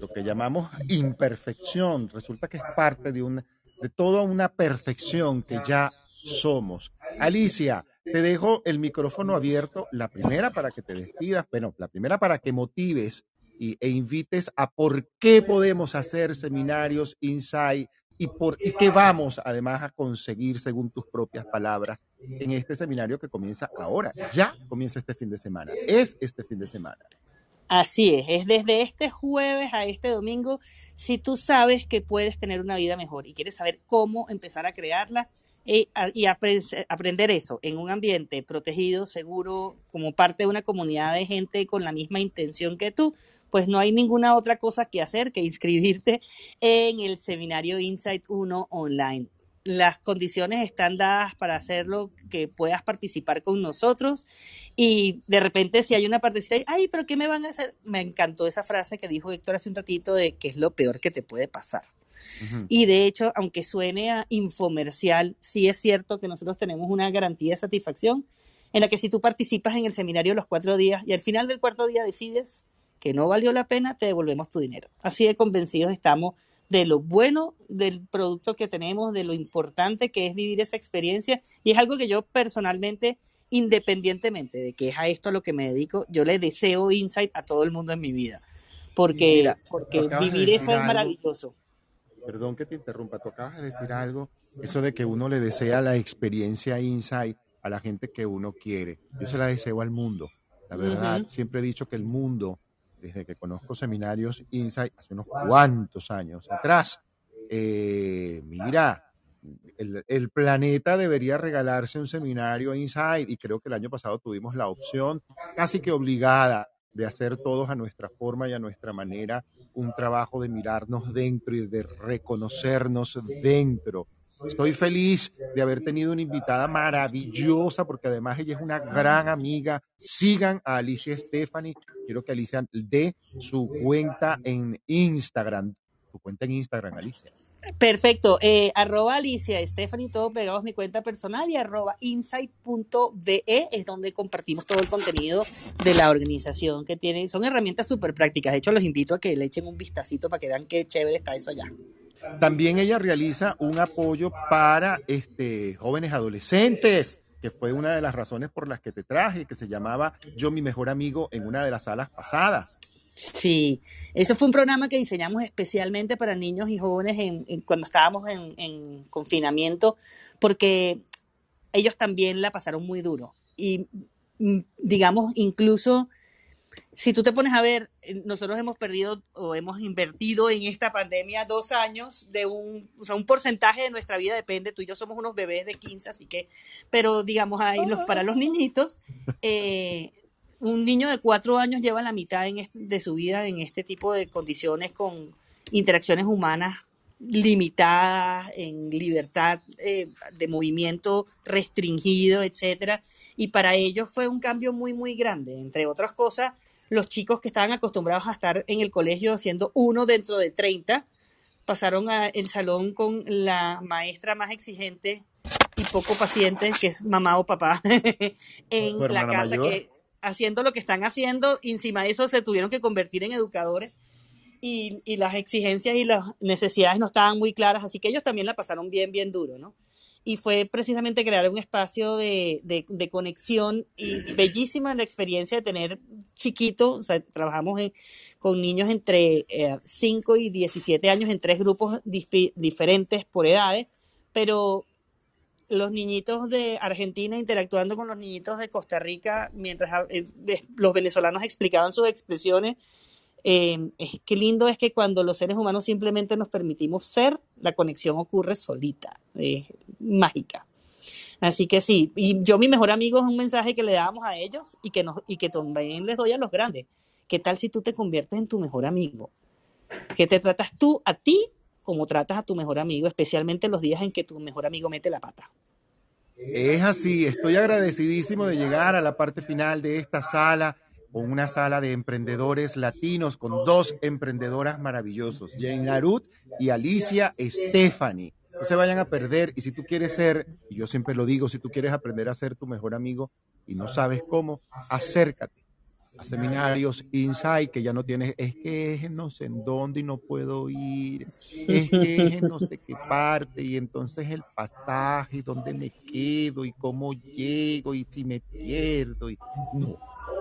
Lo que llamamos imperfección, resulta que es parte de, una, de toda una perfección que ya somos. Alicia, te dejo el micrófono abierto, la primera para que te despidas, bueno, la primera para que motives y, e invites a por qué podemos hacer seminarios Insight y por y qué vamos además a conseguir según tus propias palabras en este seminario que comienza ahora. Ya comienza este fin de semana. Es este fin de semana. Así es, es desde este jueves a este domingo, si tú sabes que puedes tener una vida mejor y quieres saber cómo empezar a crearla eh, a- y apre- aprender eso en un ambiente protegido, seguro, como parte de una comunidad de gente con la misma intención que tú, pues no hay ninguna otra cosa que hacer que inscribirte en el seminario Insight 1 online. Las condiciones están dadas para hacerlo, que puedas participar con nosotros y de repente si hay una participación, ay, pero ¿qué me van a hacer? Me encantó esa frase que dijo Héctor hace un ratito de que es lo peor que te puede pasar. Y de hecho, aunque suene a infomercial, sí es cierto que nosotros tenemos una garantía de satisfacción en la que si tú participas en el seminario los cuatro días y al final del cuarto día decides que no valió la pena, te devolvemos tu dinero. Así de convencidos estamos de lo bueno del producto que tenemos, de lo importante que es vivir esa experiencia y es algo que yo personalmente, independientemente de que es a esto a lo que me dedico, yo le deseo insight a todo el mundo en mi vida, porque, Mira, porque de vivir eso es maravilloso. Perdón que te interrumpa, tú acabas de decir algo, eso de que uno le desea la experiencia Insight a la gente que uno quiere. Yo se la deseo al mundo. La verdad, siempre he dicho que el mundo, desde que conozco seminarios Insight hace unos cuantos años atrás, eh, mira, el, el planeta debería regalarse un seminario Insight y creo que el año pasado tuvimos la opción casi que obligada de hacer todos a nuestra forma y a nuestra manera un trabajo de mirarnos dentro y de reconocernos dentro. Estoy feliz de haber tenido una invitada maravillosa porque además ella es una gran amiga. Sigan a Alicia Stephanie. Quiero que Alicia dé su cuenta en Instagram. Tu cuenta en Instagram, Alicia. Perfecto. Eh, arroba Alicia Stephanie, todo pegados mi cuenta personal y arroba insight.be es donde compartimos todo el contenido de la organización que tiene. Son herramientas súper prácticas. De hecho, los invito a que le echen un vistacito para que vean qué chévere está eso allá. También ella realiza un apoyo para este, jóvenes adolescentes, que fue una de las razones por las que te traje, que se llamaba Yo mi mejor amigo en una de las salas pasadas. Sí, eso fue un programa que diseñamos especialmente para niños y jóvenes en, en- cuando estábamos en, en confinamiento, porque ellos también la pasaron muy duro. Y mm, digamos, incluso si tú te pones a ver, eh, nosotros hemos perdido o hemos invertido en esta pandemia dos años de un, o sea, un porcentaje de nuestra vida depende, tú y yo somos unos bebés de 15, así que, pero digamos, ahí los, para los niñitos, eh, un niño de cuatro años lleva la mitad en este- de su vida en este tipo de condiciones con interacciones humanas limitadas, en libertad eh, de movimiento restringido, etcétera. Y para ellos fue un cambio muy, muy grande. Entre otras cosas, los chicos que estaban acostumbrados a estar en el colegio siendo uno dentro de 30, pasaron al salón con la maestra más exigente y poco paciente, que es mamá o papá, en ¿Tu la casa, mayor? que haciendo lo que están haciendo, y encima de eso se tuvieron que convertir en educadores y, y las exigencias y las necesidades no estaban muy claras, así que ellos también la pasaron bien, bien duro, ¿no? Y fue precisamente crear un espacio de, de, de conexión y bellísima la experiencia de tener chiquitos, o sea, trabajamos en- con niños entre eh, 5 y 17 años en tres grupos diferentes por edades, pero los niñitos de Argentina interactuando con los niñitos de Costa Rica mientras eh, los venezolanos explicaban sus expresiones. Eh, es, qué lindo es que cuando los seres humanos simplemente nos permitimos ser, la conexión ocurre solita, es mágica. Así que sí, y yo mi mejor amigo es un mensaje que le dábamos a ellos y que, nos, y que también les doy a los grandes, ¿Qué tal si tú te conviertes en tu mejor amigo? Que te tratas tú a ti como tratas a tu mejor amigo, especialmente en los días en que tu mejor amigo mete la pata. Es así, estoy agradecidísimo de llegar a la parte final de esta sala con una sala de emprendedores latinos con dos emprendedoras maravillosos, Jane Narut y Alicia Stephanie. No se vayan a perder y si tú quieres ser, y yo siempre lo digo, si tú quieres aprender a ser tu mejor amigo y no sabes cómo, acércate a seminarios Insight que ya no tienes, es que es no sé en dónde y no puedo ir, es que es no sé qué parte y entonces el pasaje, dónde me quedo y cómo llego y si me pierdo y no.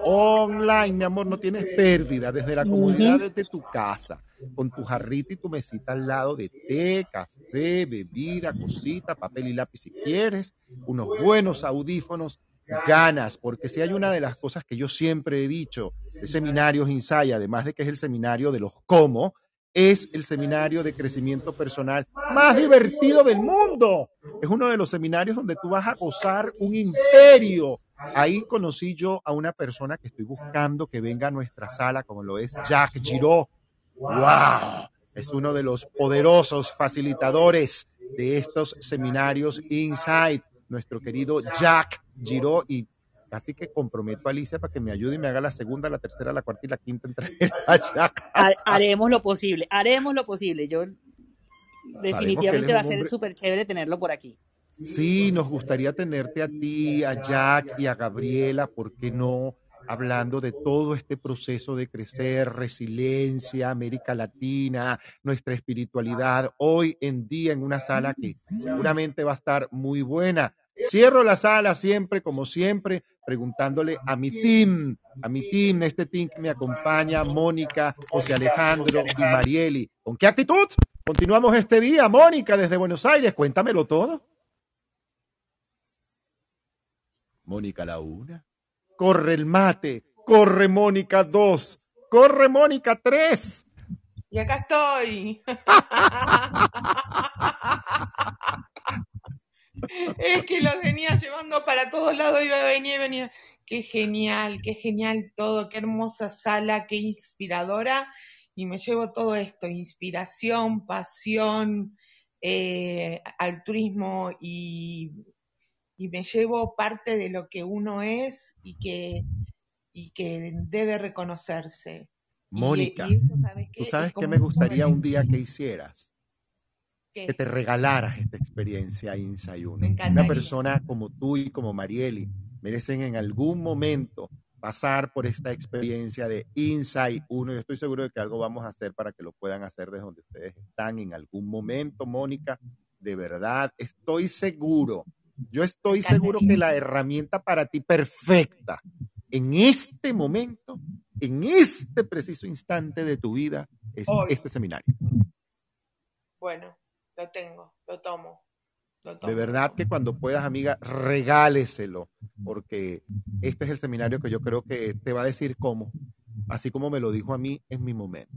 Online, mi amor, no tienes pérdida desde la comodidad de tu casa, con tu jarrita y tu mesita al lado de té, café, bebida, cosita, papel y lápiz si quieres, unos buenos audífonos ganas, porque si hay una de las cosas que yo siempre he dicho de seminarios Insight, además de que es el seminario de los cómo, es el seminario de crecimiento personal más divertido del mundo. Es uno de los seminarios donde tú vas a gozar un imperio. Ahí conocí yo a una persona que estoy buscando que venga a nuestra sala, como lo es Jack Giraud. ¡Wow! Es uno de los poderosos facilitadores de estos seminarios Insight, nuestro querido Jack Giraud y casi que comprometo a Alicia para que me ayude y me haga la segunda, la tercera, la cuarta y la quinta entrega Haremos lo posible, haremos lo posible. Yo definitivamente va a ser súper chévere tenerlo por aquí. Sí, nos gustaría tenerte a ti, a Jack y a Gabriela, ¿por qué no? Hablando de todo este proceso de crecer, resiliencia, América Latina, nuestra espiritualidad, hoy en día en una sala que seguramente va a estar muy buena. Cierro la sala siempre, como siempre, preguntándole a mi team, a mi team, este team que me acompaña, Mónica, José Alejandro y Marieli. ¿Con qué actitud? Continuamos este día, Mónica, desde Buenos Aires, cuéntamelo todo. Mónica la una. Corre el mate, corre Mónica dos, corre Mónica tres. Y acá estoy. es que los venía llevando para todos lados, iba, venía y venía. Qué genial, qué genial todo, qué hermosa sala, qué inspiradora. Y me llevo todo esto, inspiración, pasión, eh, altruismo y, y, me llevo parte de lo que uno es y que, y que debe reconocerse. Mónica, ¿tú sabes qué me gustaría un día que hicieras? Que te regalaras esta experiencia Insight Una persona como tú y como Marieli merecen en algún momento pasar por esta experiencia de Insight 1. Yo estoy seguro de que algo vamos a hacer para que lo puedan hacer desde donde ustedes están en algún momento, Mónica. De verdad, estoy seguro. Yo estoy seguro que la herramienta para ti perfecta en este momento, en este preciso instante de tu vida, es este seminario. Bueno, lo tengo, lo tomo. De verdad que cuando puedas, amiga, regáleselo, porque este es el seminario que yo creo que te va a decir cómo, así como me lo dijo a mí en mi momento.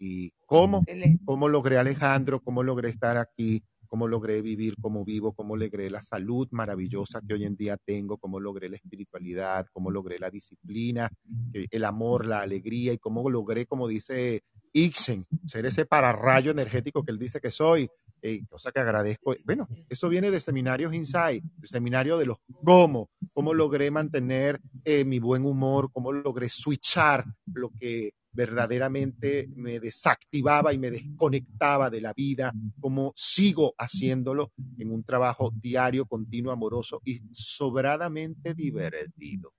Y cómo, cómo logré Alejandro, cómo logré estar aquí, cómo logré vivir como vivo, cómo logré la salud maravillosa que hoy en día tengo, cómo logré la espiritualidad, cómo logré la disciplina, el amor, la alegría y cómo logré, como dice Ixen, ser ese pararrayo energético que él dice que soy, eh, cosa que agradezco. Bueno, eso viene de Seminarios Insight, el seminario de los cómo, cómo logré mantener eh, mi buen humor, cómo logré switchar lo que verdaderamente me desactivaba y me desconectaba de la vida, cómo sigo haciéndolo en un trabajo diario, continuo, amoroso y sobradamente divertido.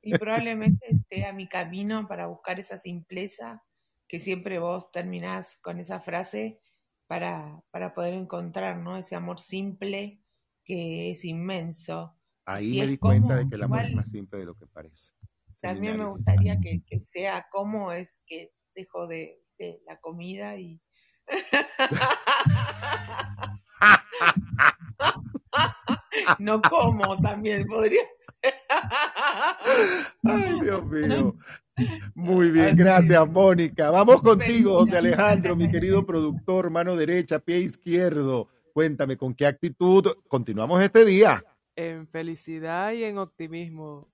Y probablemente sea mi camino para buscar esa simpleza que siempre vos terminás con esa frase para, para poder encontrar ¿no? ese amor simple que es inmenso. Ahí me di cuenta de que el amor es más simple de lo que parece. También me gustaría que, que, sea como es que dejo de, de la comida y... no como también podría ser. Ay, Dios mío. Muy bien, gracias, Mónica. Vamos contigo, José Alejandro, mi querido productor, mano derecha, pie izquierdo. Cuéntame, ¿con qué actitud continuamos este día? En felicidad y en optimismo.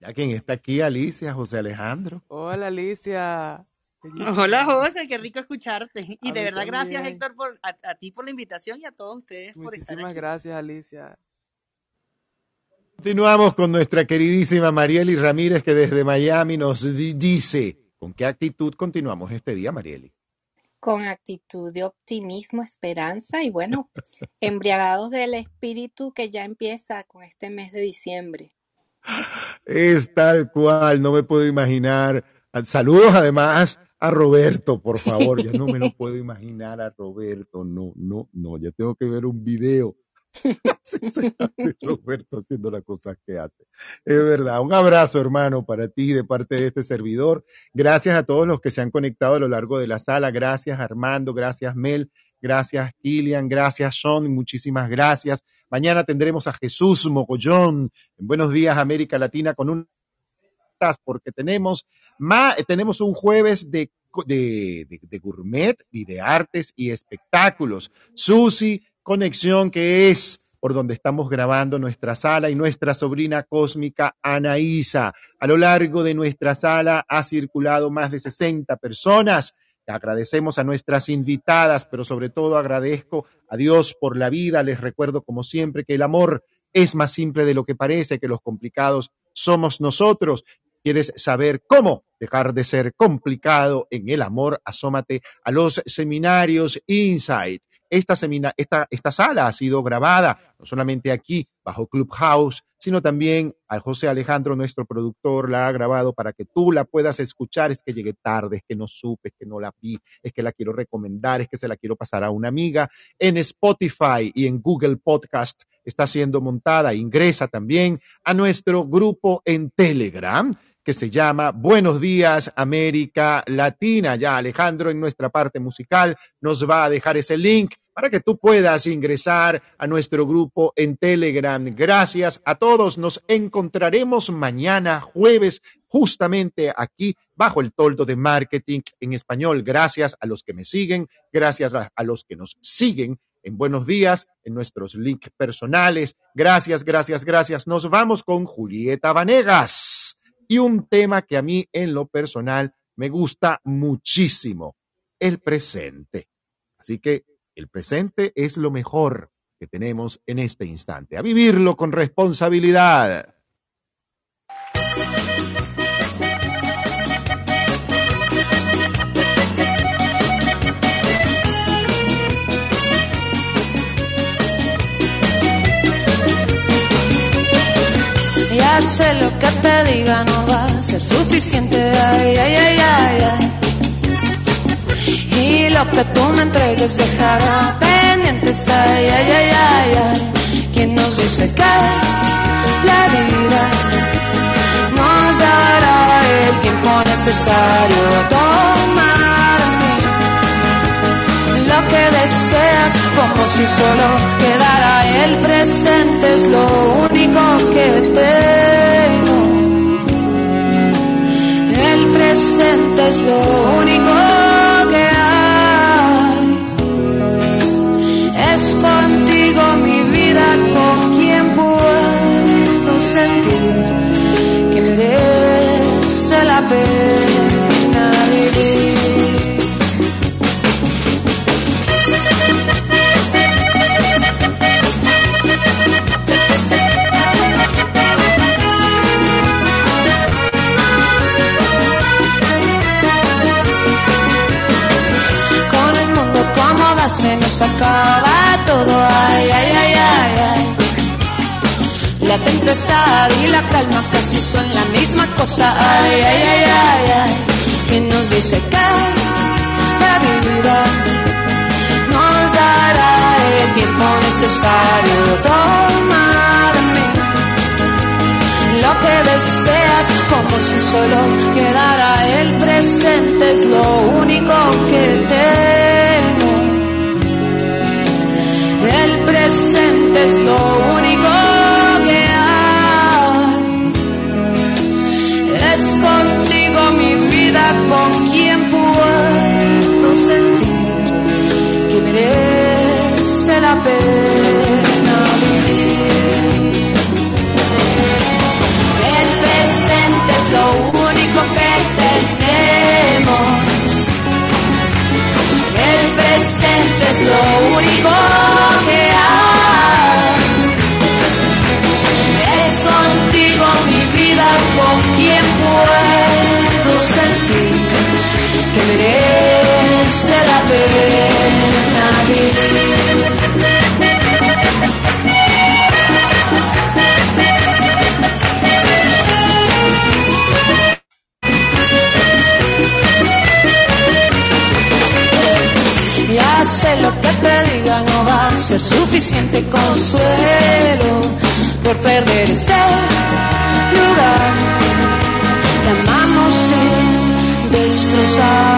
Ya quien está aquí, Alicia, José Alejandro. Hola Alicia. Hola José, qué rico escucharte. Y A de verdad, gracias. Héctor por, a, a ti por la invitación y a todos ustedes por estar Muchísimas aquí. gracias Alicia. Continuamos con nuestra queridísima Marieli Ramírez, que desde Miami nos di- dice con qué actitud continuamos este día, Marieli. con actitud de optimismo, esperanza y bueno, embriagados del espíritu que ya empieza con este mes de diciembre. Es tal cual, no me puedo imaginar. Saludos además a Roberto, por favor. Ya no me lo puedo imaginar a Roberto. No, no, no. Ya tengo que ver un video. Roberto haciendo las cosas que hace. Es verdad. Un abrazo, hermano, para ti de parte de este servidor. Gracias a todos los que se han conectado a lo largo de la sala. Gracias, Armando. Gracias, Mel. Gracias, Kilian. Gracias, Sean. Muchísimas gracias. Mañana tendremos a Jesús Mogollón en Buenos Días, América Latina, con un porque tenemos, ma- tenemos un jueves de, de- de gourmet y de artes y espectáculos. Susi, conexión que es por donde estamos grabando nuestra sala y nuestra sobrina cósmica Anaísa. A lo largo de nuestra sala ha circulado más de 60 personas. Agradecemos a nuestras invitadas, pero sobre todo agradezco a Dios por la vida. Les recuerdo, como siempre, que el amor es más simple de lo que parece, que los complicados somos nosotros. ¿Quieres saber cómo dejar de ser complicado en el amor? Asómate a los seminarios Insight. Esta, semina, esta, esta sala ha sido grabada no solamente aquí bajo Clubhouse, sino también a José Alejandro, nuestro productor, la ha grabado para que tú la puedas escuchar. Es que llegué tarde, es que no supe, es que no la vi, es que la quiero recomendar, es que se la quiero pasar a una amiga. En Spotify y en Google Podcast está siendo montada. Ingresa también a nuestro grupo en Telegram que se llama Buenos Días América Latina. Ya Alejandro en nuestra parte musical nos va a dejar ese link para que tú puedas ingresar a nuestro grupo en Telegram. Gracias a todos. Nos encontraremos mañana jueves justamente aquí bajo el toldo de marketing en español. Gracias a los que me siguen, gracias a, los que nos siguen en Buenos Días, en nuestros links personales. Gracias, gracias, gracias. Nos vamos con Julieta Vanegas y un tema que a mí en lo personal me gusta muchísimo, el presente. Así que el presente es lo mejor que tenemos en este instante, a vivirlo con responsabilidad. Ya sé lo que te diga no va a ser suficiente, ay, ay, ay, ay, ay. Y lo que tú me entregues dejará pendientes, ay, ay, ay, ay, ay. ¿Quién nos dice que la vida nos dará el tiempo necesario a tomar lo que deseas como si solo quedara el presente es lo único que tengo presente es lo único que hay es contigo mi vida con quien puedo sentir que merece la pena acaba todo, ay, ay, ay, ay, ay. La tempestad y la calma casi son la misma cosa, ay, ay, ay, ay, ay. ¿Quién nos dice que la vida nos dará el tiempo necesario tomarme lo que deseas como si solo quedara el presente es lo único que tengo presente es lo único que hay. Es contigo mi vida, con quien puedo sentir que merece la pena vivir. El presente es lo único que tenemos. El presente es lo único merece la pena vivir. Ya sé lo que te diga, no va a ser suficiente consuelo por perder ese lugar. Te amamos y destrozamos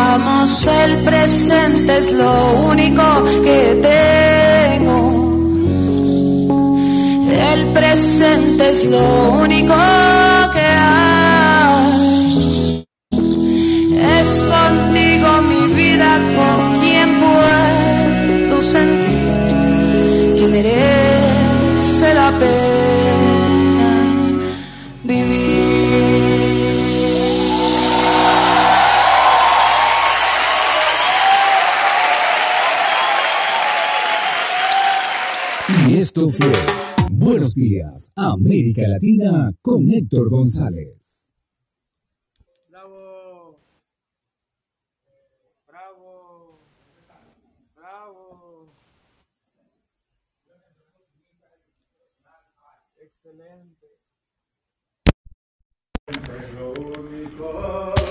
el presente, es lo único que tengo. El presente es lo único que hay. Es contigo mi vida con quien puedo sentir que merece la pena América Latina con Héctor González. Bravo. Bravo. Bravo. Excelente. Es lo único que hay.